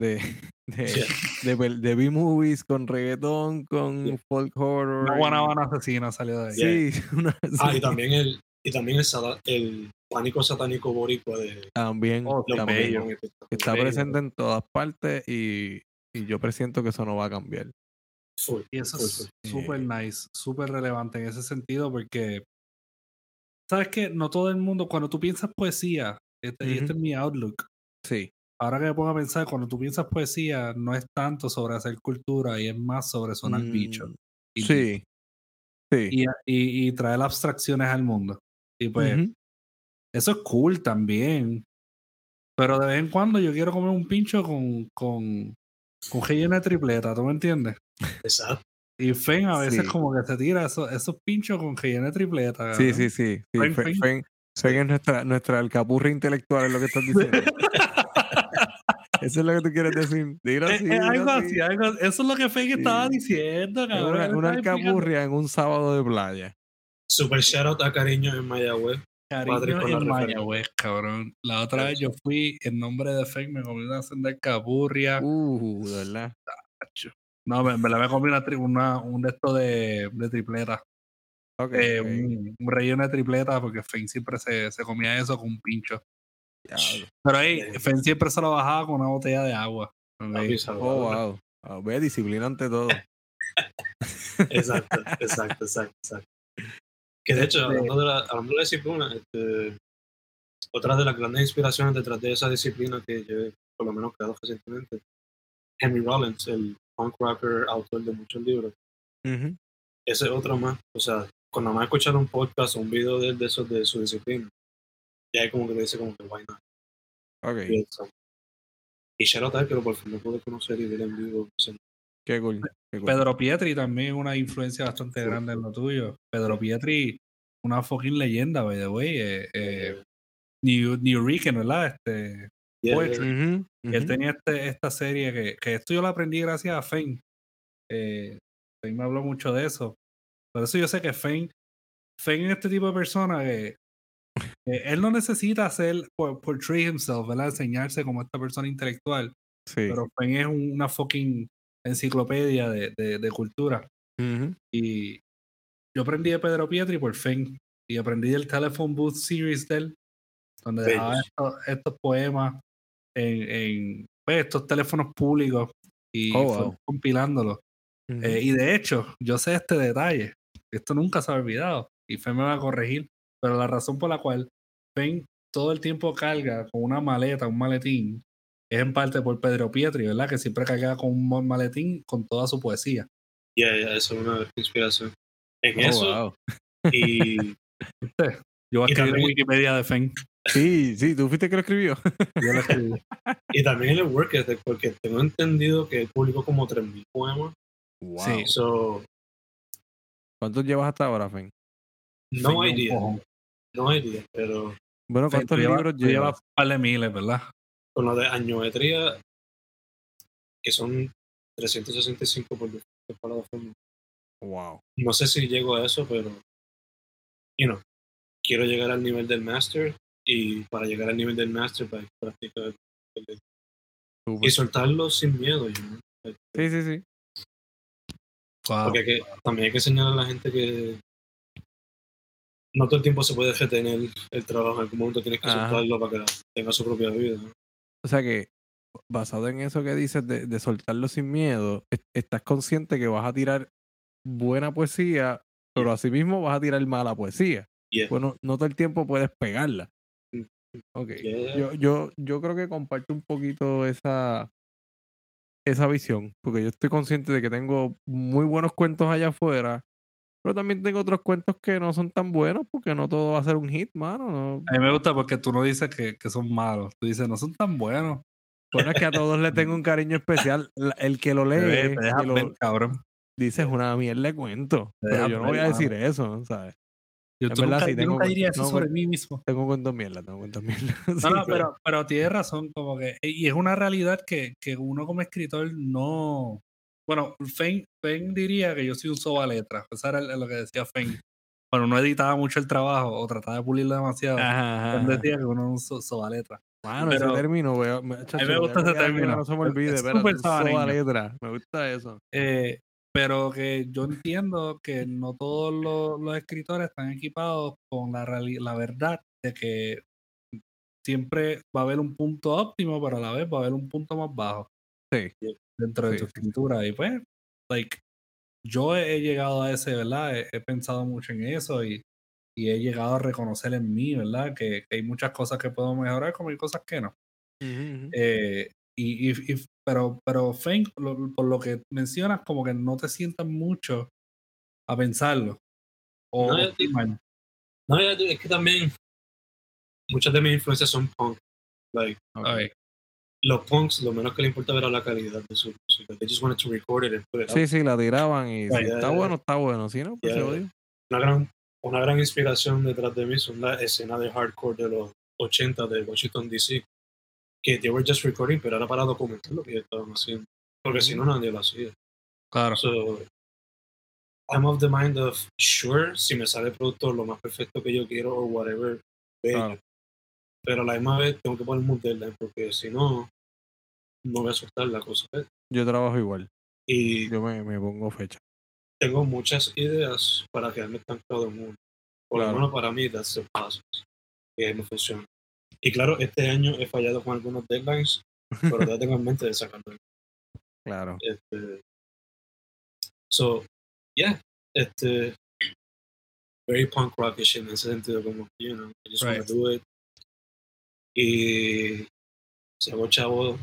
Speaker 2: de, [LAUGHS] de,
Speaker 3: Yeah.
Speaker 2: de, de B-movies con reggaetón, con
Speaker 3: Yeah.
Speaker 2: folk horror.
Speaker 1: Una guanabana asesina salió de ahí.
Speaker 2: Sí, [LAUGHS] una-
Speaker 3: Ah, y también el, y también el, el pánico satánico boricua de
Speaker 2: también,
Speaker 1: Oh,
Speaker 2: también.
Speaker 1: bello.
Speaker 3: Que
Speaker 2: está
Speaker 3: bello,
Speaker 2: presente en todas partes y, y yo presiento que eso no va a cambiar.
Speaker 3: full,
Speaker 1: Y eso
Speaker 3: full,
Speaker 1: es súper nice, súper relevante en ese sentido porque, ¿sabes qué? No todo el mundo, cuando tú piensas poesía, este, y este es mi outlook,
Speaker 2: Sí.
Speaker 1: ahora que me pongo a pensar, cuando tú piensas poesía, no es tanto sobre hacer cultura y es más sobre sonar bicho.
Speaker 2: Mm,
Speaker 1: Y,
Speaker 2: Sí. Sí.
Speaker 1: y, y- y traer abstracciones al mundo. Y pues, eso es cool también. Pero de vez en cuando yo quiero comer un pincho con, con, con relleno de tripleta, ¿tú me entiendes?
Speaker 3: Exacto.
Speaker 1: Y Fen a veces
Speaker 2: Sí.
Speaker 1: como que se tira esos, esos pinchos con relleno de tripleta.
Speaker 2: Sí, sí, sí. sí.
Speaker 1: Fen,
Speaker 2: Fen,
Speaker 1: Fen.
Speaker 2: Fen- Fen es nuestra, nuestra alcapurria intelectual, es lo que estás diciendo. [LAUGHS] Eso es lo que tú quieres decir. Dilo
Speaker 1: Es-
Speaker 2: así. dilo
Speaker 1: algo
Speaker 2: así.
Speaker 1: algo- eso es lo que Fen estaba diciendo, cabrón.
Speaker 2: una, una alcapurria en un sábado de playa.
Speaker 3: Super shout out a Cariño en Mayagüez.
Speaker 1: Cariño en. Mayagüez, cabrón. La otra vez yo fui en nombre de Fen, me comí una senda de capurria.
Speaker 2: Uh, de verdad.
Speaker 1: No, me, me la me comí una, una- un de esto de, de tripleta. Eh, un, un relleno de tripleta, porque Fen siempre se, se comía eso con un pincho. Pero ahí. Fen siempre se lo bajaba con una botella de agua.
Speaker 2: Oh, wow. Ah, ve, disciplina ante todo. [LAUGHS]
Speaker 3: Exacto, exacto, exacto, exacto. Que de hecho,
Speaker 1: Este-
Speaker 3: hablando de la, hablando de la disciplina, este, otra de las grandes inspiraciones detrás de esa disciplina que yo he, por lo menos creado recientemente, Henry Rollins, el punk rocker, autor de muchos libros,
Speaker 2: Ujú.
Speaker 3: ese es otro más. O sea, cuando más escuchar un podcast o un video de, de esos de su disciplina, ya hay como que te dice como que why not.
Speaker 2: Ok,
Speaker 3: Y, eso. y que lo por fin lo pude conocer y ver en vivo.
Speaker 2: qué cool. qué cool.
Speaker 1: Pedro Pietri también es una influencia bastante
Speaker 3: Sí.
Speaker 1: grande en lo tuyo. Pedro Pietri, una fucking leyenda, by the way. Eh, eh, New, New Rican, ¿verdad? Este,
Speaker 3: yeah,
Speaker 1: Poetry.
Speaker 3: yeah.
Speaker 1: Él tenía este, esta serie que, que esto yo lo aprendí gracias a Fane. Eh, me habló mucho de eso. Por eso yo sé que Fane, Fane es este tipo de persona que, que él no necesita hacer por- portray himself, ¿verdad? Enseñarse como esta persona intelectual.
Speaker 2: Sí.
Speaker 1: Pero Fane es una fucking enciclopedia de, de- de cultura. Y yo aprendí de Pedro Pietri por Fane. Y aprendí del Telephone Booth Series de él, donde dejaba estos, estos poemas en, en, pues, estos teléfonos públicos y
Speaker 2: Oh, wow.
Speaker 1: compilándolos. Eh, y de hecho, yo sé este detalle. Esto nunca se ha olvidado. Y Fen me va a corregir. Pero la razón por la cual Fen todo el tiempo carga con una maleta, un maletín, es en parte por Pedro Pietri, ¿verdad? Que siempre carga con un maletín con toda su poesía.
Speaker 3: Yeah, yeah, eso es una inspiración. En
Speaker 2: Oh,
Speaker 3: eso,
Speaker 2: wow.
Speaker 3: y. [LAUGHS]
Speaker 1: Yo voy a
Speaker 3: Y
Speaker 1: escribir Wikipedia de Fen.
Speaker 2: Sí, sí, tú fuiste que lo escribió. [LAUGHS]
Speaker 1: Yo lo escribí.
Speaker 3: Y también el work ethic, porque tengo entendido que él publicó como 3.000 poemas.
Speaker 2: Wow.
Speaker 1: Sí.
Speaker 3: So,
Speaker 2: ¿Cuántos llevas hasta ahora, Fen?
Speaker 3: no
Speaker 1: Fen
Speaker 3: idea,
Speaker 1: cojón.
Speaker 3: no idea, pero
Speaker 2: Bueno,
Speaker 1: Fen,
Speaker 2: ¿cuántos
Speaker 1: llevas-
Speaker 2: libros
Speaker 1: llevas
Speaker 2: llevas?
Speaker 1: un par de miles, ¿verdad?
Speaker 3: con lo de añometría, que son 365 por plataformas,
Speaker 2: Wow.
Speaker 3: no sé si llego a eso, pero, you know, quiero llegar al nivel del master y para llegar al nivel del master, para practicar el-
Speaker 2: Súper.
Speaker 3: y soltarlo sin miedo, you know.
Speaker 2: Sí, sí, sí.
Speaker 1: Wow.
Speaker 3: Porque hay que- también hay que enseñar a la gente que no todo el tiempo se puede retener el trabajo, en algún momento tienes que
Speaker 2: Ajá.
Speaker 3: soltarlo para que tenga su propia vida.
Speaker 2: O sea que, basado en eso que dices de, de soltarlo sin miedo, est- estás consciente que vas a tirar buena poesía, pero asimismo vas a tirar mala poesía.
Speaker 3: Yeah.
Speaker 2: Bueno, no todo el tiempo puedes pegarla.
Speaker 3: Mm.
Speaker 2: Ok.
Speaker 3: Yeah.
Speaker 2: Yo, yo, yo creo que comparto un poquito esa, esa visión, porque yo estoy consciente de que tengo muy buenos cuentos allá afuera, pero también tengo otros cuentos que no son tan buenos, porque no todo va a ser un hit, mano. no.
Speaker 1: A mí me gusta porque tú no dices que, que son malos. Tú dices, no son tan buenos.
Speaker 2: Bueno, es que a todos les [LAUGHS] tengo un cariño especial. El que lo lee,
Speaker 1: Te, te dejas
Speaker 2: que lo-
Speaker 1: ver, cabrón.
Speaker 2: dices una mierda de cuento. Pero yo no voy a decir eso, ¿sabes?
Speaker 1: Yo,
Speaker 2: En
Speaker 1: tú
Speaker 2: verdad,
Speaker 1: nunca,
Speaker 2: sí,
Speaker 1: yo
Speaker 2: tengo
Speaker 1: nunca
Speaker 2: cu-
Speaker 1: diría eso sobre mí mismo.
Speaker 2: Tengo cuentos mierda, tengo cuentos mierda. [LAUGHS]
Speaker 1: No, no,
Speaker 2: pero-
Speaker 1: pero, pero tienes razón, como que, y es una realidad que, que uno como escritor no, bueno, Fen, Fen diría que yo soy un soba letra, eso era lo que decía Fen, cuando uno editaba mucho el trabajo o trataba de pulirlo demasiado,
Speaker 2: Ajá,
Speaker 1: Fen
Speaker 2: ajá.
Speaker 1: decía que uno es un so- soba letra.
Speaker 2: Mano,
Speaker 1: Pero-
Speaker 2: ese término, veo, me, chacho,
Speaker 1: me gusta ese término.
Speaker 2: No se me olvide,
Speaker 1: es
Speaker 2: un soba letra. Me gusta eso.
Speaker 1: Eh, pero que yo entiendo que no todos los, los escritores están equipados con la, la verdad de que siempre va a haber un punto óptimo, pero a la vez va a haber un punto más bajo
Speaker 2: Sí.
Speaker 1: dentro de
Speaker 2: Sí,
Speaker 1: tu escritura. Y pues, like, yo he, llegado a ese, ¿verdad? He, he pensado mucho en eso y, y he llegado a reconocer en mí, ¿verdad? Que, que hay muchas cosas que puedo mejorar, como hay cosas que no. Eh, y, y- y- pero, pero Feng, lo- por lo que mencionas, como que no te sientas mucho a pensarlo. O,
Speaker 3: No,
Speaker 1: estoy.
Speaker 3: No, es que también muchas de mis influencias son punk. Like, los punks, lo menos que le importaba era la calidad de su música. They just wanted to record it and put it out.
Speaker 2: Sí, sí, la tiraban y si está bueno, está bueno. Si no, pues se
Speaker 3: Yeah.
Speaker 2: odia.
Speaker 3: Una gran, una gran inspiración detrás de mí son la escena de hardcore de los 80 de Washington DC. Que they were just recording, pero era para documentar lo que estaban haciendo. Porque si no, nadie lo hacía.
Speaker 1: Claro.
Speaker 3: So, I'm of the mind of, sure, si me sale el producto lo más perfecto que yo quiero o whatever, bello.
Speaker 2: Claro.
Speaker 3: Pero a la misma vez tengo que poner un deadline porque si no, no voy a soltar la cosa.
Speaker 2: Yo trabajo igual.
Speaker 3: Y
Speaker 2: Yo me, me pongo fecha.
Speaker 3: tengo muchas ideas para quedarme estancado en uno. Por
Speaker 2: Claro.
Speaker 3: lo menos para mí, the process. Que me funciona. Y claro, este año he fallado con algunos deadlines, [LAUGHS] pero ya tengo en mente de sacarlo.
Speaker 2: Claro.
Speaker 3: Este, so, yeah, este, very punk rockish en ese sentido, como, you know, I just wanna
Speaker 1: Right.
Speaker 3: do it. Y si hago chavo,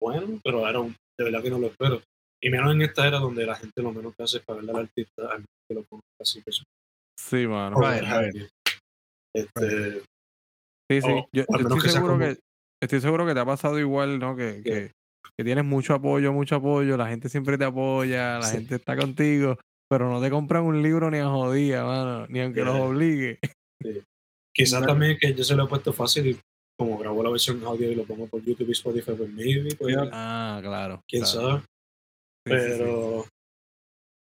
Speaker 3: bueno, pero era un- de verdad que no lo espero. Y menos en esta era donde la gente lo menos que hace es pagarle al artista al que lo ponga así que
Speaker 2: Sí, mano.
Speaker 1: Right, right.
Speaker 3: Este,
Speaker 2: Sí, sí.
Speaker 3: O-
Speaker 2: yo
Speaker 3: que
Speaker 2: estoy seguro
Speaker 3: como-
Speaker 2: que estoy seguro que te ha pasado igual, ¿no? Que,
Speaker 3: Yeah.
Speaker 2: que, que tienes mucho apoyo, mucho apoyo, la gente siempre te apoya, la
Speaker 3: Sí.
Speaker 2: gente está contigo, pero no te compran un libro ni a jodía, mano, ni aunque los obligue. [LAUGHS]
Speaker 3: quizás
Speaker 1: Right.
Speaker 3: también que yo se lo he puesto fácil y como grabo la versión audio y lo pongo por YouTube y Spotify, pues maybe, pues.
Speaker 2: Ah, claro.
Speaker 3: quién
Speaker 2: claro.
Speaker 3: sabe.
Speaker 2: Sí, sí, sí.
Speaker 3: Pero.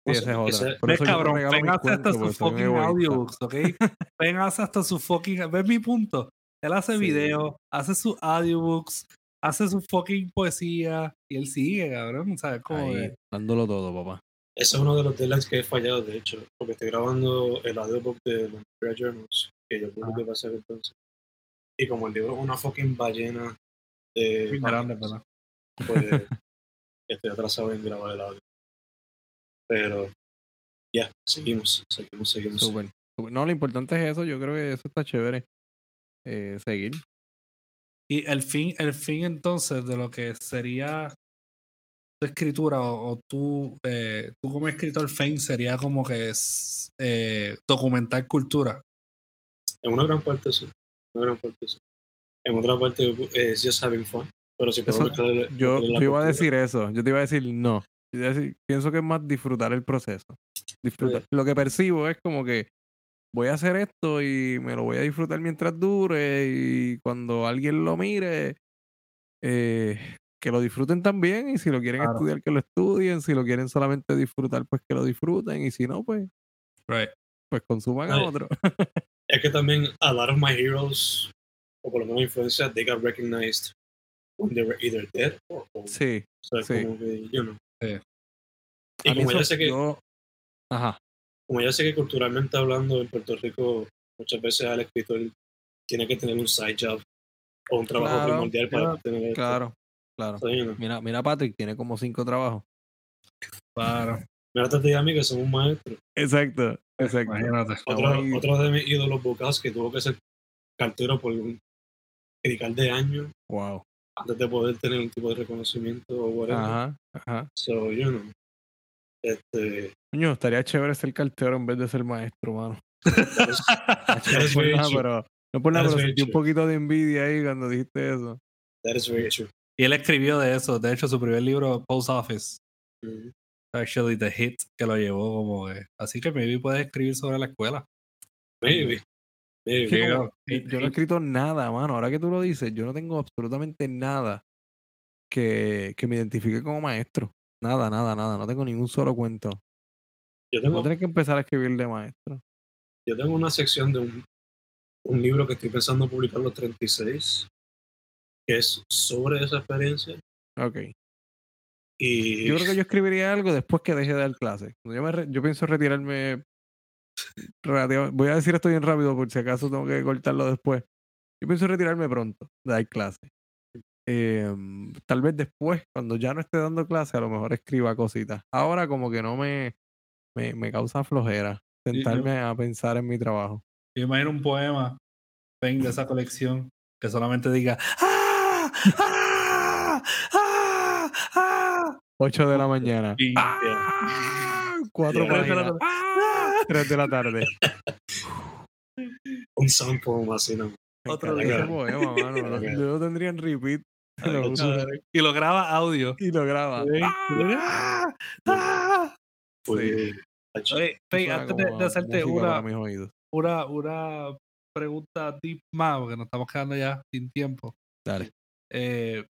Speaker 2: Sí,
Speaker 3: no sé,
Speaker 2: es Por
Speaker 1: Ves, cabrón, hasta
Speaker 2: un
Speaker 1: fucking audiobooks, ¿ok? ven hasta sus fucking. ¿Ves mi punto? Él hace
Speaker 2: Sí.
Speaker 1: video, hace sus audiobooks, hace su fucking poesía y él sigue, cabrón. ¿Sabes cómo
Speaker 2: Ahí,
Speaker 1: es?
Speaker 2: dándolo todo, papá.
Speaker 3: Ese es uno de los deadlines que he fallado, de hecho, porque estoy grabando el audiobook de los Imperial Journals, que yo publiqué para hacer entonces. Y como el libro es una fucking ballena de.
Speaker 1: Muy grande, ¿verdad?
Speaker 3: Pues [LAUGHS] estoy atrasado en grabar el audio. Pero. Ya, seguimos, seguimos, seguimos.
Speaker 2: No, lo importante es eso, yo creo que eso está chévere. Eh, seguir.
Speaker 1: Y el fin, el fin entonces de lo que sería tu escritura o, o tú, eh, tú como escritor fin sería como que es eh, documentar cultura.
Speaker 3: En una gran parte sí. En una gran parte sí. En otra parte es just having fun. Pero si
Speaker 2: Eso- Yo, yo iba a decir eso, yo te iba a decir no. Yo iba a decir, pienso que es más disfrutar el proceso. Disfrutar. Lo que percibo es como que voy a hacer esto y me lo voy a disfrutar mientras dure y cuando alguien lo mire, eh, que lo disfruten también y si lo quieren
Speaker 1: Claro.
Speaker 2: estudiar, que lo estudien, si lo quieren solamente disfrutar, pues que lo disfruten y si no, pues,
Speaker 1: Right.
Speaker 2: pues consuman a otro. [LAUGHS]
Speaker 3: Es que también a lot of my heroes, o por lo menos influencias, they got recognized when they were either dead or old.
Speaker 2: sí.
Speaker 3: O sea,
Speaker 2: sí.
Speaker 3: como que, you know.
Speaker 1: Sí.
Speaker 3: Y como sé que,
Speaker 2: yo- Ajá.
Speaker 3: Como ya sé que culturalmente hablando en Puerto Rico, muchas veces al escritor tiene que tener un side job o un trabajo
Speaker 2: Claro,
Speaker 3: primordial para
Speaker 1: claro,
Speaker 3: tener esto.
Speaker 2: Claro, claro. Mira, mira Patrick, tiene como cinco trabajos.
Speaker 1: Claro.
Speaker 3: Mira, te digo a mí que son un maestro.
Speaker 2: Exacto, exacto.
Speaker 1: Imagínate.
Speaker 3: Otro, otro de mis ídolos vocales que tuvo que ser cartero por un medical de años
Speaker 2: Wow.
Speaker 3: antes de poder tener un tipo de reconocimiento o whatever.
Speaker 2: Ajá, ajá.
Speaker 3: So, you know. Este,
Speaker 2: Coño, estaría chévere ser cartero en vez de ser maestro, mano.
Speaker 3: that [LAUGHS] is-
Speaker 2: No por
Speaker 3: very
Speaker 2: nada,
Speaker 3: true.
Speaker 2: pero, no por nada, pero sentí un poquito de envidia ahí cuando dijiste eso.
Speaker 3: that is very true.
Speaker 1: Y él escribió de eso. De hecho, su primer libro, Post Office,
Speaker 3: Mhm.
Speaker 1: actually the hit que lo llevó como que. Así que maybe puedes escribir sobre la escuela.
Speaker 3: Maybe.
Speaker 1: Llega,
Speaker 2: como- yo no he escrito nada, mano. Ahora que tú lo dices, yo no tengo absolutamente nada que, que me identifique como maestro. Nada, nada, nada. No tengo ningún solo cuento.
Speaker 3: Yo
Speaker 2: Voy a
Speaker 3: tengo,
Speaker 2: que empezar a escribir de maestro.
Speaker 3: yo tengo una sección de un, un libro que estoy pensando publicar los 36, que es sobre esa experiencia.
Speaker 2: Ok.
Speaker 3: Y
Speaker 2: Yo creo que yo escribiría algo después que deje de dar clases. Yo, me re- yo pienso retirarme. voy a decir esto bien rápido por si acaso tengo que cortarlo después. Yo pienso retirarme pronto de dar clases. Em, tal vez después, cuando ya no esté dando clases, a lo mejor escriba cositas. Ahora como que no me, me, me causa flojera
Speaker 1: yo-
Speaker 2: sentarme a pensar en mi trabajo.
Speaker 1: Yo imagino un poema ven, de esa colección que solamente diga ¡Ah! ¡Ah! ¡Ah! ¡Ah!
Speaker 2: 8 de la [LAUGHS] mañana. ¡Ah! Cuatro
Speaker 3: Yeah.
Speaker 1: Tres de la. ¡Ah!
Speaker 2: 3 de la tarde. [LAUGHS]
Speaker 3: un poem así, ¿no?
Speaker 1: Otro
Speaker 3: día.
Speaker 2: poema, mano. [LAUGHS] Lo-
Speaker 3: Ok.
Speaker 2: Yo lo tendría en repeat. lo juro.
Speaker 1: Y lo graba audio.
Speaker 2: Y lo graba. ¡Ah!
Speaker 1: ¡Ah! ¡Ah!
Speaker 3: Fue- Hacho.
Speaker 1: Oye, antes de, hacerte una, una, una pregunta deep más, porque nos estamos quedando ya sin tiempo.
Speaker 2: Dale.
Speaker 1: Eh,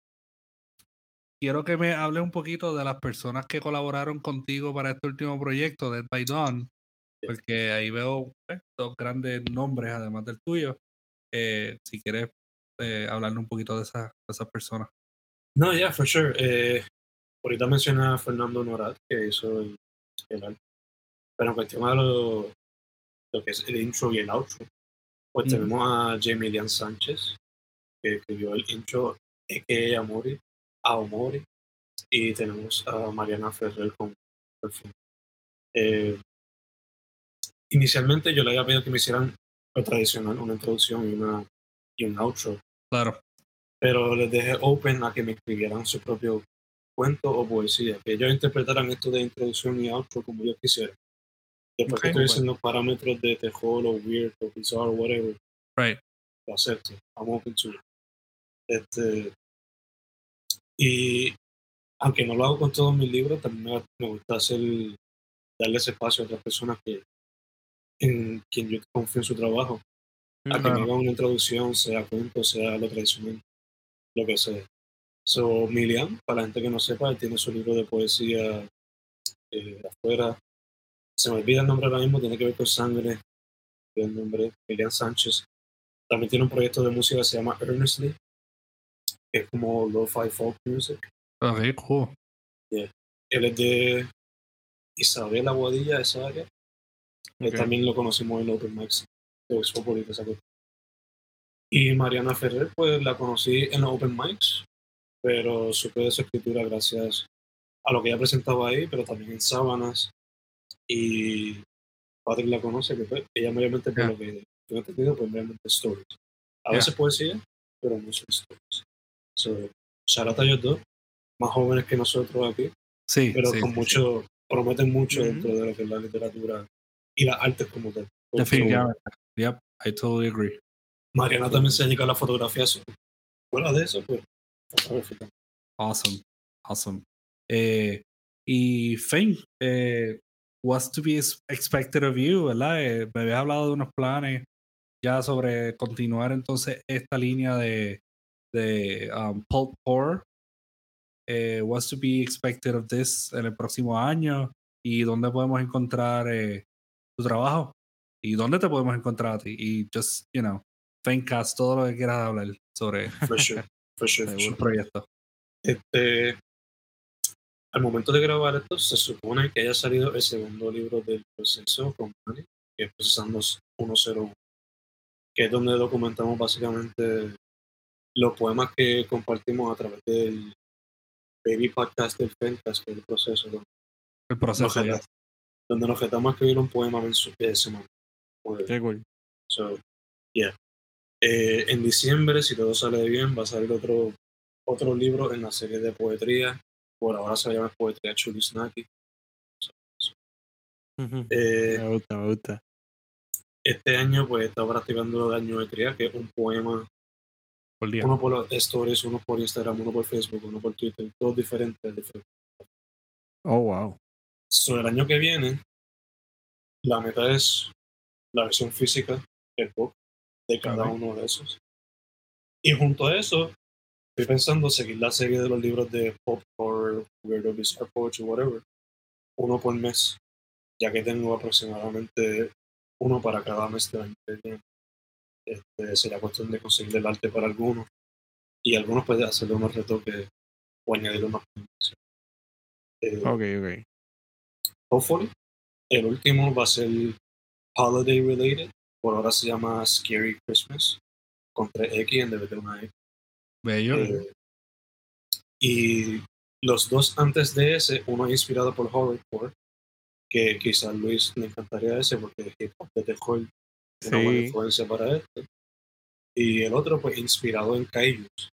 Speaker 1: quiero que me hables un poquito de las personas que colaboraron contigo para este último proyecto, Dead by Dawn, porque ahí veo eh, dos grandes nombres, además del tuyo. Eh, si quieres eh, hablarle un poquito de, esas de esas personas.
Speaker 3: No, yeah, for sure. Eh, ahorita mencioné a Fernando Norat, que hizo el, el arte. Pero en cuestión de lo, lo que es el intro y el outro, pues
Speaker 1: Mm.
Speaker 3: tenemos a Jamie Lian Sánchez, que escribió el intro a.k.a. Amori, Aomori, y tenemos a Mariana Ferrer con Perfume. Eh, inicialmente yo le había pedido que me hicieran lo tradicional, una introducción y, una, y un outro,
Speaker 1: Claro.
Speaker 3: pero les dejé open a que me escribieran su propio cuento o poesía, que ellos interpretaran esto de introducción y outro como ellos quisieran. Después
Speaker 1: Ok.
Speaker 3: que estoy los parámetros de Tejol o Weird o Bizarre o whatever,
Speaker 1: Right.
Speaker 3: lo acepto. I'm open to it. Este, y aunque no lo hago con todos mis libros, también me, me gusta hacer, darle ese espacio a otras personas que en quien yo confío en su trabajo a que me hagan una introducción, sea cuento, sea lo tradicional, lo que sea. So, Milian, para la gente que no sepa, él tiene su libro de poesía eh, afuera. Se me olvida el nombre ahora mismo, tiene que ver con sangre. El nombre, Milian Sánchez. También tiene un proyecto de música que se llama Earnestly, que es como lo-fi folk music.
Speaker 1: Ok, cool.
Speaker 3: Él es de Isabel Aguadilla, esa área. Él
Speaker 2: Ok.
Speaker 3: también lo conocimos en Open Mics de Oxford esa cosa. Y Mariana Ferrer, pues la conocí en los Open Mics, pero supe de su escritura gracias a lo que ella presentaba ahí, pero también en Sábanas. Y Patrick la conoce, que pues, ella mayormente, por
Speaker 1: Ya.
Speaker 3: lo que tengo entendido, pues mayormente stories. A
Speaker 1: Ya.
Speaker 3: veces poesía, pero no son stories. So, shout out a ellos dos, más jóvenes que nosotros aquí
Speaker 1: Sí,
Speaker 3: pero
Speaker 1: sí,
Speaker 3: con
Speaker 1: sí,
Speaker 3: mucho, prometen mucho
Speaker 2: Ujú.
Speaker 3: dentro de lo que es la literatura y las artes como tal.
Speaker 1: Definitivamente. Yep, I totally agree.
Speaker 3: Mariana también se dedica a la fotografía. Fuera de eso, pues.
Speaker 1: Awesome. Awesome. Eh, y Fane, eh, what's to be ex- expected of you, ¿verdad? Eh, me habías hablado de unos planes ya sobre continuar entonces esta línea de, de um, pulp horror. Eh, what's to be expected of this en el próximo año y dónde podemos encontrar eh, tu trabajo y dónde te podemos encontrar a ti y just, you know, Fencast, todo lo que quieras hablar sobre
Speaker 3: For sure, for sure, [LAUGHS] for
Speaker 1: tu
Speaker 3: sure.
Speaker 1: proyecto.
Speaker 3: Este, al momento de grabar esto, se supone que haya salido el segundo libro del proceso con Manny, que es Procesando 101, que es donde documentamos básicamente los poemas que compartimos a través del Baby Podcast del Fencast, que es el proceso,
Speaker 1: El proceso ya.
Speaker 3: Donde nos retamos a escribir un poema eh, semanal.
Speaker 2: Qué cool.
Speaker 3: So, yeah. Eh, en diciembre, si todo sale bien, va a salir otro, otro libro en la serie de poetría. Por ahora se llama Poetría Chulisnaki. Eh,
Speaker 2: Me gusta, me gusta.
Speaker 3: este año, pues, he estado practicando lo de Año de Cría, que es un poema,
Speaker 1: Por día.
Speaker 3: uno por los stories, uno por Instagram, uno por Facebook, uno por Twitter, todos diferentes. diferentes.
Speaker 2: Oh, wow.
Speaker 3: Sobre el año que viene, la meta es la versión física, el book, de cada
Speaker 2: Ok.
Speaker 3: uno de esos. Y junto a eso, estoy pensando seguir la serie de los libros de pop horror, weirdo, bizarre poetry, whatever, uno por mes, ya que tengo aproximadamente uno para cada mes del año que viene. Este, sería cuestión de conseguir el arte para algunos y algunos pueden hacerle unos retoques o añadirle cambios. Eh,
Speaker 2: Ok, ok.
Speaker 3: Hopefully, el último va a ser holiday related, por ahora se llama Scary Christmas, con 3X en vez de una X.
Speaker 1: Bello.
Speaker 3: Eh, y los dos antes de ese, uno inspirado por Horrorcore, que quizás Luis le encantaría ese porque hip hop de terror es una buena
Speaker 2: Sí.
Speaker 3: influencia para esto. Y el otro, pues, inspirado en Kaijus.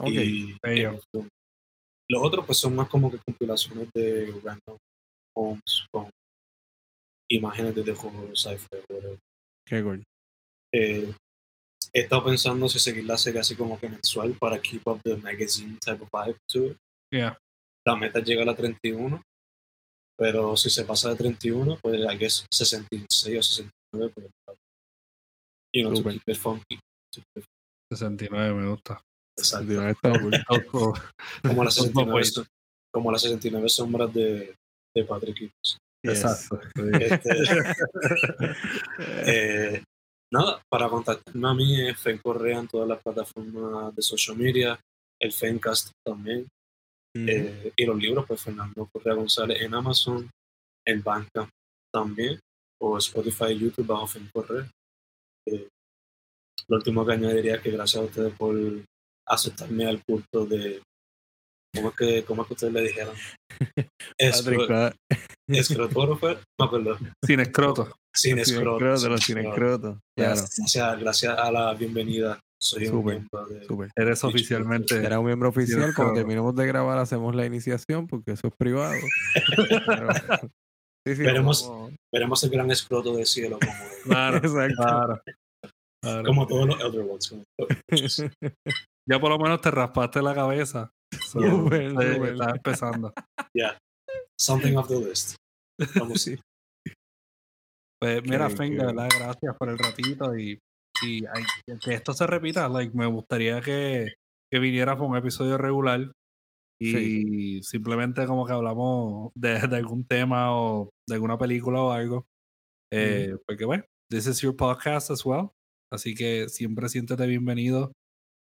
Speaker 2: Ok.
Speaker 3: Y
Speaker 1: bello.
Speaker 3: Los otros, pues, son más como que compilaciones de random poems con imágenes de terror, sci-fi.
Speaker 2: Qué cool.
Speaker 3: Eh, he estado pensando si seguir la serie así como que mensual para keep up the magazine type of vibe to it.
Speaker 1: Yeah.
Speaker 3: La meta es llegar a 31, pero si se pasa de 31, pues I guess 66 o 69. Pues, you know, to
Speaker 2: Súper.
Speaker 3: keep it funky. To keep it
Speaker 1: 69 me gusta.
Speaker 3: exacto.
Speaker 2: Tío, está [LAUGHS] cool.
Speaker 1: Ojo.
Speaker 3: Como las
Speaker 1: Ojo,
Speaker 3: 69,
Speaker 1: pues.
Speaker 3: so- como las 69 sombras de, de Patrick.
Speaker 1: Exacto. [LAUGHS]
Speaker 3: Este, eh, nada, para contactarme a mí es Fen Correa en todas las plataformas de social media, el Fencast también. Eh, y los libros, pues Fernando Correa González en Amazon, en Bandcamp también, o Spotify YouTube bajo Fen Correa. Eh, lo último que añadiría es que gracias a ustedes por aceptarme al culto de. ¿Cómo es que, cómo es que ustedes le dijeron? [LAUGHS] Escro-
Speaker 2: pa-
Speaker 3: Escrotógrafo, me acuerdo.
Speaker 1: Sin escroto.
Speaker 3: Sin escroto. sin escroto.
Speaker 2: Claro,
Speaker 3: Gracias, gracias a la bienvenida. Soy un miembro de.
Speaker 1: Eres oficialmente.
Speaker 2: Será un miembro oficial. Cuando terminemos de grabar, hacemos la iniciación porque eso es privado. [LAUGHS] Pero- sí, sí,
Speaker 3: Veremos. Veremos el gran escroto del cielo, como, [LAUGHS]
Speaker 1: Claro,
Speaker 2: Exacto.
Speaker 1: claro. Claro.
Speaker 3: como todos los Elder Ones.
Speaker 1: Ya por lo menos te raspaste la cabeza. So, eh. Estás empezando. [LAUGHS]
Speaker 3: Something off the list. Vamos, [LAUGHS]
Speaker 2: Sí.
Speaker 1: Pues mira,
Speaker 2: Qué-
Speaker 1: Fen,
Speaker 2: qué-
Speaker 1: de verdad, gracias por el ratito y, y ay, que esto se repita. Like, me gustaría que, que vinieras con un episodio regular y simplemente como que hablamos de, de algún tema o de alguna película o algo. Eh, Porque bueno, this is your podcast as well. Así que siempre siéntete bienvenido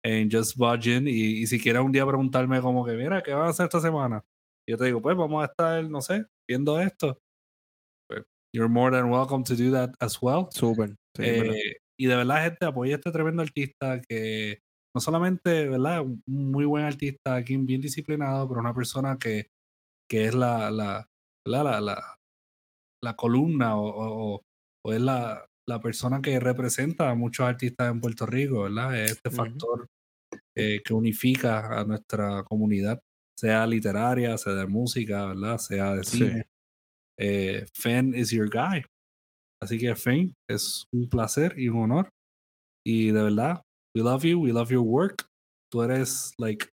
Speaker 1: en Just Budging y, y si quieres un día preguntarme como que, mira, ¿qué van a hacer esta semana? Yo te digo, pues vamos a estar, no sé, viendo esto. Pues, you're more than welcome to do that as well.
Speaker 2: Súper. Sí,
Speaker 1: Eh, y de verdad, gente, apoya a este tremendo artista que no solamente, ¿verdad? Un muy buen artista, aquí bien disciplinado, pero una persona que, que es la, la, ¿verdad? la, la, la columna o- o- o es la, la persona que representa a muchos artistas en Puerto Rico, ¿verdad? Es este factor eh, que unifica a nuestra comunidad, sea literaria, sea de música, ¿verdad? Sea de
Speaker 2: Sí.
Speaker 1: cine. Eh, Fen is your guy. Así que Fen, es un placer y un honor. Y de verdad, we love you, we love your work. Tú eres, like,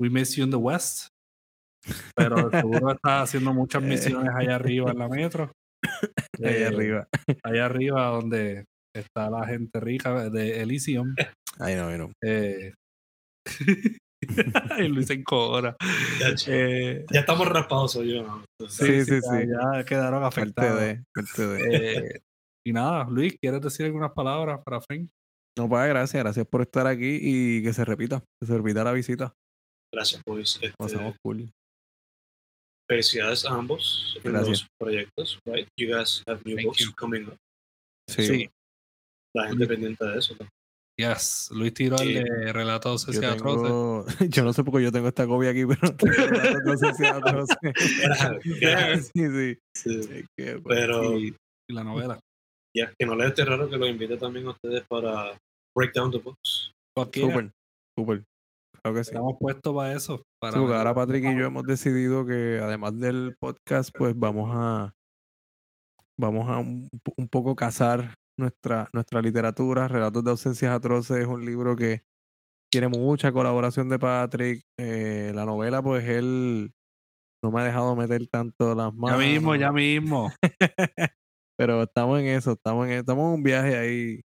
Speaker 1: we miss you in the West. Pero [LAUGHS] seguro estás haciendo muchas misiones allá arriba en la metro. [COUGHS]
Speaker 2: Ahí
Speaker 1: Eh,
Speaker 2: arriba.
Speaker 1: Allá [LAUGHS] arriba donde está la gente rica de Elysium.
Speaker 2: Ahí no, ahí no.
Speaker 1: Eh, [LAUGHS] y Luis encora.
Speaker 3: Ya, ch-
Speaker 1: Eh,
Speaker 3: ya estamos raspados, soy yo. ¿no?
Speaker 2: Sí, sí,
Speaker 1: ya-
Speaker 2: sí.
Speaker 1: Ya quedaron afectados.
Speaker 2: de, parte de.
Speaker 1: Eh, y nada, Luis, ¿quieres decir algunas palabras para Fen?
Speaker 2: No, pues gracias, gracias por estar aquí y que se repita, que se repita la visita.
Speaker 3: Gracias, pues. Este,
Speaker 2: Pasamos cool.
Speaker 3: Felicidades a ambos en
Speaker 2: Gracias.
Speaker 3: los proyectos, right? You guys have new
Speaker 1: Thank
Speaker 3: books
Speaker 1: you.
Speaker 3: coming up.
Speaker 2: Sí,
Speaker 1: Sí.
Speaker 3: La gente pendiente de eso. ¿no?
Speaker 1: Yes, Luis tiró el
Speaker 3: Sí.
Speaker 1: de relatos
Speaker 2: Yo, tengo, [LAUGHS] yo no sé por qué yo tengo esta copia aquí, pero [LAUGHS] atroces. [LAUGHS] sí, sí.
Speaker 3: Sí.
Speaker 2: Pues,
Speaker 3: Pero
Speaker 1: y, y la novela.
Speaker 3: ya que no les esté raro que los invite también a ustedes para break down the books.
Speaker 1: Cualquiera.
Speaker 2: Súper, súper. Claro que sí.
Speaker 1: Estamos puestos para eso. Para
Speaker 2: Sí, ahora Patrick y yo hemos decidido que además del podcast, pues vamos a vamos a un, un poco cazar nuestra, nuestra literatura. Relatos de ausencias atroces es un libro que tiene mucha colaboración de Patrick. Eh, la novela, pues él no me ha dejado meter tanto las manos.
Speaker 1: Ya mismo, ya mismo. [LAUGHS]
Speaker 2: Pero estamos en eso, estamos en, estamos en un viaje ahí.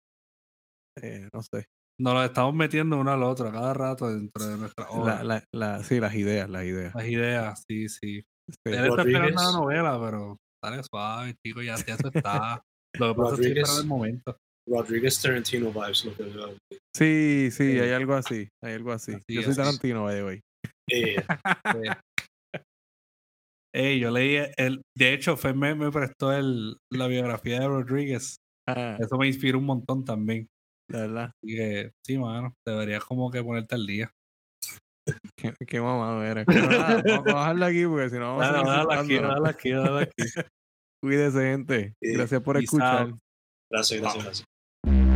Speaker 2: Eh, no sé.
Speaker 1: Nos lo estamos metiendo uno al otro cada rato dentro de nuestra
Speaker 2: La,
Speaker 1: obra.
Speaker 2: la, la, sí, las ideas, las ideas.
Speaker 1: Las ideas, sí, sí.
Speaker 2: Sí.
Speaker 1: Él está esperando
Speaker 3: Rodríguez.
Speaker 1: la novela, pero dale suave, chico, ya, ya se está. Lo que pasa es que
Speaker 3: Rodríguez.
Speaker 1: el momento.
Speaker 3: Rodriguez Tarantino vibes, lo que veo.
Speaker 2: Sí, sí,
Speaker 3: Sí.
Speaker 2: hay algo así, hay algo así.
Speaker 1: Así
Speaker 2: Yo soy
Speaker 1: es.
Speaker 2: Tarantino, by the way.
Speaker 3: Eh, [LAUGHS]
Speaker 1: Ey, yo leí el, de hecho, Fer me, me prestó el, la biografía de Rodríguez.
Speaker 2: Ah,
Speaker 1: Eso me inspiró un montón también.
Speaker 2: De verdad.
Speaker 1: Así que, sí, mano, deberías como que ponerte al día. [LAUGHS]
Speaker 2: Qué, qué mamado eres. Nada, vamos, a dejarlo aquí porque si no vamos
Speaker 1: Dale,
Speaker 2: a
Speaker 1: dale aquí, dale aquí, dale [LAUGHS] aquí.
Speaker 2: Cuídese, gente. Gracias por escuchar.
Speaker 3: gracias, gracias, gracias.